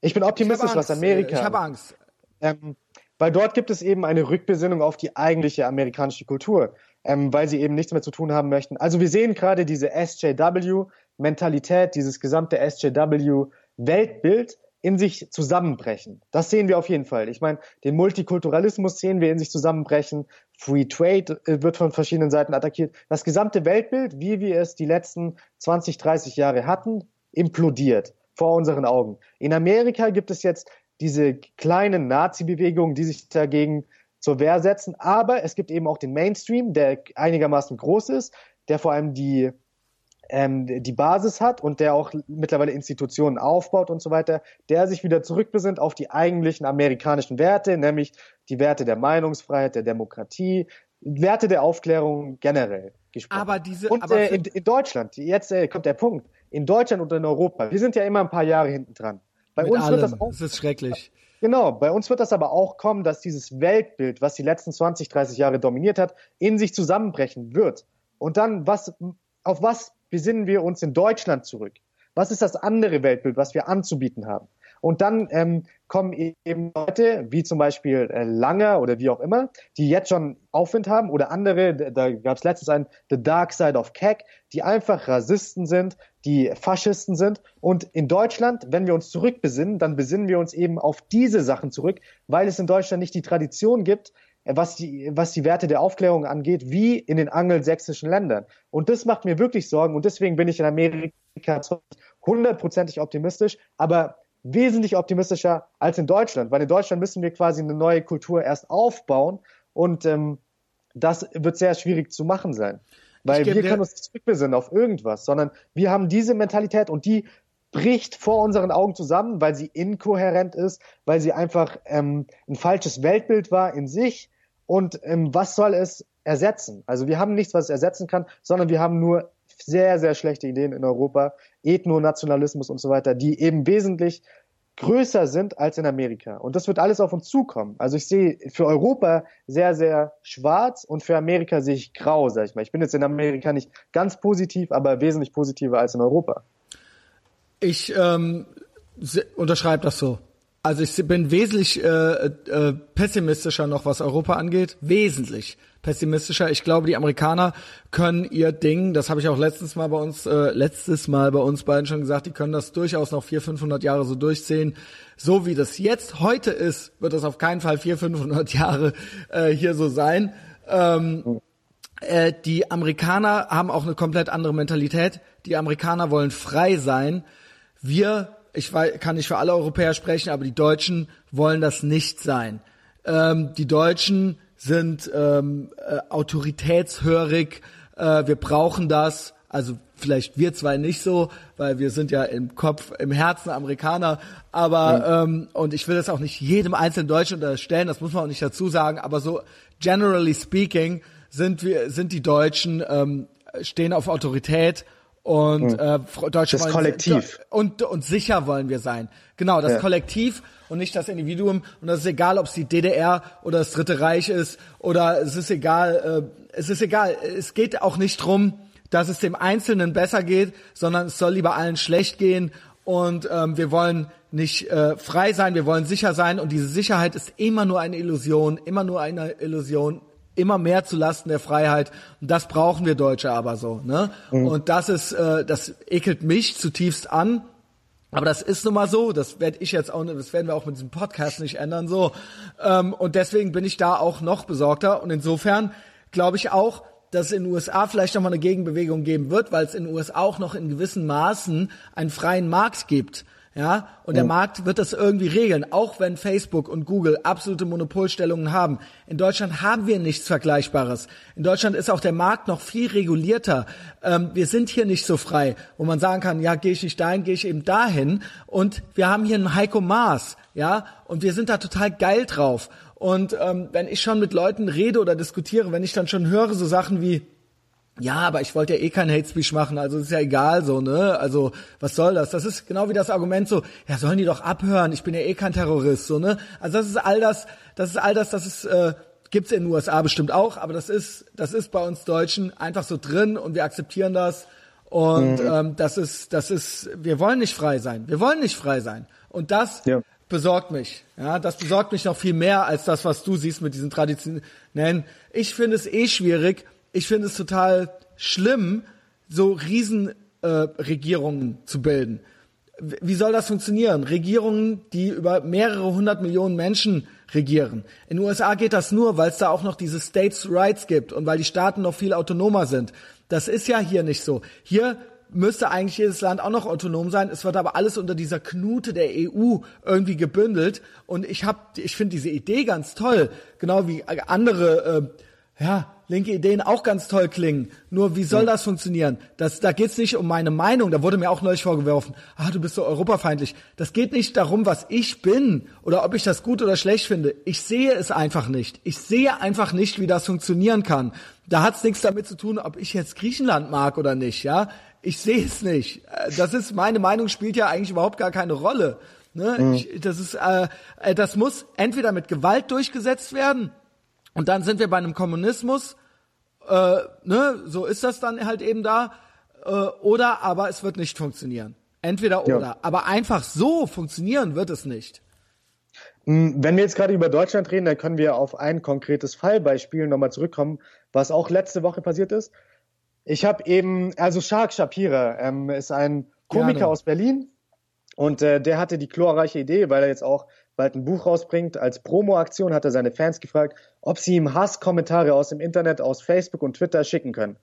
Speaker 1: Ich bin optimistisch, ich was Amerika.
Speaker 2: Ich habe Angst.
Speaker 1: Ähm, weil dort gibt es eben eine Rückbesinnung auf die eigentliche amerikanische Kultur, ähm, weil sie eben nichts mehr zu tun haben möchten. Also wir sehen gerade diese SJW-Mentalität, dieses gesamte SJW-Weltbild in sich zusammenbrechen. Das sehen wir auf jeden Fall. Ich meine, den Multikulturalismus sehen wir in sich zusammenbrechen. Free Trade äh, wird von verschiedenen Seiten attackiert. Das gesamte Weltbild, wie wir es die letzten 20, 30 Jahre hatten, implodiert vor unseren Augen. In Amerika gibt es jetzt diese kleinen Nazi-Bewegungen, die sich dagegen zur Wehr setzen. Aber es gibt eben auch den Mainstream, der einigermaßen groß ist, der vor allem die ähm, die Basis hat und der auch mittlerweile Institutionen aufbaut und so weiter, der sich wieder zurückbesinnt auf die eigentlichen amerikanischen Werte, nämlich die Werte der Meinungsfreiheit, der Demokratie, Werte der Aufklärung generell
Speaker 2: gesprochen. Aber diese,
Speaker 1: und
Speaker 2: aber
Speaker 1: äh, in, in, Deutschland, jetzt äh, kommt der Punkt, in Deutschland und in Europa, wir sind ja immer ein paar Jahre hinten dran.
Speaker 2: Bei uns allem. wird das auch. Das ist schrecklich.
Speaker 1: Genau, bei uns wird das aber auch kommen, dass dieses Weltbild, was die letzten 20, 30 Jahre dominiert hat, in sich zusammenbrechen wird. Und dann, was, auf was besinnen wir uns in Deutschland zurück? Was ist das andere Weltbild, was wir anzubieten haben? Und dann ähm, kommen eben Leute, wie zum Beispiel äh, Langer oder wie auch immer, die jetzt schon Aufwind haben oder andere, da gab es letztens einen The Dark Side of Keck, die einfach Rassisten sind, die Faschisten sind. Und in Deutschland, wenn wir uns zurückbesinnen, dann besinnen wir uns eben auf diese Sachen zurück, weil es in Deutschland nicht die Tradition gibt, was die, was die Werte der Aufklärung angeht, wie in den angelsächsischen Ländern. Und das macht mir wirklich Sorgen und deswegen bin ich in Amerika hundertprozentig optimistisch, aber wesentlich optimistischer als in Deutschland, weil in Deutschland müssen wir quasi eine neue Kultur erst aufbauen und ähm, das wird sehr schwierig zu machen sein. Weil wir können uns nicht zurückbesinnen auf irgendwas, sondern wir haben diese Mentalität und die bricht vor unseren Augen zusammen, weil sie inkohärent ist, weil sie einfach ähm, ein falsches Weltbild war in sich und ähm, was soll es ersetzen? Also wir haben nichts, was es ersetzen kann, sondern wir haben nur sehr, sehr schlechte Ideen in Europa, Ethnonationalismus und so weiter, die eben wesentlich größer sind als in Amerika. Und das wird alles auf uns zukommen. Also ich sehe für Europa sehr, sehr schwarz und für Amerika sehe ich grau, sag ich mal. Ich bin jetzt in Amerika nicht ganz positiv, aber wesentlich positiver als in Europa.
Speaker 2: Ich ähm, unterschreibe das so. Also ich bin wesentlich äh, äh, pessimistischer noch, was Europa angeht. Wesentlich pessimistischer. Ich glaube, die Amerikaner können ihr Ding, das habe ich auch letztens mal bei uns, äh, letztes Mal bei uns beiden schon gesagt, die können das durchaus noch 400, 500 Jahre so durchziehen. So wie das jetzt heute ist, wird das auf keinen Fall 400, 500 Jahre äh, hier so sein. Ähm, äh, die Amerikaner haben auch eine komplett andere Mentalität. Die Amerikaner wollen frei sein. Wir ich kann nicht für alle Europäer sprechen, aber die Deutschen wollen das nicht sein. Ähm, die Deutschen sind ähm, äh, autoritätshörig, äh, wir brauchen das. Also vielleicht wir zwei nicht so, weil wir sind ja im Kopf, im Herzen Amerikaner. Aber mhm. ähm, und ich will das auch nicht jedem einzelnen Deutschen unterstellen, das muss man auch nicht dazu sagen. Aber so generally speaking sind wir sind die Deutschen ähm, stehen auf Autorität und hm. äh, Deutsche
Speaker 1: das Kollektiv
Speaker 2: und und sicher wollen wir sein. Genau, das ja. Kollektiv und nicht das Individuum. Und das ist egal, ob es die DDR oder das Dritte Reich ist oder es ist egal. Äh, es ist egal. Es geht auch nicht drum, dass es dem Einzelnen besser geht, sondern es soll lieber allen schlecht gehen. Und ähm, wir wollen nicht äh, frei sein, wir wollen sicher sein. Und diese Sicherheit ist immer nur eine Illusion, immer nur eine Illusion immer mehr zu Lasten der Freiheit. Und das brauchen wir Deutsche aber so. Ne? Mhm. Und das ist, äh, das ekelt mich zutiefst an. Aber das ist nun mal so, das werde ich jetzt auch, das werden wir auch mit diesem Podcast nicht ändern, so. Ähm, und deswegen bin ich da auch noch besorgter. Und insofern glaube ich auch, dass es in den USA vielleicht nochmal eine Gegenbewegung geben wird, weil es in den USA auch noch in gewissen Maßen einen freien Markt gibt. Ja, und der Markt wird das irgendwie regeln, auch wenn Facebook und Google absolute Monopolstellungen haben. In Deutschland haben wir nichts Vergleichbares. In Deutschland ist auch der Markt noch viel regulierter. Ähm, wir sind hier nicht so frei, wo man sagen kann, ja, gehe ich nicht dahin, gehe ich eben dahin. Und wir haben hier einen Heiko Maas, ja, und wir sind da total geil drauf. Und ähm, wenn ich schon mit Leuten rede oder diskutiere, wenn ich dann schon höre so Sachen wie, ja, aber ich wollte ja eh kein Hate Speech machen, also ist ja egal so, ne? Also, was soll das? Das ist genau wie das Argument so, ja, sollen die doch abhören, ich bin ja eh kein Terrorist, so, ne? Also das ist all das, das ist all das, das ist, äh, gibt's in den USA bestimmt auch, aber das ist, das ist bei uns Deutschen einfach so drin und wir akzeptieren das. Und mhm. ähm, das ist, das ist, wir wollen nicht frei sein. Wir wollen nicht frei sein. Und das ja. besorgt mich. Ja, das besorgt mich noch viel mehr als das, was du siehst mit diesen traditionellen. Ich finde es eh schwierig, ich finde es total schlimm, so Riesenregierungen äh, zu bilden. Wie soll das funktionieren? Regierungen, die über mehrere hundert Millionen Menschen regieren. In den USA geht das nur, weil es da auch noch diese States Rights gibt und weil die Staaten noch viel autonomer sind. Das ist ja hier nicht so. Hier müsste eigentlich jedes Land auch noch autonom sein. Es wird aber alles unter dieser Knute der EU irgendwie gebündelt. Und ich ich finde diese Idee ganz toll, genau wie andere, äh, ja, linke Ideen auch ganz toll klingen. Nur wie soll ja. das funktionieren? Das, da geht's nicht um meine Meinung. Da wurde mir auch neulich vorgeworfen, ah, du bist so europafeindlich. Das geht nicht darum, was ich bin oder ob ich das gut oder schlecht finde. Ich sehe es einfach nicht. Ich sehe einfach nicht, wie das funktionieren kann. Da hat's nichts damit zu tun, ob ich jetzt Griechenland mag oder nicht. Ja, ich sehe es nicht. Äh, das ist meine Meinung spielt ja eigentlich überhaupt gar keine Rolle. Ne? Mhm. Ich, das ist, äh, äh, das muss entweder mit Gewalt durchgesetzt werden und dann sind wir bei einem Kommunismus, äh, ne, so ist das dann halt eben da, äh, oder aber es wird nicht funktionieren. Entweder oder. Ja. Aber einfach so funktionieren wird es nicht.
Speaker 1: Hm, wenn wir jetzt gerade über Deutschland reden, dann können wir auf ein konkretes Fallbeispiel nochmal zurückkommen, was auch letzte Woche passiert ist. Ich habe eben, also Shark Shapira ähm, ist ein Komiker Gerne. aus Berlin und äh, der hatte die glorreiche Idee, weil er jetzt auch bald ein Buch rausbringt. Als Promo-Aktion hat er seine Fans gefragt, ob sie ihm Hasskommentare aus dem Internet, aus Facebook und Twitter schicken können.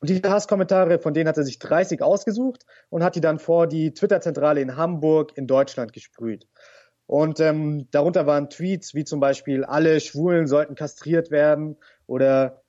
Speaker 1: Und diese Hasskommentare, von denen hat er sich 30 ausgesucht und hat die dann vor die Twitter-Zentrale in Hamburg in Deutschland gesprüht. Und ähm, darunter waren Tweets wie zum Beispiel, alle Schwulen sollten kastriert werden oder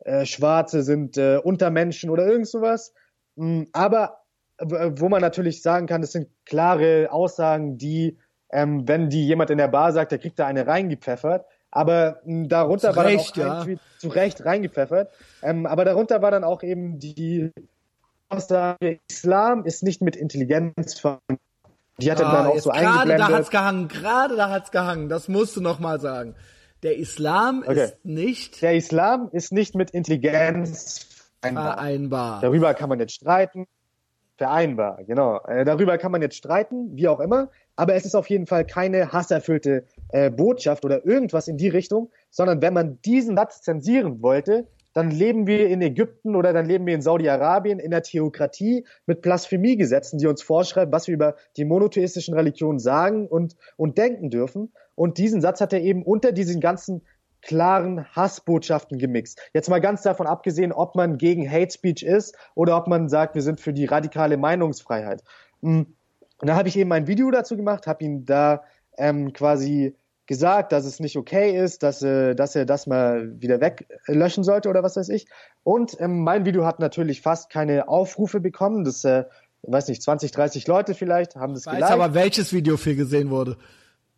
Speaker 1: äh, Schwarze sind äh, Untermenschen oder irgend sowas. Mm, aber wo man natürlich sagen kann, das sind klare Aussagen, die ähm, wenn die jemand in der Bar sagt, der kriegt da eine reingepfeffert. Aber mh, hm, darunter zu war Recht, dann auch ja. Tweet zu Recht reingepfeffert. Ähm, aber darunter war dann auch eben die Aussage, Islam ist nicht mit Intelligenz verbunden.
Speaker 2: Die hat ah, dann auch so eingeblendet. Gerade da hat's gehangen, gerade da hat's gehangen. Das musst du noch mal sagen. Der Islam okay. ist nicht.
Speaker 1: Der Islam ist nicht mit Intelligenz vereinbar. vereinbar. Darüber kann man jetzt streiten. Vereinbar, genau. Äh, darüber kann man jetzt streiten, wie auch immer. Aber es ist auf jeden Fall keine hasserfüllte äh, Botschaft oder irgendwas in die Richtung, sondern wenn man diesen Satz zensieren wollte, dann leben wir in Ägypten oder dann leben wir in Saudi-Arabien in der Theokratie mit Blasphemiegesetzen, die uns vorschreiben, was wir über die monotheistischen Religionen sagen und, und denken dürfen. Und diesen Satz hat er eben unter diesen ganzen klaren Hassbotschaften gemixt. Jetzt mal ganz davon abgesehen, ob man gegen Hate Speech ist oder ob man sagt, wir sind für die radikale Meinungsfreiheit. Hm. Und da habe ich eben ein Video dazu gemacht, habe ihn da ähm, quasi gesagt, dass es nicht okay ist, dass, äh, dass er das mal wieder weglöschen sollte oder was weiß ich. Und ähm, mein Video hat natürlich fast keine Aufrufe bekommen. Das, äh, weiß nicht, 20, 30 Leute vielleicht haben das
Speaker 2: ich weiß geliked. aber welches Video viel gesehen wurde.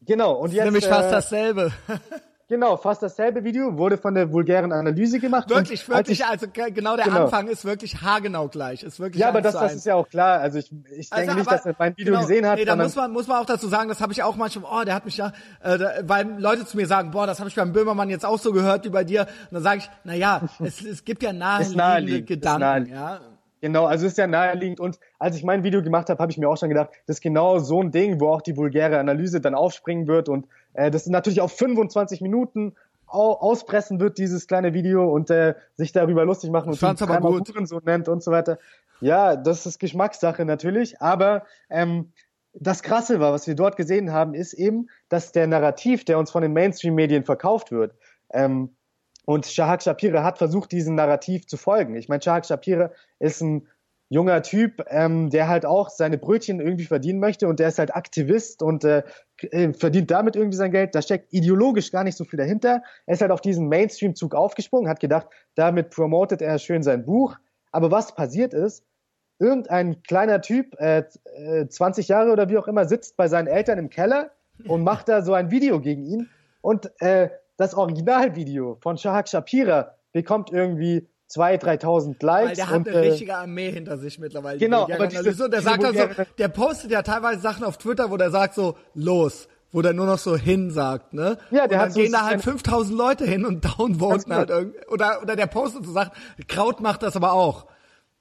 Speaker 1: Genau. Und jetzt,
Speaker 2: nämlich fast äh, dasselbe. [laughs]
Speaker 1: Genau, fast dasselbe Video, wurde von der vulgären Analyse gemacht.
Speaker 2: Wirklich, wirklich, ich, also genau der genau. Anfang ist wirklich haargenau gleich. Ist wirklich
Speaker 1: ja, aber das, das ist ja auch klar. Also ich, ich also, denke nicht, dass er mein Video genau, gesehen hat.
Speaker 2: Nee, da muss man, muss man auch dazu sagen, das habe ich auch manchmal, oh, der hat mich ja, äh, da, weil Leute zu mir sagen, boah, das habe ich beim Böhmermann jetzt auch so gehört wie bei dir. Und dann sage ich, na ja, [laughs] es, es gibt ja naheliegende naheliegend, Gedanken. Naheliegend. Ja.
Speaker 1: Genau, also ist ja naheliegend. Und als ich mein Video gemacht habe, habe ich mir auch schon gedacht, das ist genau so ein Ding, wo auch die vulgäre Analyse dann aufspringen wird. Und äh, das ist natürlich auf 25 Minuten auspressen wird, dieses kleine Video, und äh, sich darüber lustig machen und
Speaker 2: uns aber gut.
Speaker 1: so nennt und so weiter. Ja, das ist Geschmackssache natürlich, aber ähm, das Krasse war, was wir dort gesehen haben, ist eben, dass der Narrativ, der uns von den Mainstream-Medien verkauft wird, ähm, Und Shahak Shapira hat versucht, diesem Narrativ zu folgen. Ich meine, Shahak Shapira ist ein junger Typ, ähm, der halt auch seine Brötchen irgendwie verdienen möchte und der ist halt Aktivist und äh, äh, verdient damit irgendwie sein Geld. Da steckt ideologisch gar nicht so viel dahinter. Er ist halt auf diesen Mainstream-Zug aufgesprungen, hat gedacht, damit promotet er schön sein Buch. Aber was passiert ist, irgendein kleiner Typ, äh, 20 äh, Jahre oder wie auch immer, sitzt bei seinen Eltern im Keller und macht da so ein Video gegen ihn. Und äh, das Originalvideo von Shahak Shapira bekommt irgendwie 2.000, 3.000 Likes. Weil
Speaker 2: der hat
Speaker 1: und,
Speaker 2: eine äh, richtige Armee hinter sich mittlerweile.
Speaker 1: Genau, aber
Speaker 2: diese, und der sagt dann so, der postet ja teilweise Sachen auf Twitter, wo der sagt so, los, wo der nur noch so hin sagt, ne?
Speaker 1: Ja, der
Speaker 2: und
Speaker 1: hat
Speaker 2: dann gehen da halt 5000 Leute hin und [laughs] downvoten halt irgendwie. Oder, oder der postet so Sachen. Kraut macht das aber auch.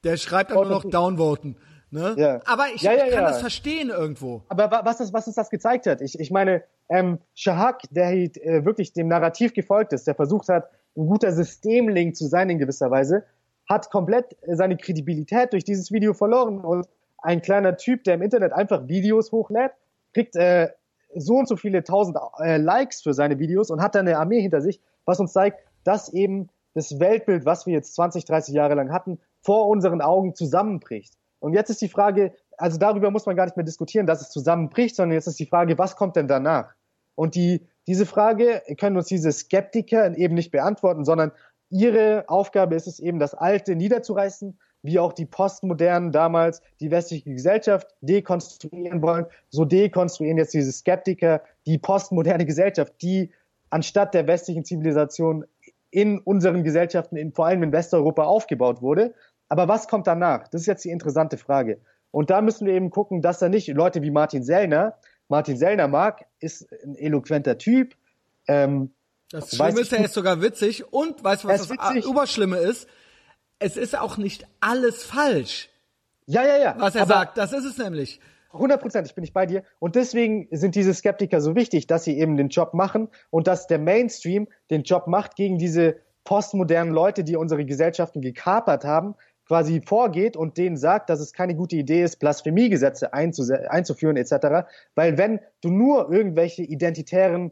Speaker 2: Der schreibt dann nur noch downvoten. Ne? Ja. Aber ich, ja, ja, ich kann das verstehen irgendwo.
Speaker 1: Aber was, das, was uns das gezeigt hat, ich, ich meine, ähm, Shahak, der äh, wirklich dem Narrativ gefolgt ist, der versucht hat, ein guter Systemlink zu sein in gewisser Weise, hat komplett seine Kredibilität durch dieses Video verloren und ein kleiner Typ, der im Internet einfach Videos hochlädt, kriegt äh, so und so viele tausend äh, Likes für seine Videos und hat dann eine Armee hinter sich, was uns zeigt, dass eben das Weltbild, was wir jetzt 20, 30 Jahre lang hatten, vor unseren Augen zusammenbricht. Und jetzt ist die Frage, also darüber muss man gar nicht mehr diskutieren, dass es zusammenbricht, sondern jetzt ist die Frage, was kommt denn danach? Und die diese Frage können uns diese Skeptiker eben nicht beantworten, sondern ihre Aufgabe ist es eben, das Alte niederzureißen, wie auch die Postmodernen damals die westliche Gesellschaft dekonstruieren wollen. So dekonstruieren jetzt diese Skeptiker die postmoderne Gesellschaft, die anstatt der westlichen Zivilisation in unseren Gesellschaften, in, vor allem in Westeuropa, aufgebaut wurde. Aber was kommt danach? Das ist jetzt die interessante Frage. Und da müssen wir eben gucken, dass da nicht Leute wie Martin Sellner, Martin Sellner mag, ist ein eloquenter Typ.
Speaker 2: Ähm, das Schlimme ist, er ist sogar witzig und weißt du, was das. Überschlimme ist? Es ist auch nicht alles falsch.
Speaker 1: Ja, ja, ja.
Speaker 2: Was er sagt, das ist es nämlich.
Speaker 1: Hundertprozentig bin ich bei dir. Und deswegen sind diese Skeptiker so wichtig, dass sie eben den Job machen und dass der Mainstream den Job macht gegen diese postmodernen Leute, die unsere Gesellschaften gekapert haben, quasi vorgeht und denen sagt, dass es keine gute Idee ist, Blasphemiegesetze einzuführen etc. Weil wenn du nur irgendwelche identitären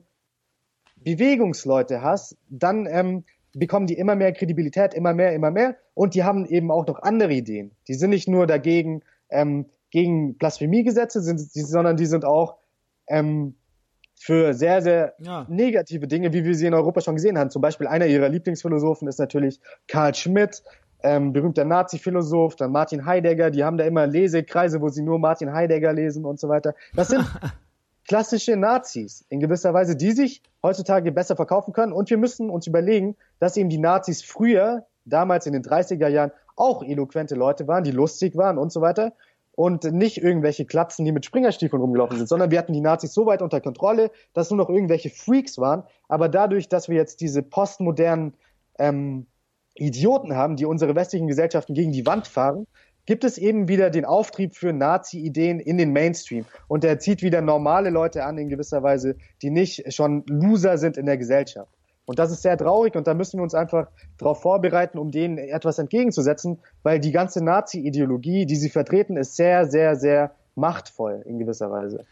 Speaker 1: Bewegungsleute hast, dann ähm, bekommen die immer mehr Kredibilität, immer mehr, immer mehr und die haben eben auch noch andere Ideen. Die sind nicht nur dagegen ähm, gegen Blasphemiegesetze, sind, sondern die sind auch ähm, für sehr, sehr ja. negative Dinge, wie wir sie in Europa schon gesehen haben. Zum Beispiel einer ihrer Lieblingsphilosophen ist natürlich Karl Schmidt, ähm, berühmter Nazi-Philosoph, dann Martin Heidegger, die haben da immer Lesekreise, wo sie nur Martin Heidegger lesen und so weiter. Das sind [laughs] klassische Nazis in gewisser Weise, die sich heutzutage besser verkaufen können. Und wir müssen uns überlegen, dass eben die Nazis früher, damals in den 30er Jahren, auch eloquente Leute waren, die lustig waren und so weiter. Und nicht irgendwelche Klatzen, die mit Springerstiefeln rumgelaufen sind, sondern wir hatten die Nazis so weit unter Kontrolle, dass nur noch irgendwelche Freaks waren. Aber dadurch, dass wir jetzt diese postmodernen ähm, Idioten haben, die unsere westlichen Gesellschaften gegen die Wand fahren, gibt es eben wieder den Auftrieb für Nazi-Ideen in den Mainstream. Und er zieht wieder normale Leute an in gewisser Weise, die nicht schon Loser sind in der Gesellschaft. Und das ist sehr traurig und da müssen wir uns einfach darauf vorbereiten, um denen etwas entgegenzusetzen, weil die ganze Nazi-Ideologie, die sie vertreten, ist sehr, sehr, sehr machtvoll in gewisser Weise.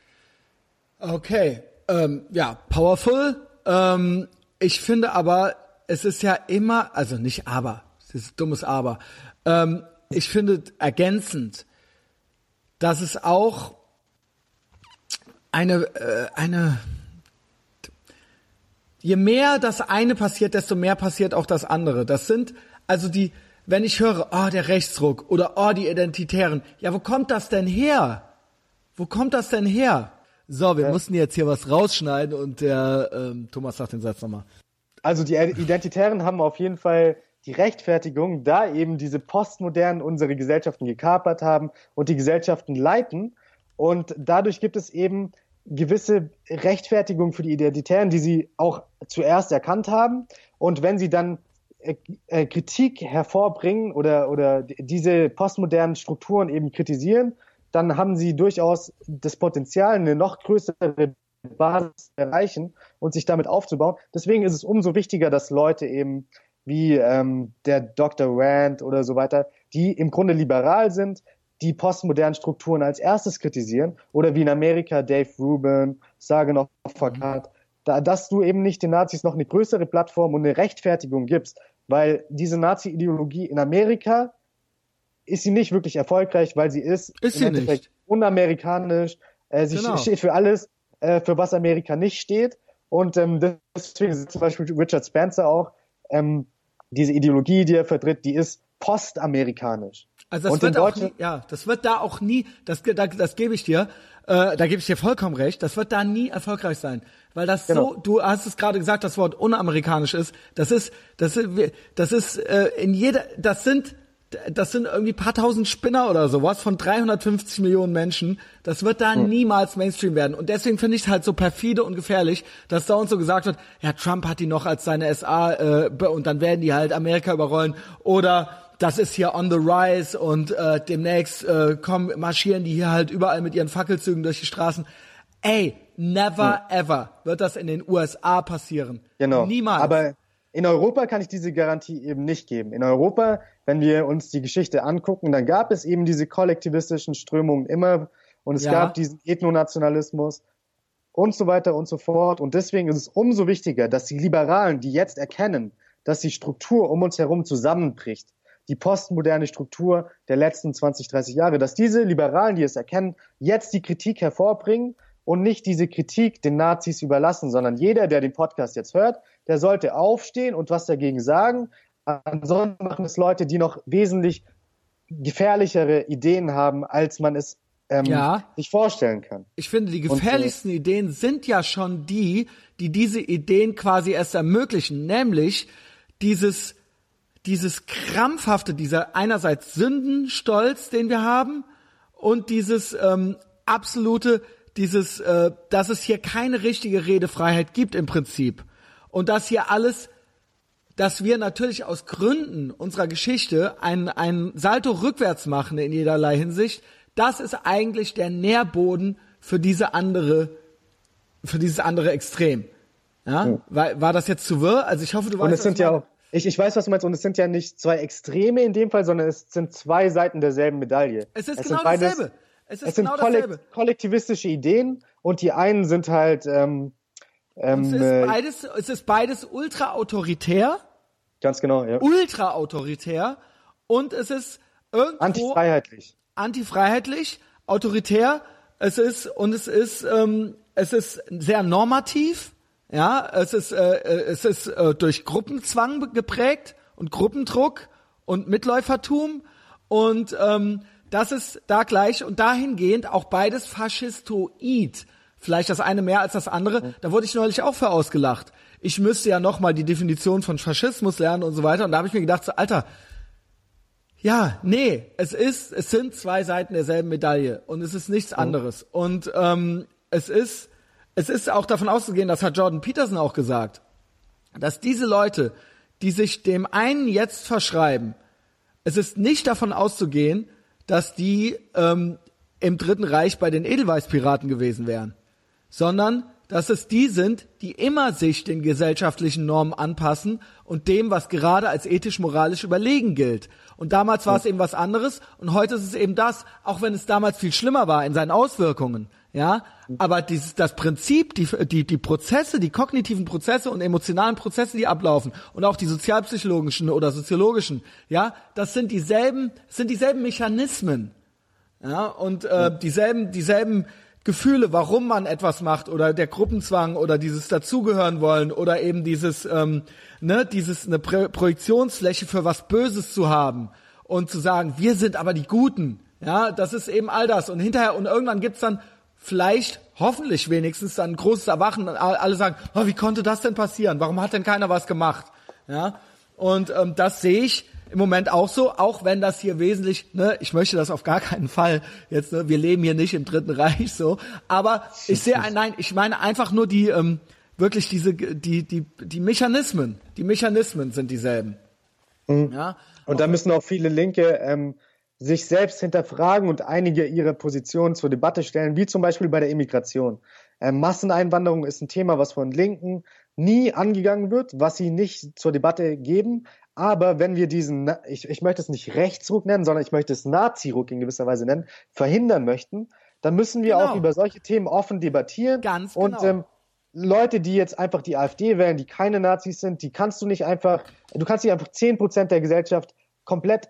Speaker 2: Okay, ähm, ja, powerful. Ähm, ich finde aber, es ist ja immer, also nicht aber, es ist dummes aber. Ähm, ich finde ergänzend, dass es auch eine, äh, eine, je mehr das eine passiert, desto mehr passiert auch das andere. Das sind also die, wenn ich höre, oh, der Rechtsruck oder oh, die Identitären, ja, wo kommt das denn her? Wo kommt das denn her? So, wir ja. mussten jetzt hier was rausschneiden und der ähm, Thomas sagt den Satz nochmal.
Speaker 1: Also die Identitären haben auf jeden Fall die Rechtfertigung, da eben diese Postmodernen unsere Gesellschaften gekapert haben und die Gesellschaften leiten. Und dadurch gibt es eben gewisse Rechtfertigung für die Identitären, die sie auch zuerst erkannt haben. Und wenn sie dann äh, äh, Kritik hervorbringen oder, oder diese postmodernen Strukturen eben kritisieren, dann haben sie durchaus das Potenzial, eine noch größere Basis erreichen und sich damit aufzubauen. Deswegen ist es umso wichtiger, dass Leute eben wie ähm, der Dr. Rand oder so weiter, die im Grunde liberal sind, die postmodernen Strukturen als erstes kritisieren oder wie in Amerika Dave Rubin, Sagenow Fakat, da, dass du eben nicht den Nazis noch eine größere Plattform und eine Rechtfertigung gibst, weil diese Nazi-Ideologie in Amerika ist sie nicht wirklich erfolgreich, weil sie ist,
Speaker 2: ist sie nicht.
Speaker 1: unamerikanisch. Äh, sie genau. steht für alles, äh, für was Amerika nicht steht. Und ähm, deswegen ist zum Beispiel Richard Spencer auch ähm, diese Ideologie, die er vertritt, die ist postamerikanisch.
Speaker 2: Also das und wird auch nie, ja, das wird da auch nie, das, da, das gebe ich dir, äh, da gebe ich dir vollkommen recht, das wird da nie erfolgreich sein. Weil das genau. so, du hast es gerade gesagt, das Wort unamerikanisch ist, das ist, das ist, das ist äh, in jeder, das sind, das sind irgendwie paar tausend Spinner oder sowas von 350 Millionen Menschen. Das wird da hm. niemals Mainstream werden. Und deswegen finde ich es halt so perfide und gefährlich, dass da uns so gesagt wird, ja, Trump hat die noch als seine SA äh, und dann werden die halt Amerika überrollen. Oder das ist hier on the rise und äh, demnächst äh, kommen, marschieren die hier halt überall mit ihren Fackelzügen durch die Straßen. Ey, never hm. ever wird das in den USA passieren.
Speaker 1: Genau.
Speaker 2: Niemals.
Speaker 1: Aber in Europa kann ich diese Garantie eben nicht geben. In Europa, wenn wir uns die Geschichte angucken, dann gab es eben diese kollektivistischen Strömungen immer und es ja. gab diesen Ethnonationalismus und so weiter und so fort. Und deswegen ist es umso wichtiger, dass die Liberalen, die jetzt erkennen, dass die Struktur um uns herum zusammenbricht, die postmoderne Struktur der letzten 20, 30 Jahre, dass diese Liberalen, die es erkennen, jetzt die Kritik hervorbringen und nicht diese Kritik den Nazis überlassen, sondern jeder, der den Podcast jetzt hört, der sollte aufstehen und was dagegen sagen. Ansonsten machen es Leute, die noch wesentlich gefährlichere Ideen haben, als man es ähm, ja. sich vorstellen kann.
Speaker 2: Ich finde, die gefährlichsten und, äh, Ideen sind ja schon die, die diese Ideen quasi erst ermöglichen, nämlich dieses dieses krampfhafte, dieser einerseits Sündenstolz, den wir haben, und dieses ähm, absolute, dieses, äh, dass es hier keine richtige Redefreiheit gibt im Prinzip. Und dass hier alles, dass wir natürlich aus Gründen unserer Geschichte ein, ein Salto rückwärts machen in jederlei Hinsicht, das ist eigentlich der Nährboden für diese andere, für dieses andere Extrem. Ja? ja. War, war das jetzt zu wirr? Also ich hoffe, du weißt.
Speaker 1: Und es sind ja auch, ich, ich weiß, was du meinst, und es sind ja nicht zwei Extreme in dem Fall, sondern es sind zwei Seiten derselben Medaille.
Speaker 2: Es ist es genau beides, dasselbe.
Speaker 1: Es ist es genau sind dasselbe. kollektivistische Ideen und die einen sind halt. Ähm,
Speaker 2: ähm, es, ist äh, beides, es ist beides ultra autoritär.
Speaker 1: Ganz genau, ja.
Speaker 2: Ultra autoritär und es ist irgendwo
Speaker 1: antifreiheitlich.
Speaker 2: Antifreiheitlich, autoritär. Es ist und es ist ähm, es ist sehr normativ ja, es ist, äh, äh, es ist äh, durch Gruppenzwang geprägt und Gruppendruck und Mitläufertum und ähm, das ist da gleich und dahingehend auch beides faschistoid. Vielleicht das eine mehr als das andere. Da wurde ich neulich auch für ausgelacht. Ich müsste ja noch mal die Definition von Faschismus lernen und so weiter. Und da habe ich mir gedacht, so, Alter, ja, nee, es ist, es sind zwei Seiten derselben Medaille und es ist nichts anderes. Und ähm, es ist es ist auch davon auszugehen, das hat Jordan Peterson auch gesagt, dass diese Leute, die sich dem einen jetzt verschreiben, es ist nicht davon auszugehen, dass die ähm, im Dritten Reich bei den Edelweißpiraten gewesen wären, sondern dass es die sind, die immer sich den gesellschaftlichen Normen anpassen und dem, was gerade als ethisch-moralisch überlegen gilt. Und damals war es eben was anderes und heute ist es eben das, auch wenn es damals viel schlimmer war in seinen Auswirkungen ja, aber dieses, das Prinzip, die, die, die Prozesse, die kognitiven Prozesse und emotionalen Prozesse, die ablaufen und auch die sozialpsychologischen oder soziologischen, ja, das sind dieselben, sind dieselben Mechanismen, ja, und äh, dieselben, dieselben Gefühle, warum man etwas macht oder der Gruppenzwang oder dieses dazugehören wollen oder eben dieses, ähm, ne, dieses eine Pro Projektionsfläche für was Böses zu haben und zu sagen, wir sind aber die Guten, ja, das ist eben all das und hinterher und irgendwann gibt's dann vielleicht, hoffentlich wenigstens, dann ein großes Erwachen und alle sagen, oh, wie konnte das denn passieren? Warum hat denn keiner was gemacht? Ja, und ähm, das sehe ich im Moment auch so, auch wenn das hier wesentlich, ne, ich möchte das auf gar keinen Fall jetzt, ne, wir leben hier nicht im Dritten [laughs] Reich so, aber ich sehe, ein, nein, ich meine einfach nur die, ähm, wirklich diese, die, die, die Mechanismen, die Mechanismen sind dieselben.
Speaker 1: Mhm. Ja. Und da müssen auch viele Linke ähm, sich selbst hinterfragen und einige ihre Positionen zur Debatte stellen, wie zum Beispiel bei der Immigration. Ähm, Masseneinwanderung ist ein Thema, was von Linken nie angegangen wird, was sie nicht zur Debatte geben. Aber wenn wir diesen, ich, ich möchte es nicht Rechtsruck nennen, sondern ich möchte es Nazi-Ruck in gewisser Weise nennen, verhindern möchten, dann müssen wir genau. auch über solche Themen offen debattieren.
Speaker 2: Ganz genau.
Speaker 1: Und ähm, Leute, die jetzt einfach die AfD wählen, die keine Nazis sind, die kannst du nicht einfach, du kannst nicht einfach zehn Prozent der Gesellschaft komplett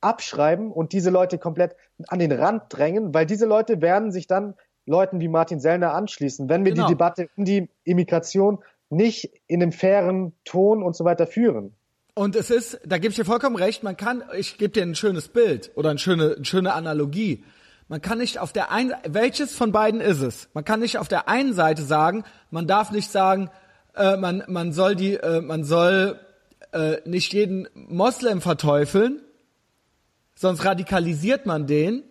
Speaker 1: abschreiben und diese Leute komplett an den Rand drängen, weil diese Leute werden sich dann Leuten wie Martin Sellner anschließen, wenn wir genau. die Debatte um die Immigration nicht in einem fairen Ton und so weiter führen.
Speaker 2: Und es ist, da gebe ich dir vollkommen recht, man kann, ich gebe dir ein schönes Bild oder eine schöne, eine schöne Analogie. Man kann nicht auf der einen, welches von beiden ist es? Man kann nicht auf der einen Seite sagen, man darf nicht sagen, äh, man, man soll die, äh, man soll äh, nicht jeden Moslem verteufeln, sonst radikalisiert man den.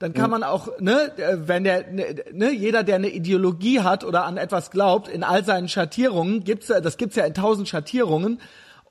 Speaker 2: Dann kann man auch, ne, wenn der, ne, ne, jeder, der eine Ideologie hat oder an etwas glaubt, in all seinen Schattierungen gibt's, das gibt's ja in tausend Schattierungen,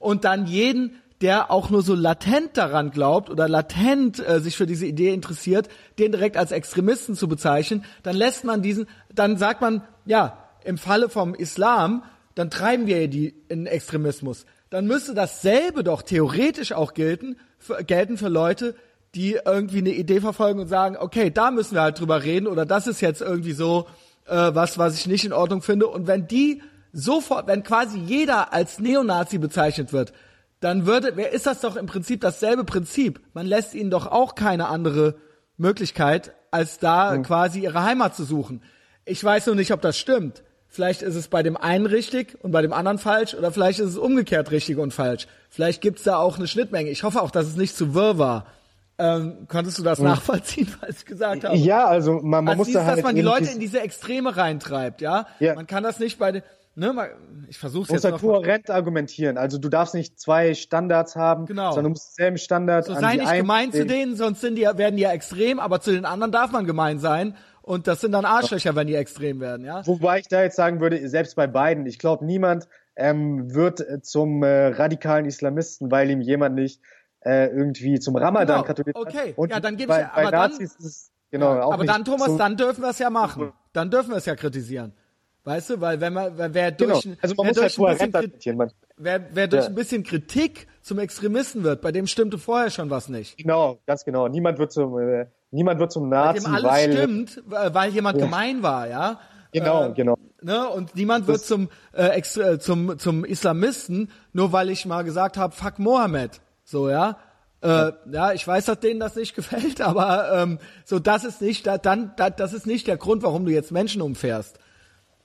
Speaker 2: und dann jeden, der auch nur so latent daran glaubt oder latent äh, sich für diese Idee interessiert, den direkt als Extremisten zu bezeichnen, dann lässt man diesen, dann sagt man, ja, im Falle vom Islam, dann treiben wir die in Extremismus. Dann müsste dasselbe doch theoretisch auch gelten, für, gelten für Leute, die irgendwie eine Idee verfolgen und sagen, okay, da müssen wir halt drüber reden oder das ist jetzt irgendwie so äh, was, was ich nicht in Ordnung finde. Und wenn die sofort, wenn quasi jeder als Neonazi bezeichnet wird, dann würde, wer ist das doch im Prinzip dasselbe Prinzip. Man lässt ihnen doch auch keine andere Möglichkeit, als da mhm. quasi ihre Heimat zu suchen. Ich weiß nur nicht, ob das stimmt. Vielleicht ist es bei dem einen richtig und bei dem anderen falsch oder vielleicht ist es umgekehrt richtig und falsch. Vielleicht gibt's da auch eine Schnittmenge. Ich hoffe auch, dass es nicht zu wirr war. Ähm, konntest du das mhm. nachvollziehen, [laughs] was ich gesagt habe?
Speaker 1: Ja, also man, man also muss
Speaker 2: dieses,
Speaker 1: da halt
Speaker 2: dass man die Leute in diese Extreme reintreibt, ja? ja. Man kann das nicht bei den ne, ich versuche es jetzt
Speaker 1: halt kohärent argumentieren. Also du darfst nicht zwei Standards haben, genau. sondern du musst denselben Standard
Speaker 2: so sei nicht gemein zu denen, sonst sind die, werden die ja extrem, aber zu den anderen darf man gemein sein. Und das sind dann Arschlöcher, wenn die extrem werden, ja.
Speaker 1: Wobei ich da jetzt sagen würde, selbst bei beiden, ich glaube, niemand ähm, wird zum äh, radikalen Islamisten, weil ihm jemand nicht äh, irgendwie zum Ramadan genau.
Speaker 2: katholisch Okay, Und ja, dann gebe ich ja, aber dann, ist, genau, ja, aber dann, Thomas, so dann dürfen wir es ja machen. Dann dürfen wir es ja kritisieren. Weißt du, weil wenn man, wer durch, genau. also man muss halt ein bisschen, wer, wer durch ja. ein bisschen Kritik zum Extremisten wird, bei dem stimmte vorher schon was nicht.
Speaker 1: Genau, ganz genau. Niemand wird zum, äh, niemand wird zum Nazi,
Speaker 2: bei dem alles weil, stimmt, weil jemand ja. gemein war, ja.
Speaker 1: Genau, äh, genau.
Speaker 2: Ne? Und niemand das wird zum, äh, extra, äh, zum, zum Islamisten, nur weil ich mal gesagt habe, fuck Mohammed. So, ja. Äh, ja. ja, ich weiß, dass denen das nicht [laughs] gefällt, aber ähm, so das ist nicht, da, dann, da, das ist nicht der Grund, warum du jetzt Menschen umfährst.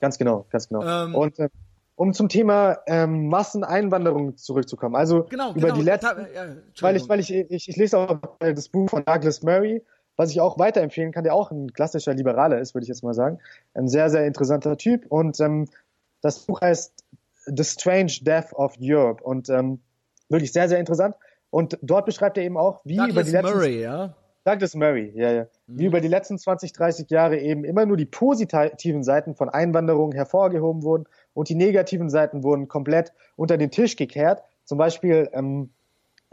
Speaker 1: Ganz genau, ganz genau. Ähm, und äh, um zum Thema ähm, Masseneinwanderung zurückzukommen. Also
Speaker 2: genau,
Speaker 1: über
Speaker 2: genau,
Speaker 1: die letzten, ja, weil ich, weil ich, ich, ich lese auch das Buch von Douglas Murray, was ich auch weiterempfehlen kann, der auch ein klassischer Liberaler ist, würde ich jetzt mal sagen. Ein sehr, sehr interessanter Typ. Und ähm, das Buch heißt The Strange Death of Europe und ähm, wirklich sehr, sehr interessant. Und dort beschreibt er eben auch, wie
Speaker 2: Douglas
Speaker 1: über die letzten
Speaker 2: Murray, ja?
Speaker 1: Douglas Murray, ja, ja. Mhm. Wie über die letzten 20, 30 Jahre eben immer nur die positiven Seiten von Einwanderung hervorgehoben wurden und die negativen Seiten wurden komplett unter den Tisch gekehrt. Zum Beispiel ähm,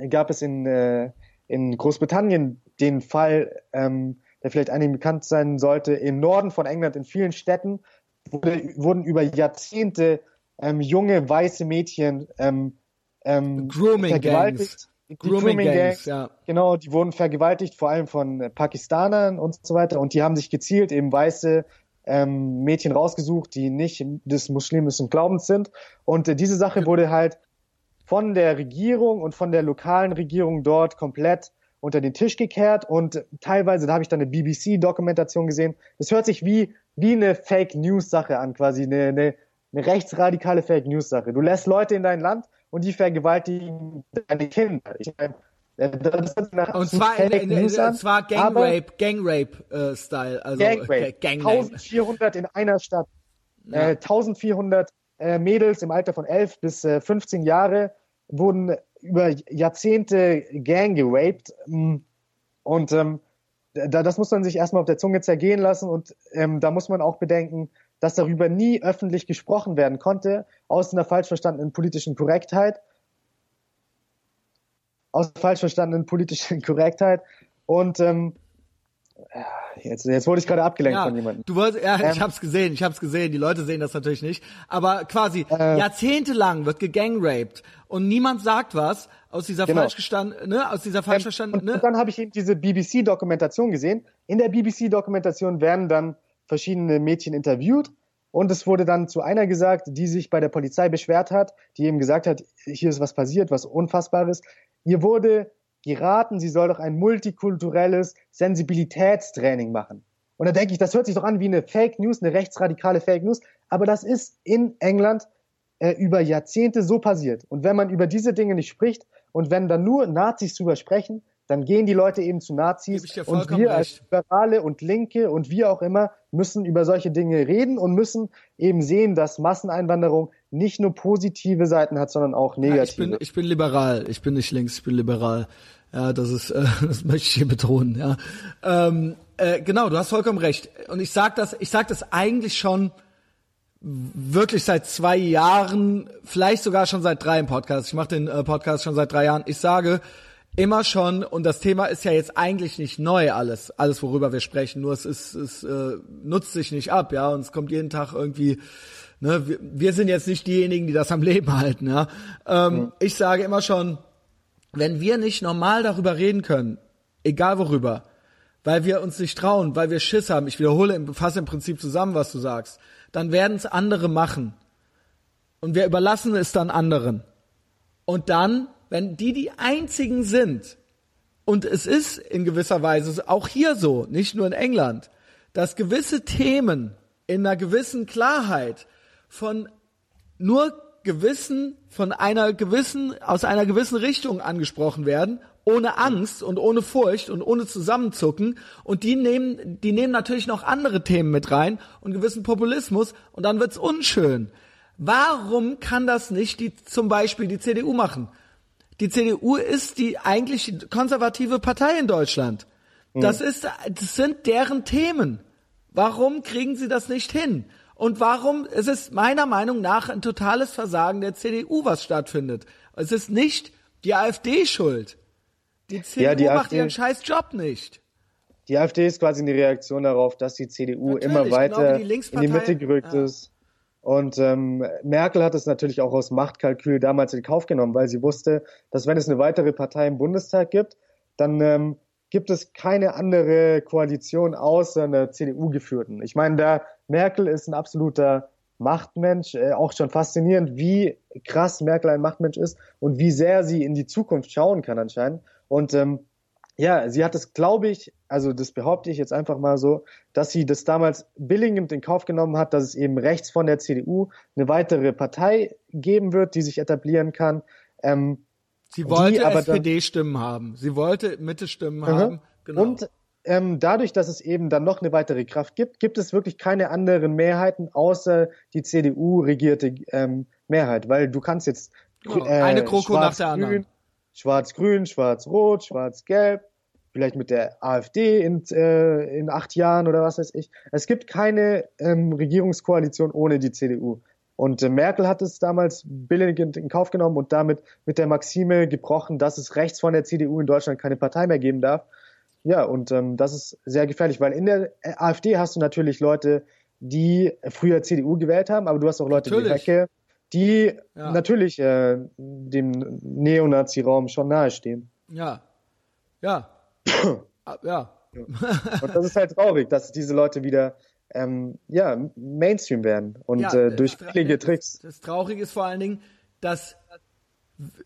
Speaker 1: gab es in, äh, in Großbritannien den Fall, ähm, der vielleicht einigen bekannt sein sollte, im Norden von England in vielen Städten wurde, wurden über Jahrzehnte ähm, junge weiße Mädchen ähm, ähm,
Speaker 2: Grooming Gangs.
Speaker 1: Grooming, Grooming Gangs, ja. Genau, die wurden vergewaltigt, vor allem von äh, Pakistanern und so weiter. Und die haben sich gezielt eben weiße ähm, Mädchen rausgesucht, die nicht des muslimischen Glaubens sind. Und äh, diese Sache wurde halt von der Regierung und von der lokalen Regierung dort komplett unter den Tisch gekehrt und teilweise, da habe ich dann eine BBC-Dokumentation gesehen, das hört sich wie, wie eine Fake News-Sache an, quasi eine, eine, eine rechtsradikale Fake News-Sache. Du lässt Leute in dein Land und die vergewaltigen deine Kinder. Ich meine,
Speaker 2: äh, und zwar, in, in, in, zwar Gangrape, Gangrape-Style. Äh, also,
Speaker 1: Gangrape. Gang 1400 in einer Stadt. Ja. Äh, 1400 äh, Mädels im Alter von 11 bis äh, 15 Jahre wurden über Jahrzehnte gang geraped. Mm. Und ähm, da, das muss man sich erstmal auf der Zunge zergehen lassen. Und ähm, da muss man auch bedenken, dass darüber nie öffentlich gesprochen werden konnte, aus einer falsch verstandenen politischen Korrektheit. Aus falsch verstandenen politischen [laughs] Korrektheit. Und ähm, Jetzt, jetzt wurde ich gerade abgelenkt
Speaker 2: ja,
Speaker 1: von jemandem.
Speaker 2: Du wolltest, ja, ähm, ich hab's gesehen, ich hab's gesehen. Die Leute sehen das natürlich nicht. Aber quasi äh, jahrzehntelang wird gegangraped und niemand sagt was aus dieser genau. falsch gestanden, ne, aus dieser falsch verstandenen.
Speaker 1: Ne? Und, und dann habe ich eben diese BBC-Dokumentation gesehen. In der BBC-Dokumentation werden dann verschiedene Mädchen interviewt Und es wurde dann zu einer gesagt, die sich bei der Polizei beschwert hat, die eben gesagt hat, hier ist was passiert, was Unfassbares. Ihr wurde geraten, sie soll doch ein multikulturelles Sensibilitätstraining machen. Und da denke ich, das hört sich doch an wie eine Fake News, eine rechtsradikale Fake News, aber das ist in England äh, über Jahrzehnte so passiert. Und wenn man über diese Dinge nicht spricht und wenn dann nur Nazis drüber sprechen, dann gehen die Leute eben zu Nazis und wir als Liberale und Linke und wir auch immer müssen über solche Dinge reden und müssen eben sehen, dass Masseneinwanderung nicht nur positive Seiten hat, sondern auch negative. Ja,
Speaker 2: ich, bin, ich bin liberal, ich bin nicht links, ich bin liberal. Ja, das ist, äh, [laughs] das möchte ich hier betonen. Ja, ähm, äh, genau, du hast vollkommen recht. Und ich sag das, ich sag das eigentlich schon wirklich seit zwei Jahren, vielleicht sogar schon seit drei im Podcast. Ich mache den äh, Podcast schon seit drei Jahren. Ich sage immer schon, und das Thema ist ja jetzt eigentlich nicht neu alles, alles worüber wir sprechen, nur es ist, es äh, nutzt sich nicht ab, ja, und es kommt jeden Tag irgendwie, ne, wir, wir sind jetzt nicht diejenigen, die das am Leben halten, ja. Ähm, mhm. Ich sage immer schon, wenn wir nicht normal darüber reden können, egal worüber, weil wir uns nicht trauen, weil wir Schiss haben, ich wiederhole, fasse im Prinzip zusammen, was du sagst, dann werden es andere machen. Und wir überlassen es dann anderen. Und dann, wenn die die einzigen sind, und es ist in gewisser Weise auch hier so, nicht nur in England, dass gewisse Themen in einer gewissen Klarheit von nur gewissen, von einer gewissen, aus einer gewissen Richtung angesprochen werden ohne Angst und ohne Furcht und ohne Zusammenzucken. Und die nehmen, die nehmen natürlich noch andere Themen mit rein und gewissen Populismus und dann wird's unschön. Warum kann das nicht die, zum Beispiel die CDU machen? Die CDU ist die eigentlich konservative Partei in Deutschland. Das ist, das sind deren Themen. Warum kriegen sie das nicht hin? Und warum, es ist meiner Meinung nach ein totales Versagen der CDU, was stattfindet. Es ist nicht die AfD schuld. Die CDU ja, die macht AfD, ihren scheiß Job nicht.
Speaker 1: Die AfD ist quasi eine Reaktion darauf, dass die CDU natürlich, immer genau weiter genau die in die Mitte gerückt ja. ist. Und ähm, Merkel hat es natürlich auch aus Machtkalkül damals in Kauf genommen, weil sie wusste, dass wenn es eine weitere Partei im Bundestag gibt, dann ähm, gibt es keine andere Koalition außer einer CDU geführten. Ich meine, da Merkel ist ein absoluter Machtmensch, äh, auch schon faszinierend, wie krass Merkel ein Machtmensch ist und wie sehr sie in die Zukunft schauen kann anscheinend. Und ähm, ja, sie hat es, glaube ich, also das behaupte ich jetzt einfach mal so, dass sie das damals billigend in Kauf genommen hat, dass es eben rechts von der CDU eine weitere Partei geben wird, die sich etablieren kann. Ähm,
Speaker 2: sie wollte SPD-Stimmen haben. Sie wollte Mitte-Stimmen mhm. haben.
Speaker 1: Genau. Und ähm, dadurch, dass es eben dann noch eine weitere Kraft gibt, gibt es wirklich keine anderen Mehrheiten außer die CDU-regierte ähm, Mehrheit, weil du kannst jetzt
Speaker 2: äh, eine Kroko nach der anderen.
Speaker 1: Schwarz-Grün, Schwarz-Rot, Schwarz-Gelb, vielleicht mit der AfD in, äh, in acht Jahren oder was weiß ich. Es gibt keine ähm, Regierungskoalition ohne die CDU. Und äh, Merkel hat es damals billigend in Kauf genommen und damit mit der Maxime gebrochen, dass es rechts von der CDU in Deutschland keine Partei mehr geben darf. Ja, und ähm, das ist sehr gefährlich, weil in der äh, AfD hast du natürlich Leute, die früher CDU gewählt haben, aber du hast auch Leute natürlich. wie Recke, die ja. natürlich äh, dem Neonazi-Raum schon nahestehen.
Speaker 2: Ja, ja, [coughs]
Speaker 1: ah, ja. Und das ist halt traurig, dass diese Leute wieder ähm, ja, Mainstream werden und ja, äh, durch billige Tricks.
Speaker 2: Das, das Traurige ist vor allen Dingen, dass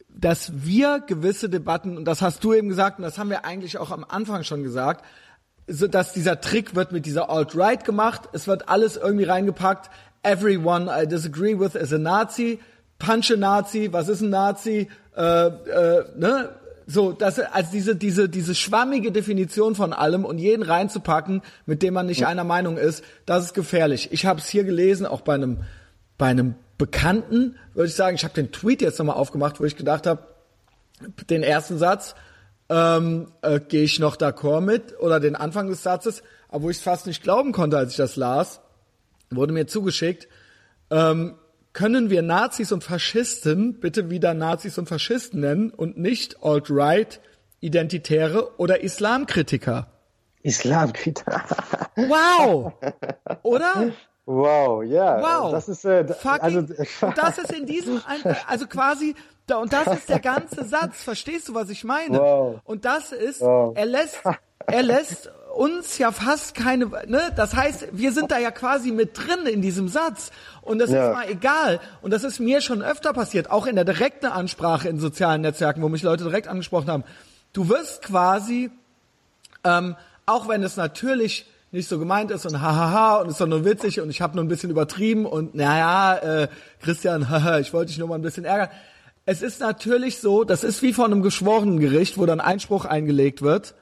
Speaker 2: dass wir gewisse Debatten, und das hast du eben gesagt, und das haben wir eigentlich auch am Anfang schon gesagt, so dass dieser Trick wird mit dieser Alt-Right gemacht, es wird alles irgendwie reingepackt, everyone I disagree with is a Nazi, punch a Nazi, was ist ein Nazi, äh, äh, ne? So, das, also diese, diese, diese schwammige Definition von allem und jeden reinzupacken, mit dem man nicht einer Meinung ist, das ist gefährlich. Ich habe es hier gelesen, auch bei einem, bei einem Bekannten, würde ich sagen, ich habe den Tweet jetzt nochmal aufgemacht, wo ich gedacht habe, den ersten Satz, ähm, äh, gehe ich noch d'accord mit, oder den Anfang des Satzes, aber wo ich es fast nicht glauben konnte, als ich das las, wurde mir zugeschickt, ähm, können wir Nazis und Faschisten bitte wieder Nazis und Faschisten nennen und nicht Alt-Right, Identitäre oder Islamkritiker?
Speaker 1: Islamkritiker.
Speaker 2: Wow! Oder?
Speaker 1: Wow, ja.
Speaker 2: Wow. Das ist äh, Fucking, also und das ist in diesem [laughs] also quasi da, und das ist der ganze Satz. Verstehst du, was ich meine? Wow. Und das ist, wow. er lässt er lässt uns ja fast keine, ne? Das heißt, wir sind da ja quasi mit drin in diesem Satz. Und das ja. ist mal egal. Und das ist mir schon öfter passiert, auch in der direkten Ansprache in sozialen Netzwerken, wo mich Leute direkt angesprochen haben. Du wirst quasi, ähm, auch wenn es natürlich nicht so gemeint ist und hahaha und ist doch nur witzig und ich habe nur ein bisschen übertrieben und naja, äh, Christian, [laughs] haha, ich wollte dich nur mal ein bisschen ärgern. Es ist natürlich so, das ist wie von einem geschworenen Gericht, wo dann Einspruch eingelegt wird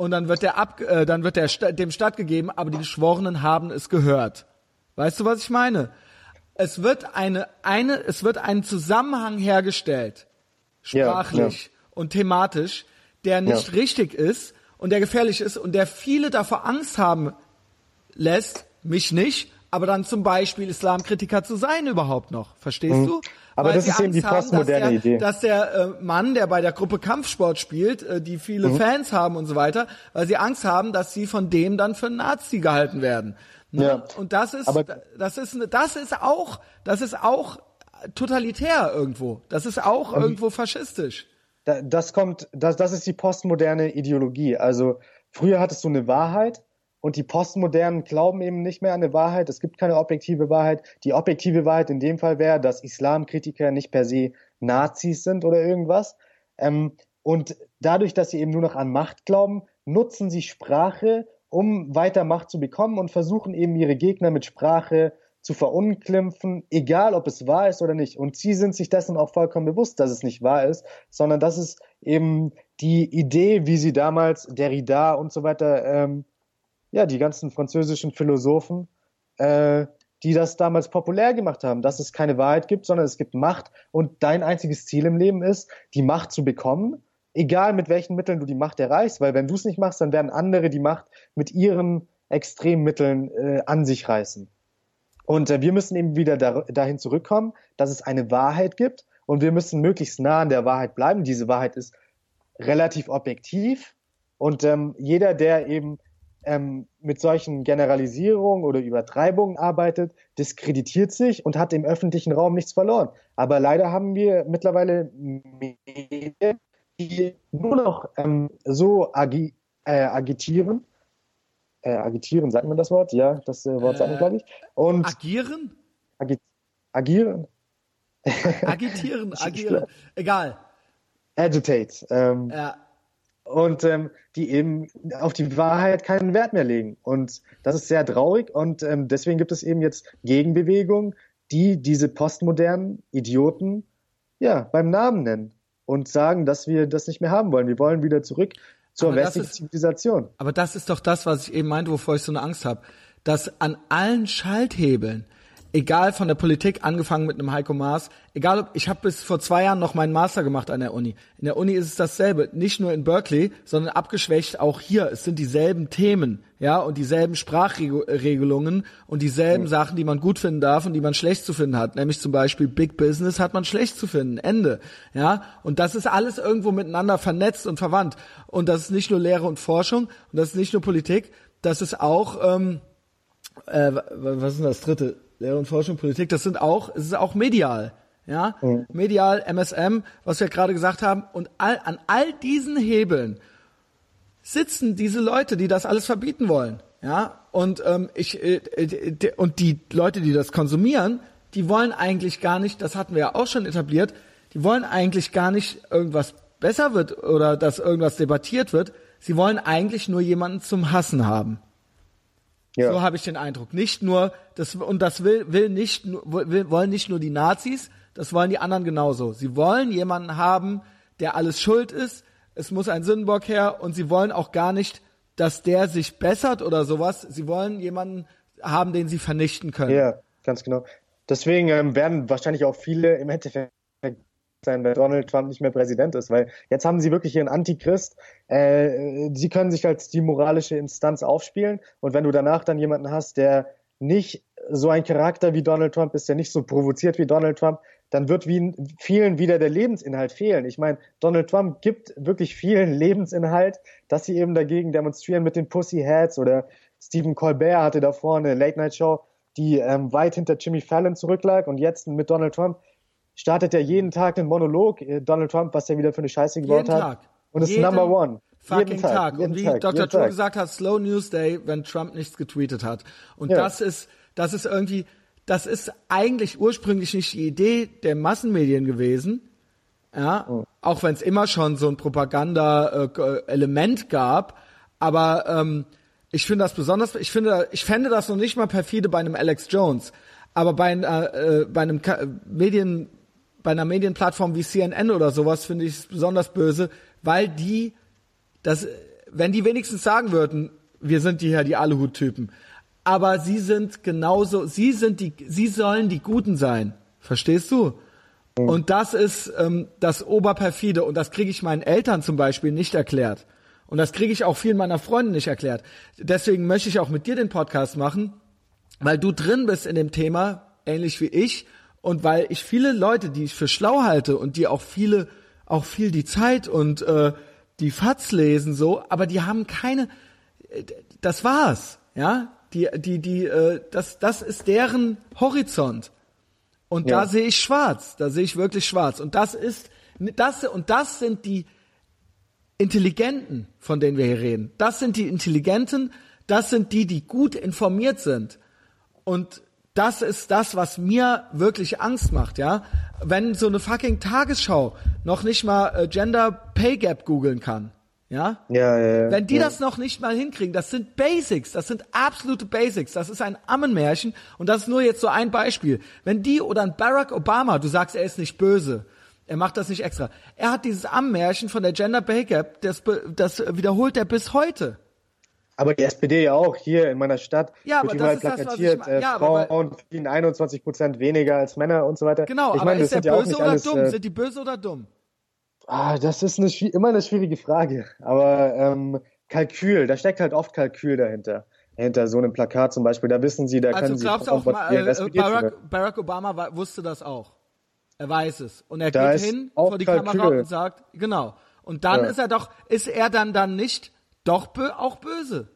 Speaker 2: und dann wird der ab, äh, dann wird der dem stattgegeben, aber die Geschworenen haben es gehört. Weißt du, was ich meine? Es wird eine, eine, es wird ein Zusammenhang hergestellt, sprachlich ja, ja. und thematisch, der nicht ja. richtig ist und der gefährlich ist und der viele davor Angst haben lässt, mich nicht, aber dann zum Beispiel Islamkritiker zu sein überhaupt noch. Verstehst mhm. du?
Speaker 1: Aber das ist eben die postmoderne
Speaker 2: haben,
Speaker 1: dass der, Idee.
Speaker 2: Dass der äh, Mann, der bei der Gruppe Kampfsport spielt, äh, die viele mhm. Fans haben und so weiter, weil sie Angst haben, dass sie von dem dann für Nazi gehalten werden. Ne? Ja. Und das ist, Aber das ist, das ist auch, das ist auch totalitär irgendwo. Das ist auch mhm. irgendwo faschistisch.
Speaker 1: Das kommt, das, das ist die postmoderne Ideologie. Also früher hattest du eine Wahrheit und die Postmodernen glauben eben nicht mehr an eine Wahrheit. Es gibt keine objektive Wahrheit. Die objektive Wahrheit in dem Fall wäre, dass Islamkritiker nicht per se Nazis sind oder irgendwas. Ähm, und dadurch, dass sie eben nur noch an Macht glauben, nutzen sie Sprache, um weiter Macht zu bekommen und versuchen eben ihre Gegner mit Sprache zu verunglimpfen, egal ob es wahr ist oder nicht. Und sie sind sich dessen auch vollkommen bewusst, dass es nicht wahr ist, sondern das ist eben die Idee, wie sie damals Derrida und so weiter ähm, ja, die ganzen französischen Philosophen, äh, die das damals populär gemacht haben, dass es keine Wahrheit gibt, sondern es gibt Macht und dein einziges Ziel im Leben ist, die Macht zu bekommen, egal mit welchen Mitteln du die Macht erreichst, weil wenn du es nicht machst, dann werden andere die Macht mit ihren Extremmitteln äh, an sich reißen. Und äh, wir müssen eben wieder da, dahin zurückkommen, dass es eine Wahrheit gibt und wir müssen möglichst nah an der Wahrheit bleiben. Diese Wahrheit ist relativ objektiv und ähm, jeder, der eben ähm, mit solchen Generalisierungen oder Übertreibungen arbeitet, diskreditiert sich und hat im öffentlichen Raum nichts verloren. Aber leider haben wir mittlerweile Medien, die nur noch ähm, so agi äh, agitieren. Äh, agitieren, sagt man das Wort? Ja, das äh, Wort sagt man, glaube ich.
Speaker 2: Und agieren?
Speaker 1: Agi agieren?
Speaker 2: Agitieren, [laughs] agieren. Egal.
Speaker 1: Agitate. Ähm, ja und ähm, die eben auf die Wahrheit keinen Wert mehr legen. Und das ist sehr traurig und ähm, deswegen gibt es eben jetzt Gegenbewegungen, die diese postmodernen Idioten ja beim Namen nennen und sagen, dass wir das nicht mehr haben wollen. Wir wollen wieder zurück zur westlichen Zivilisation.
Speaker 2: Aber das ist doch das, was ich eben meinte, wovor ich so eine Angst habe, dass an allen Schalthebeln egal von der Politik, angefangen mit einem Heiko Maas, egal ob, ich habe bis vor zwei Jahren noch meinen Master gemacht an der Uni. In der Uni ist es dasselbe, nicht nur in Berkeley, sondern abgeschwächt auch hier. Es sind dieselben Themen, ja, und dieselben Sprachregelungen und dieselben mhm. Sachen, die man gut finden darf und die man schlecht zu finden hat. Nämlich zum Beispiel Big Business hat man schlecht zu finden, Ende, ja. Und das ist alles irgendwo miteinander vernetzt und verwandt. Und das ist nicht nur Lehre und Forschung und das ist nicht nur Politik, das ist auch, ähm, äh, was ist denn das dritte? Lehre und Forschung, Politik, das sind auch, es ist auch medial. Ja, mhm. medial, MSM, was wir gerade gesagt haben. Und all, an all diesen Hebeln sitzen diese Leute, die das alles verbieten wollen. Ja, und ähm, ich äh, äh, und die Leute, die das konsumieren, die wollen eigentlich gar nicht, das hatten wir ja auch schon etabliert, die wollen eigentlich gar nicht irgendwas besser wird oder dass irgendwas debattiert wird. Sie wollen eigentlich nur jemanden zum Hassen haben. Ja. So habe ich den Eindruck. Nicht nur das und das will will nicht will, wollen nicht nur die Nazis, das wollen die anderen genauso. Sie wollen jemanden haben, der alles schuld ist. Es muss ein Sündenbock her und sie wollen auch gar nicht, dass der sich bessert oder sowas. Sie wollen jemanden haben, den sie vernichten können.
Speaker 1: Ja, ganz genau. Deswegen ähm, werden wahrscheinlich auch viele im Endeffekt sein, wenn Donald Trump nicht mehr Präsident ist, weil jetzt haben sie wirklich ihren Antichrist. Äh, sie können sich als die moralische Instanz aufspielen und wenn du danach dann jemanden hast, der nicht so ein Charakter wie Donald Trump ist, der nicht so provoziert wie Donald Trump, dann wird wie vielen wieder der Lebensinhalt fehlen. Ich meine, Donald Trump gibt wirklich vielen Lebensinhalt, dass sie eben dagegen demonstrieren mit den Pussyhats oder Stephen Colbert hatte davor eine Late-Night-Show, die ähm, weit hinter Jimmy Fallon zurücklag und jetzt mit Donald Trump startet er jeden Tag einen Monolog, äh, Donald Trump, was er wieder für eine Scheiße gebaut jeden hat. Tag. Und ist Number One.
Speaker 2: fucking Tag, Tag. Und wie Tag, Dr. True gesagt hat, Slow News Day, wenn Trump nichts getweetet hat. Und ja. das ist, das ist irgendwie, das ist eigentlich ursprünglich nicht die Idee der Massenmedien gewesen. Ja, oh. auch wenn es immer schon so ein Propaganda-Element gab. Aber ähm, ich finde das besonders, ich finde, ich fände das noch nicht mal perfide bei einem Alex Jones. Aber bei, äh, äh bei einem Ka Medien, bei einer Medienplattform wie CNN oder sowas finde ich es besonders böse, weil die das, wenn die wenigstens sagen würden, wir sind die ja die Aluhut-Typen, aber sie sind genauso, sie sind die, sie sollen die Guten sein. Verstehst du? Mhm. Und das ist ähm, das Oberperfide und das kriege ich meinen Eltern zum Beispiel nicht erklärt. Und das kriege ich auch vielen meiner Freunde nicht erklärt. Deswegen möchte ich auch mit dir den Podcast machen, weil du drin bist in dem Thema, ähnlich wie ich, und weil ich viele Leute, die ich für schlau halte und die auch viele, auch viel die Zeit und äh, die Fatz lesen so, aber die haben keine, das war's, ja, die, die, die, äh, das, das ist deren Horizont. Und ja. da sehe ich schwarz, da sehe ich wirklich schwarz. Und das ist, das, und das sind die Intelligenten, von denen wir hier reden. Das sind die Intelligenten, das sind die, die gut informiert sind. Und das ist das, was mir wirklich Angst macht, ja. Wenn so eine fucking Tagesschau noch nicht mal äh, Gender Pay Gap googeln kann, ja?
Speaker 1: Ja, ja, ja.
Speaker 2: Wenn die
Speaker 1: ja.
Speaker 2: das noch nicht mal hinkriegen, das sind Basics, das sind absolute Basics, das ist ein Ammenmärchen und das ist nur jetzt so ein Beispiel. Wenn die oder ein Barack Obama, du sagst, er ist nicht böse, er macht das nicht extra. Er hat dieses Ammenmärchen von der Gender Pay Gap, das, das wiederholt er bis heute.
Speaker 1: Aber die SPD ja auch hier in meiner Stadt ja, wird überall plakatiert, das, äh, ja, Frauen verdienen 21 Prozent weniger als Männer und so weiter.
Speaker 2: Genau, ich aber meine, ist der böse oder alles, dumm? Äh, sind die böse oder dumm?
Speaker 1: Ah, das ist eine, immer eine schwierige Frage. Aber ähm, Kalkül, da steckt halt oft Kalkül dahinter. Hinter so einem Plakat zum Beispiel, da wissen Sie, da
Speaker 2: also
Speaker 1: können Sie
Speaker 2: glaubst auch, äh, Barack, Barack Obama wusste das auch. Er weiß es. Und er da geht hin vor die Kalkül. Kamera und sagt, genau. Und dann ja. ist er doch, ist er dann dann nicht doch bö auch böse.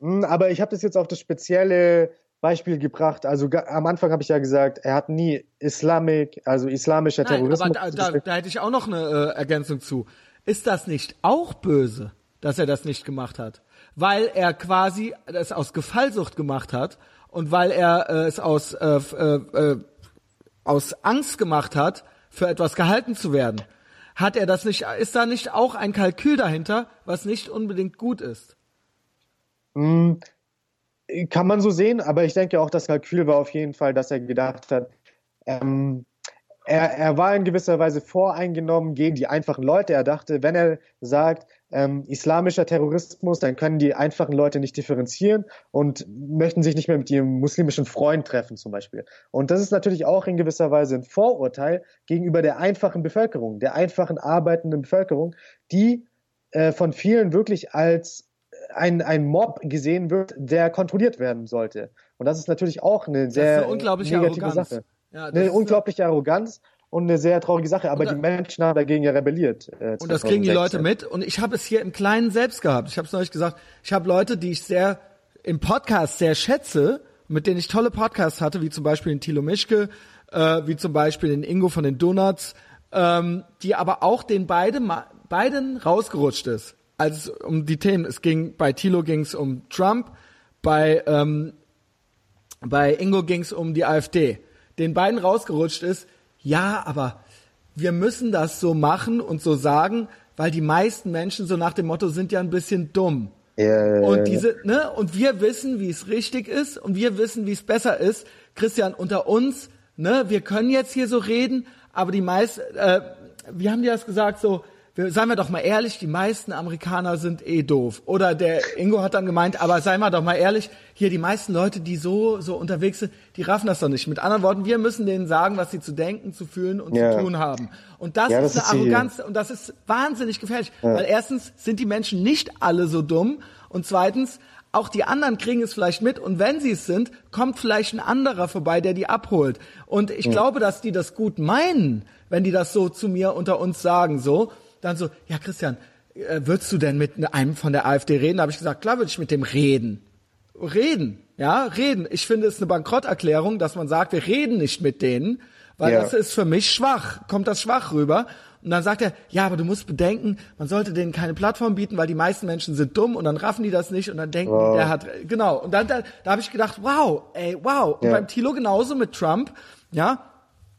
Speaker 1: Hm, aber ich habe das jetzt auf das spezielle Beispiel gebracht. Also am Anfang habe ich ja gesagt, er hat nie Islamik, also islamischer Nein, Terrorismus.
Speaker 2: Aber da, da, da, hätte ich auch noch eine äh, Ergänzung zu. Ist das nicht auch böse, dass er das nicht gemacht hat? Weil er quasi es aus Gefallsucht gemacht hat und weil er äh, es aus, äh, äh, äh, aus Angst gemacht hat, für etwas gehalten zu werden. Hat er das nicht, ist da nicht auch ein Kalkül dahinter, was nicht unbedingt gut ist?
Speaker 1: Mm, kann man so sehen, aber ich denke auch, das Kalkül war auf jeden Fall, dass er gedacht hat, ähm, er, er war in gewisser Weise voreingenommen gegen die einfachen Leute. Er dachte, wenn er sagt, ähm, islamischer Terrorismus, dann können die einfachen Leute nicht differenzieren und möchten sich nicht mehr mit ihrem muslimischen Freund treffen zum Beispiel. Und das ist natürlich auch in gewisser Weise ein Vorurteil gegenüber der einfachen Bevölkerung, der einfachen arbeitenden Bevölkerung, die äh, von vielen wirklich als ein, ein Mob gesehen wird, der kontrolliert werden sollte. Und das ist natürlich auch eine sehr eine negative Arroganz. Sache. Ja, eine unglaubliche Arroganz und eine sehr traurige Sache. Aber da, die Menschen haben dagegen ja rebelliert.
Speaker 2: Äh, und das kriegen die Leute mit. Und ich habe es hier im Kleinen selbst gehabt. Ich habe es neulich gesagt. Ich habe Leute, die ich sehr im Podcast sehr schätze, mit denen ich tolle Podcasts hatte, wie zum Beispiel den Thilo Mischke, äh, wie zum Beispiel den Ingo von den Donuts, ähm, die aber auch den beide, beiden rausgerutscht ist als es um die Themen, es ging, bei Thilo ging es um Trump, bei, ähm, bei Ingo ging es um die AfD. Den beiden rausgerutscht ist, ja, aber wir müssen das so machen und so sagen, weil die meisten Menschen so nach dem Motto sind ja ein bisschen dumm.
Speaker 1: Ja,
Speaker 2: und diese, ne, und wir wissen, wie es richtig ist und wir wissen, wie es besser ist. Christian, unter uns, ne, wir können jetzt hier so reden, aber die meisten, äh, wie haben die das gesagt, so, seien wir doch mal ehrlich, die meisten Amerikaner sind eh doof. Oder der Ingo hat dann gemeint, aber seien wir doch mal ehrlich, hier die meisten Leute, die so, so unterwegs sind, die raffen das doch nicht. Mit anderen Worten, wir müssen denen sagen, was sie zu denken, zu fühlen und ja. zu tun haben. Und das, ja, das ist eine ist Arroganz und das ist wahnsinnig gefährlich. Ja. Weil erstens sind die Menschen nicht alle so dumm und zweitens, auch die anderen kriegen es vielleicht mit und wenn sie es sind, kommt vielleicht ein anderer vorbei, der die abholt. Und ich glaube, dass die das gut meinen, wenn die das so zu mir unter uns sagen, so dann so, ja Christian, äh, würdest du denn mit einem von der AfD reden? Da habe ich gesagt, klar würde ich mit dem reden. Reden, ja, reden. Ich finde es eine Bankrotterklärung, dass man sagt, wir reden nicht mit denen, weil ja. das ist für mich schwach, kommt das schwach rüber. Und dann sagt er, ja, aber du musst bedenken, man sollte denen keine Plattform bieten, weil die meisten Menschen sind dumm und dann raffen die das nicht und dann denken, wow. der hat, genau. Und dann, da, da habe ich gedacht, wow, ey, wow. Und ja. beim Tilo genauso mit Trump, ja,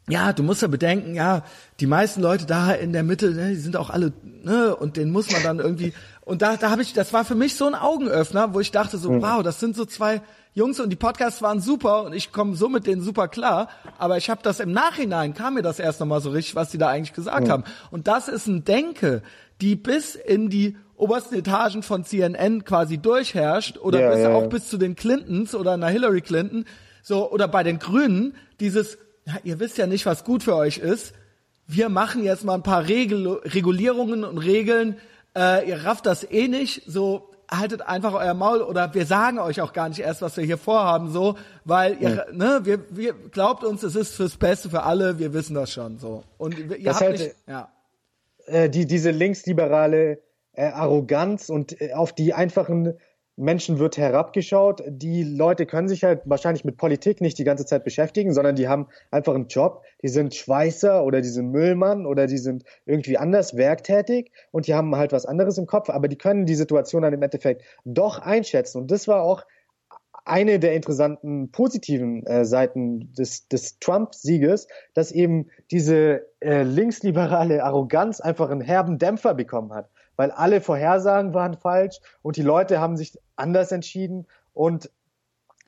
Speaker 2: ja, du musst ja bedenken, ja, die meisten Leute da in der Mitte, ne, die sind auch alle, ne, und den muss man dann irgendwie, und da, da habe ich, das war für mich so ein Augenöffner, wo ich dachte so, mhm. wow, das sind so zwei Jungs und die Podcasts waren super und ich komme so mit denen super klar, aber ich habe das im Nachhinein, kam mir das erst nochmal so richtig, was die da eigentlich gesagt mhm. haben. Und das ist ein Denke, die bis in die obersten Etagen von CNN quasi durchherrscht oder ja, bis ja, auch bis zu den Clintons oder einer Hillary Clinton, so, oder bei den Grünen, dieses, ja, ihr wisst ja nicht, was gut für euch ist. Wir machen jetzt mal ein paar Regel Regulierungen und Regeln. Äh, ihr rafft das eh nicht. So, haltet einfach euer Maul oder wir sagen euch auch gar nicht erst, was wir hier vorhaben, so, weil ihr, ja. ne, wir, wir glaubt uns, es ist fürs Beste für alle, wir wissen das schon, so. Und ihr das habt halt, nicht, ja.
Speaker 1: Äh, die, diese linksliberale äh, Arroganz und äh, auf die einfachen Menschen wird herabgeschaut. Die Leute können sich halt wahrscheinlich mit Politik nicht die ganze Zeit beschäftigen, sondern die haben einfach einen Job. Die sind Schweißer oder die sind Müllmann oder die sind irgendwie anders werktätig und die haben halt was anderes im Kopf, aber die können die Situation dann im Endeffekt doch einschätzen. Und das war auch eine der interessanten positiven äh, Seiten des, des Trump-Sieges, dass eben diese äh, linksliberale Arroganz einfach einen herben Dämpfer bekommen hat weil alle Vorhersagen waren falsch und die Leute haben sich anders entschieden und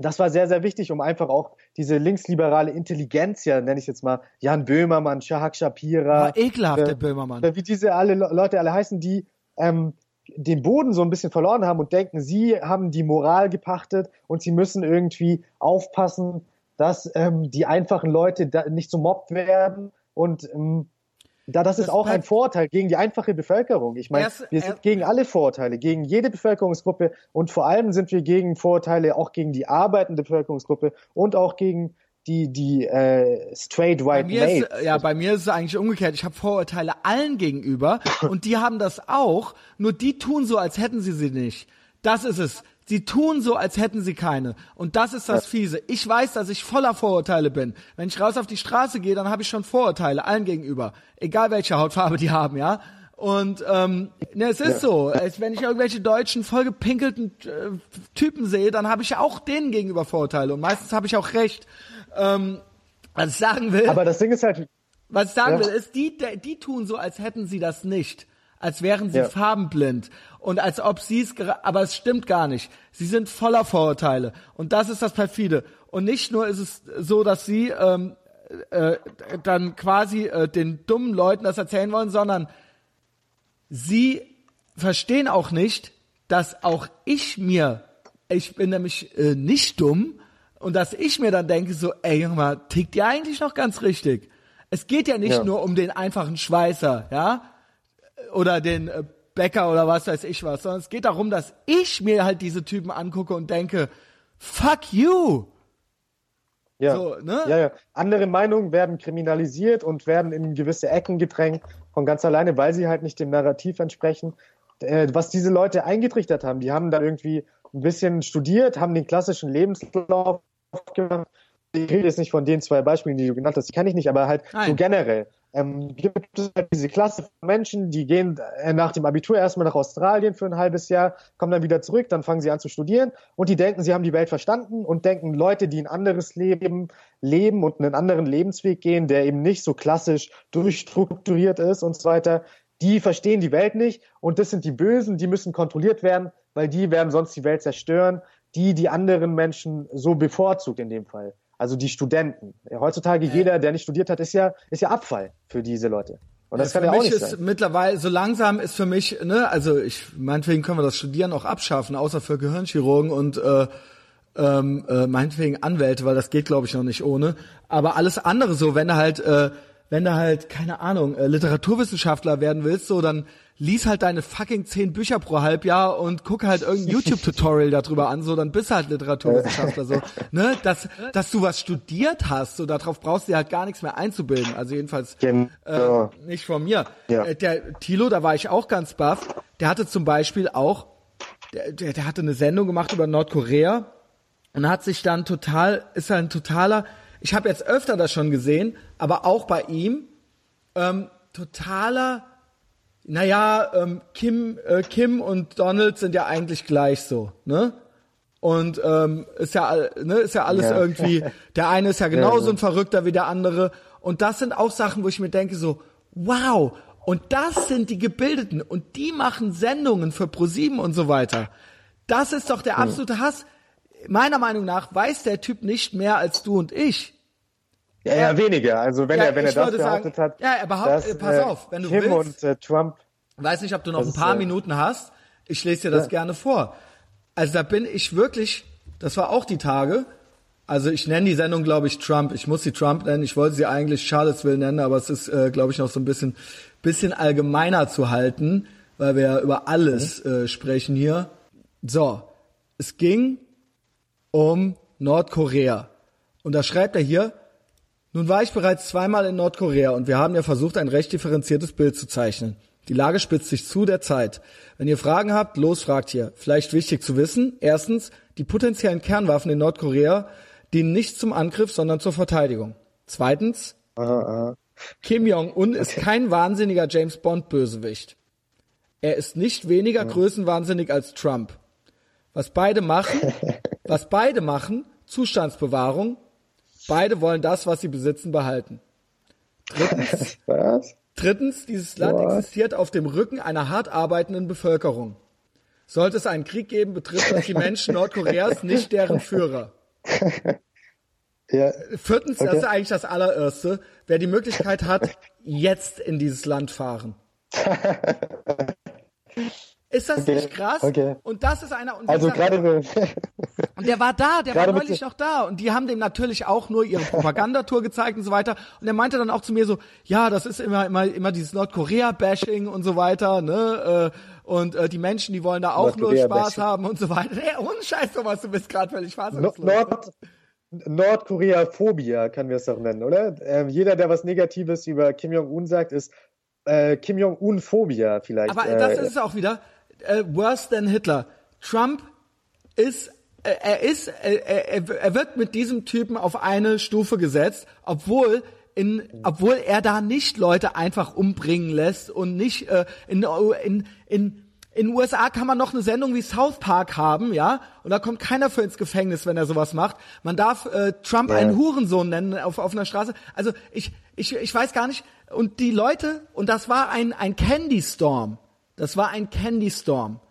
Speaker 1: das war sehr, sehr wichtig, um einfach auch diese linksliberale Intelligenz, ja, nenne ich jetzt mal, Jan Böhmermann, Shahak Shapira.
Speaker 2: War ekelhaft, äh, der Böhmermann.
Speaker 1: Wie diese alle Leute alle heißen, die ähm, den Boden so ein bisschen verloren haben und denken, sie haben die Moral gepachtet und sie müssen irgendwie aufpassen, dass ähm, die einfachen Leute da nicht so mobbt werden und ähm, da, das, das ist auch ein Vorteil gegen die einfache Bevölkerung. Ich meine, wir sind gegen alle Vorteile, gegen jede Bevölkerungsgruppe und vor allem sind wir gegen Vorteile auch gegen die arbeitende Bevölkerungsgruppe und auch gegen die die äh, straight white bei
Speaker 2: mir ist, Ja, bei mir ist es eigentlich umgekehrt. Ich habe Vorurteile allen gegenüber und die haben das auch, nur die tun so, als hätten sie sie nicht. Das ist es. Sie tun so, als hätten sie keine. Und das ist das Fiese. Ich weiß, dass ich voller Vorurteile bin. Wenn ich raus auf die Straße gehe, dann habe ich schon Vorurteile allen gegenüber. Egal welche Hautfarbe die haben, ja. Und ähm, ne, es ist so. Es, wenn ich irgendwelche deutschen vollgepinkelten äh, Typen sehe, dann habe ich auch denen gegenüber Vorurteile. Und meistens habe ich auch recht. Ähm, was ich sagen will.
Speaker 1: Aber das Ding ist halt.
Speaker 2: Was ich sagen ja. will, ist, die, die tun so, als hätten sie das nicht als wären sie ja. farbenblind und als ob sie es, aber es stimmt gar nicht. Sie sind voller Vorurteile und das ist das perfide. Und nicht nur ist es so, dass sie ähm, äh, dann quasi äh, den dummen Leuten das erzählen wollen, sondern sie verstehen auch nicht, dass auch ich mir, ich bin nämlich äh, nicht dumm und dass ich mir dann denke so, ey Junge, mal, tickt ihr eigentlich noch ganz richtig? Es geht ja nicht ja. nur um den einfachen Schweißer, ja, oder den äh, Bäcker oder was weiß ich was, sondern es geht darum, dass ich mir halt diese Typen angucke und denke, fuck you.
Speaker 1: Ja. So, ne? ja, ja. Andere Meinungen werden kriminalisiert und werden in gewisse Ecken gedrängt von ganz alleine, weil sie halt nicht dem Narrativ entsprechen. Äh, was diese Leute eingetrichtert haben, die haben dann irgendwie ein bisschen studiert, haben den klassischen Lebenslauf gemacht. Ich rede jetzt nicht von den zwei Beispielen, die du genannt hast, die kann ich nicht, aber halt Nein. so generell ähm, gibt es halt diese Klasse von Menschen, die gehen äh, nach dem Abitur erstmal nach Australien für ein halbes Jahr, kommen dann wieder zurück, dann fangen sie an zu studieren und die denken, sie haben die Welt verstanden und denken, Leute, die ein anderes Leben leben und einen anderen Lebensweg gehen, der eben nicht so klassisch durchstrukturiert ist und so weiter, die verstehen die Welt nicht und das sind die Bösen, die müssen kontrolliert werden, weil die werden sonst die Welt zerstören, die die anderen Menschen so bevorzugt in dem Fall. Also die Studenten. Heutzutage ja. jeder, der nicht studiert hat, ist ja, ist ja Abfall für diese Leute. Und das ja, kann ja auch nicht
Speaker 2: ist
Speaker 1: sein.
Speaker 2: Mittlerweile, so langsam ist für mich, ne, also ich, meinetwegen können wir das Studieren auch abschaffen, außer für Gehirnchirurgen und äh, ähm, äh, meinetwegen Anwälte, weil das geht, glaube ich, noch nicht ohne. Aber alles andere so, wenn du halt, äh, wenn du halt, keine Ahnung, äh, Literaturwissenschaftler werden willst, so, dann lies halt deine fucking zehn Bücher pro Halbjahr und guck halt irgendein [laughs] YouTube-Tutorial darüber an, so, dann bist du halt Literaturwissenschaftler, so, [laughs] ne, dass, dass du was studiert hast, so, darauf brauchst du dir halt gar nichts mehr einzubilden, also jedenfalls, genau. äh, nicht von mir. Ja. Äh, der Tilo, da war ich auch ganz baff, der hatte zum Beispiel auch, der, der, der hatte eine Sendung gemacht über Nordkorea und hat sich dann total, ist halt ein totaler, ich habe jetzt öfter das schon gesehen, aber auch bei ihm, ähm, totaler, naja, ähm, Kim, äh, Kim und Donald sind ja eigentlich gleich so, ne? Und ähm, ist ja, ne, ist ja alles ja. irgendwie, [laughs] der eine ist ja genauso ja, ein Verrückter wie der andere. Und das sind auch Sachen, wo ich mir denke, so, wow, und das sind die Gebildeten und die machen Sendungen für ProSieben und so weiter. Das ist doch der absolute Hass. Meiner Meinung nach weiß der Typ nicht mehr als du und ich.
Speaker 1: Ja, eher weniger. Also wenn ja, er wenn er das behauptet sagen, hat.
Speaker 2: Ja, er behauptet, dass, pass äh, auf, wenn du Kim willst.
Speaker 1: und äh, Trump.
Speaker 2: Weiß nicht, ob du noch ein paar ist, äh, Minuten hast. Ich lese dir das ja. gerne vor. Also da bin ich wirklich, das war auch die Tage. Also ich nenne die Sendung, glaube ich, Trump. Ich muss sie Trump nennen. Ich wollte sie eigentlich Charlottesville nennen, aber es ist, äh, glaube ich, noch so ein bisschen, bisschen allgemeiner zu halten, weil wir ja über alles mhm. äh, sprechen hier. So, es ging um Nordkorea. Und da schreibt er hier, nun war ich bereits zweimal in Nordkorea und wir haben ja versucht, ein recht differenziertes Bild zu zeichnen. Die Lage spitzt sich zu der Zeit. Wenn ihr Fragen habt, los fragt hier. Vielleicht wichtig zu wissen. Erstens, die potenziellen Kernwaffen in Nordkorea dienen nicht zum Angriff, sondern zur Verteidigung. Zweitens, aha, aha. Kim Jong-un ist kein wahnsinniger James Bond-Bösewicht. Er ist nicht weniger größenwahnsinnig als Trump. Was beide machen, [laughs] was beide machen, Zustandsbewahrung, beide wollen das, was sie besitzen, behalten. Drittens, [laughs] was? drittens dieses Land What? existiert auf dem Rücken einer hart arbeitenden Bevölkerung. Sollte es einen Krieg geben, betrifft das die Menschen Nordkoreas, [laughs] nicht deren Führer. [laughs] Ja. Viertens, okay. das ist eigentlich das allererste, wer die Möglichkeit hat, jetzt in dieses Land fahren. Ist das okay. nicht krass? Okay. Und das ist einer.
Speaker 1: Und also gerade.
Speaker 2: und der war da, der war neulich noch da. Und die haben dem natürlich auch nur ihre Propagandatour gezeigt und so weiter. Und er meinte dann auch zu mir so, ja, das ist immer immer immer dieses Nordkorea-Bashing und so weiter, ne? Äh, und äh, die Menschen, die wollen da auch nur Spaß haben und so weiter. Hey, ohne Scheiß, Thomas, du bist gerade völlig fassungslos.
Speaker 1: Nord Nordkorea-Phobia, können wir es doch nennen, oder? Ähm, jeder, der was Negatives über Kim Jong-un sagt, ist äh, Kim Jong-un-Phobia vielleicht.
Speaker 2: Aber das äh, ist es auch wieder äh, worse than Hitler. Trump ist äh, er ist äh, er, er wird mit diesem Typen auf eine Stufe gesetzt, obwohl in, obwohl er da nicht Leute einfach umbringen lässt und nicht äh, in, in, in in USA kann man noch eine Sendung wie South Park haben, ja, und da kommt keiner für ins Gefängnis, wenn er sowas macht. Man darf äh, Trump ja. einen Hurensohn nennen auf, auf einer Straße. Also ich, ich, ich weiß gar nicht. Und die Leute, und das war ein, ein Candy Storm. Das war ein Candy Storm,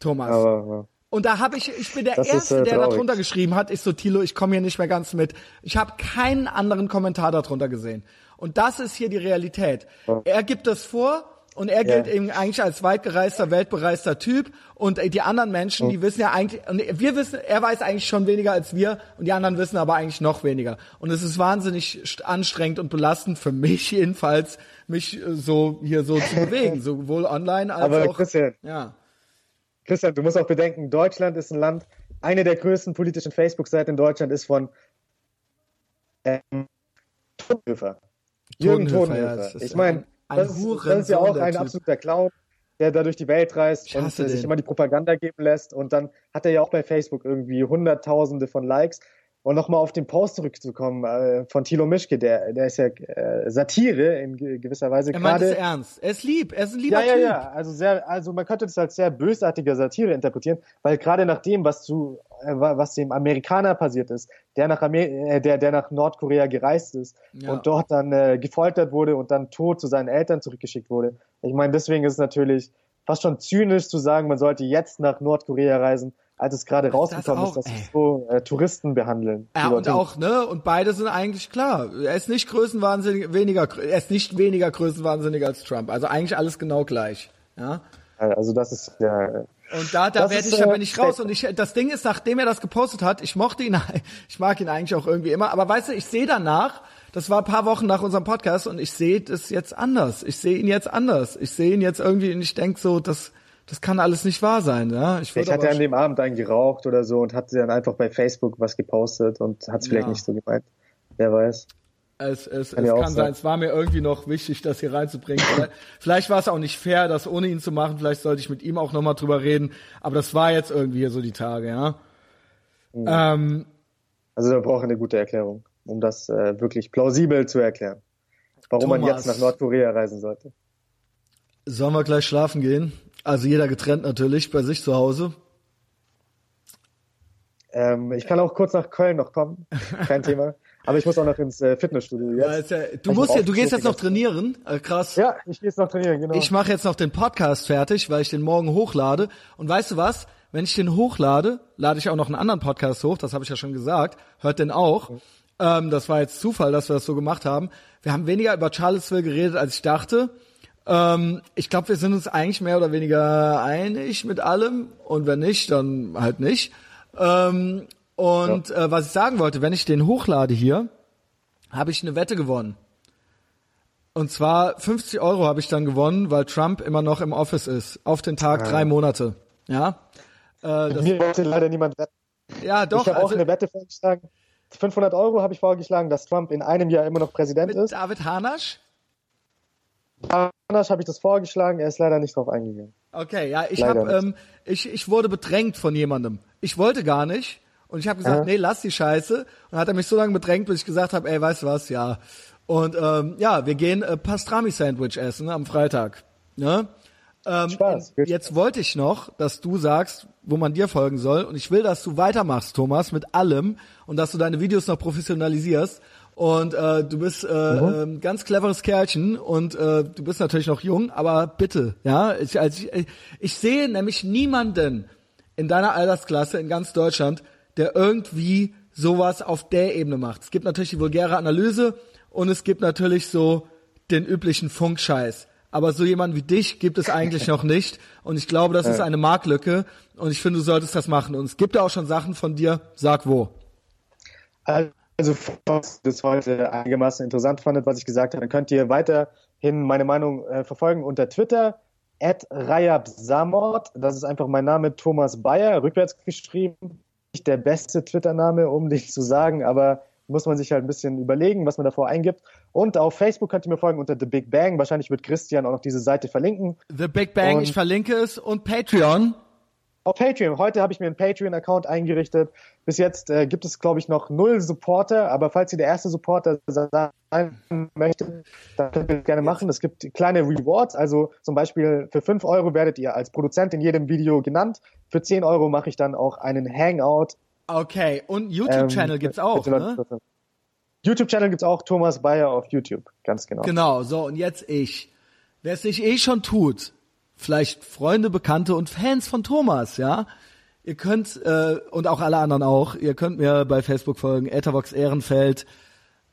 Speaker 2: Thomas. Ja. Und da habe ich, ich bin der das Erste, ist, äh, der darunter geschrieben hat, ich so, Tilo, ich komme hier nicht mehr ganz mit. Ich habe keinen anderen Kommentar darunter gesehen. Und das ist hier die Realität. Ja. Er gibt das vor und er gilt eben eigentlich als weitgereister, weltbereister Typ und die anderen Menschen, die wissen ja eigentlich, und wir wissen, er weiß eigentlich schon weniger als wir und die anderen wissen aber eigentlich noch weniger. Und es ist wahnsinnig anstrengend und belastend für mich [laughs] jedenfalls, mich äh, so hier so zu [laughs] bewegen, sowohl online als aber auch.
Speaker 1: Christian, ja. Christian, du musst auch bedenken, Deutschland ist ein Land, eine der größten politischen Facebook-Seiten in Deutschland ist von ähm, Totenhöfer. Jürgen Totenhöfer. Ja, ich meine, das, ist, das ist ja auch ein typ. absoluter Clown, der da durch die Welt reist und den. sich immer die Propaganda geben lässt. Und dann hat er ja auch bei Facebook irgendwie Hunderttausende von Likes. Und nochmal auf den Post zurückzukommen äh, von Thilo Mischke, der, der ist ja äh, Satire in gewisser Weise.
Speaker 2: Er meint es ernst. Er ist lieb. Er ist ein lieber
Speaker 1: ja, Typ. Ja, ja, Also sehr, also man könnte das als sehr bösartiger Satire interpretieren, weil gerade nach dem, was zu, äh, was dem Amerikaner passiert ist, der nach Amer äh, der, der nach Nordkorea gereist ist ja. und dort dann äh, gefoltert wurde und dann tot zu seinen Eltern zurückgeschickt wurde. Ich meine, deswegen ist es natürlich fast schon zynisch zu sagen, man sollte jetzt nach Nordkorea reisen, als es gerade rausgekommen das auch, ist, dass sie so äh, Touristen behandeln.
Speaker 2: Ja, und auch, ne, und beide sind eigentlich klar. Er ist nicht größenwahnsinnig, weniger, er ist nicht weniger größenwahnsinnig als Trump. Also eigentlich alles genau gleich. Ja.
Speaker 1: Also das ist ja.
Speaker 2: Und da, da werde ich äh, aber nicht raus. Und ich, das Ding ist, nachdem er das gepostet hat, ich mochte ihn, [laughs] ich mag ihn eigentlich auch irgendwie immer, aber weißt du, ich sehe danach, das war ein paar Wochen nach unserem Podcast und ich sehe das jetzt anders. Ich sehe ihn jetzt anders. Ich sehe ihn jetzt irgendwie und ich denke so, das, das kann alles nicht wahr sein, ja.
Speaker 1: Ich, ich hatte an dem Abend einen geraucht oder so und hatte dann einfach bei Facebook was gepostet und hat es vielleicht ja. nicht so gemeint. Wer weiß.
Speaker 2: Es, es, kann, es kann sein. Es war mir irgendwie noch wichtig, das hier reinzubringen. vielleicht, vielleicht war es auch nicht fair, das ohne ihn zu machen. Vielleicht sollte ich mit ihm auch nochmal drüber reden. Aber das war jetzt irgendwie hier so die Tage, ja.
Speaker 1: Mhm. Ähm, also wir brauchen eine gute Erklärung, um das äh, wirklich plausibel zu erklären. warum Thomas, man jetzt nach Nordkorea reisen sollte.
Speaker 2: Sollen wir gleich schlafen gehen? Also jeder getrennt natürlich, bei sich zu Hause.
Speaker 1: Ähm, ich kann auch kurz nach Köln noch kommen, kein Thema. Aber ich muss auch noch ins äh, Fitnessstudio jetzt.
Speaker 2: Ja, ja, du musst ja, du gehst jetzt noch trainieren, äh, krass.
Speaker 1: Ja, ich gehe jetzt noch trainieren, genau.
Speaker 2: Ich mache jetzt noch den Podcast fertig, weil ich den morgen hochlade. Und weißt du was? Wenn ich den hochlade, lade ich auch noch einen anderen Podcast hoch. Das habe ich ja schon gesagt. Hört den auch. Mhm. Ähm, das war jetzt Zufall, dass wir das so gemacht haben. Wir haben weniger über Charlottesville geredet, als ich dachte. Ähm, ich glaube, wir sind uns eigentlich mehr oder weniger einig mit allem. Und wenn nicht, dann halt nicht. Ähm, und ja. äh, was ich sagen wollte, wenn ich den hochlade hier, habe ich eine Wette gewonnen. Und zwar 50 Euro habe ich dann gewonnen, weil Trump immer noch im Office ist. Auf den Tag ja. drei Monate. Ja.
Speaker 1: Äh, das Mir wollte leider niemand wetten.
Speaker 2: Ja, doch.
Speaker 1: Ich habe also, auch eine Wette vorgeschlagen. 500 Euro habe ich vorgeschlagen, dass Trump in einem Jahr immer noch Präsident
Speaker 2: mit
Speaker 1: ist.
Speaker 2: David Hanasch?
Speaker 1: Hanasch habe ich das vorgeschlagen, er ist leider nicht drauf eingegangen.
Speaker 2: Okay, ja, ich habe, ähm, ich, ich wurde bedrängt von jemandem. Ich wollte gar nicht. Und ich habe gesagt, ja. nee, lass die Scheiße. Und dann hat er mich so lange bedrängt, bis ich gesagt habe, ey, weißt du was, ja. Und ähm, ja, wir gehen äh, Pastrami-Sandwich essen am Freitag. Ne? Ähm, Spaß. Jetzt wollte ich noch, dass du sagst, wo man dir folgen soll. Und ich will, dass du weitermachst, Thomas, mit allem und dass du deine Videos noch professionalisierst. Und äh, du bist äh, mhm. äh, ganz cleveres Kerlchen und äh, du bist natürlich noch jung, aber bitte, ja, ich, also ich, ich sehe nämlich niemanden in deiner Altersklasse in ganz Deutschland, der irgendwie sowas auf der Ebene macht. Es gibt natürlich die vulgäre Analyse und es gibt natürlich so den üblichen Funkscheiß. Aber so jemand wie dich gibt es eigentlich noch nicht. Und ich glaube, das ist eine Marktlücke. Und ich finde, du solltest das machen. Und es gibt ja auch schon Sachen von dir. Sag wo.
Speaker 1: Also, falls das heute einigermaßen interessant fandet, was ich gesagt habe, dann könnt ihr weiterhin meine Meinung äh, verfolgen unter Twitter. At Samort. Das ist einfach mein Name, Thomas Bayer, rückwärts geschrieben nicht der beste Twitter-Name, um [laughs] dich zu sagen, aber muss man sich halt ein bisschen überlegen, was man davor eingibt. Und auf Facebook könnt ihr mir folgen unter The Big Bang. Wahrscheinlich wird Christian auch noch diese Seite verlinken.
Speaker 2: The Big Bang, und ich verlinke es. Und Patreon.
Speaker 1: Auf Patreon. Heute habe ich mir einen Patreon-Account eingerichtet. Bis jetzt äh, gibt es, glaube ich, noch null Supporter. Aber falls ihr der erste Supporter sein möchtet, dann könnt ihr das gerne machen. Es gibt kleine Rewards. Also zum Beispiel für fünf Euro werdet ihr als Produzent in jedem Video genannt. Für zehn Euro mache ich dann auch einen Hangout.
Speaker 2: Okay. Und YouTube-Channel ähm, gibt's auch, ne?
Speaker 1: YouTube-Channel gibt's auch. Thomas Bayer auf YouTube. Ganz genau.
Speaker 2: Genau. So, und jetzt ich. Wer es sich eh schon tut, vielleicht Freunde, Bekannte und Fans von Thomas, ja. Ihr könnt, äh, und auch alle anderen auch, ihr könnt mir bei Facebook folgen, Etherbox Ehrenfeld.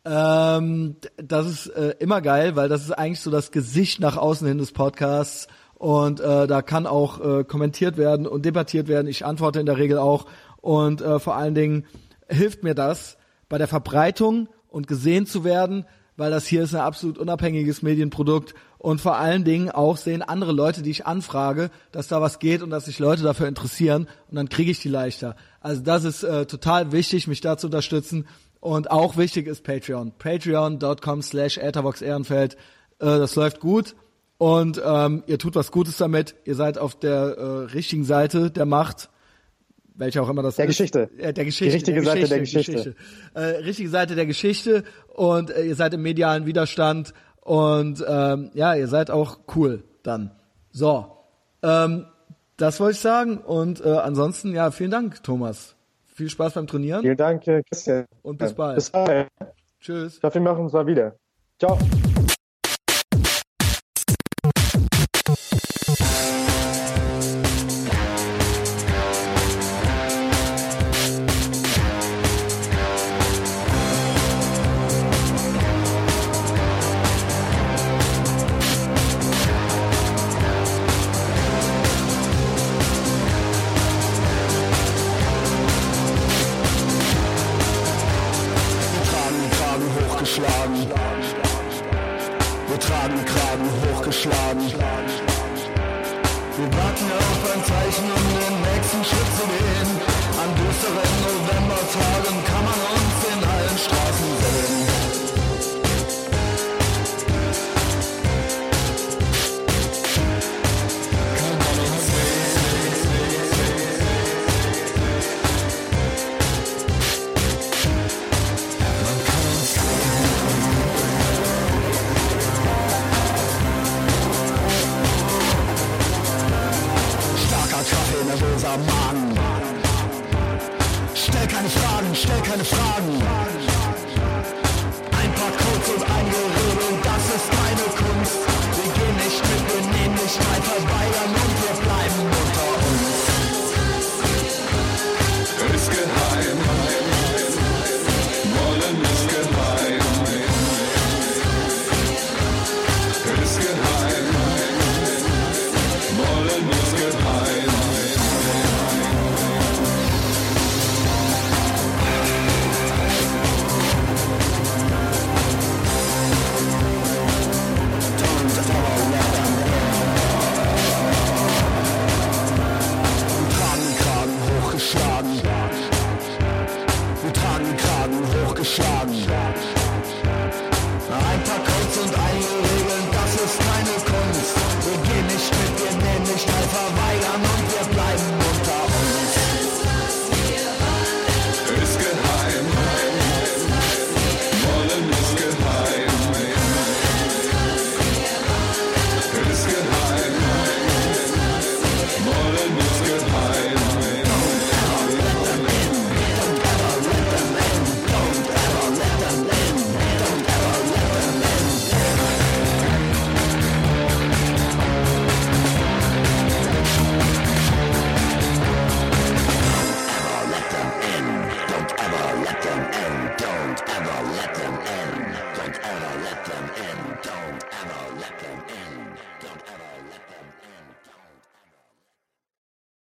Speaker 2: Ähm, das ist äh, immer geil, weil das ist eigentlich so das Gesicht nach außen hin des Podcasts. Und äh, da kann auch äh, kommentiert werden und debattiert werden. Ich antworte in der Regel auch. Und äh, vor allen Dingen hilft mir das bei der Verbreitung und gesehen zu werden, weil das hier ist ein absolut unabhängiges Medienprodukt und vor allen Dingen auch sehen andere Leute, die ich anfrage, dass da was geht und dass sich Leute dafür interessieren und dann kriege ich die leichter. Also das ist äh, total wichtig, mich da zu unterstützen und auch wichtig ist Patreon. Patreon.com slash Ehrenfeld. Äh, das läuft gut und ähm, ihr tut was Gutes damit. Ihr seid auf der äh, richtigen Seite der Macht welche auch immer das
Speaker 1: der ist. Geschichte.
Speaker 2: Äh, der Geschichte.
Speaker 1: Die richtige
Speaker 2: der
Speaker 1: Seite der Geschichte.
Speaker 2: Geschichte. Äh, richtige Seite der Geschichte und äh, ihr seid im medialen Widerstand und ähm, ja, ihr seid auch cool dann. So, ähm, das wollte ich sagen. Und äh, ansonsten, ja, vielen Dank, Thomas. Viel Spaß beim Trainieren.
Speaker 1: Vielen Dank, äh, Christian.
Speaker 2: Und bis bald.
Speaker 1: Bis bald.
Speaker 2: Tschüss.
Speaker 1: Ich hoffe, wir machen uns mal wieder. Ciao.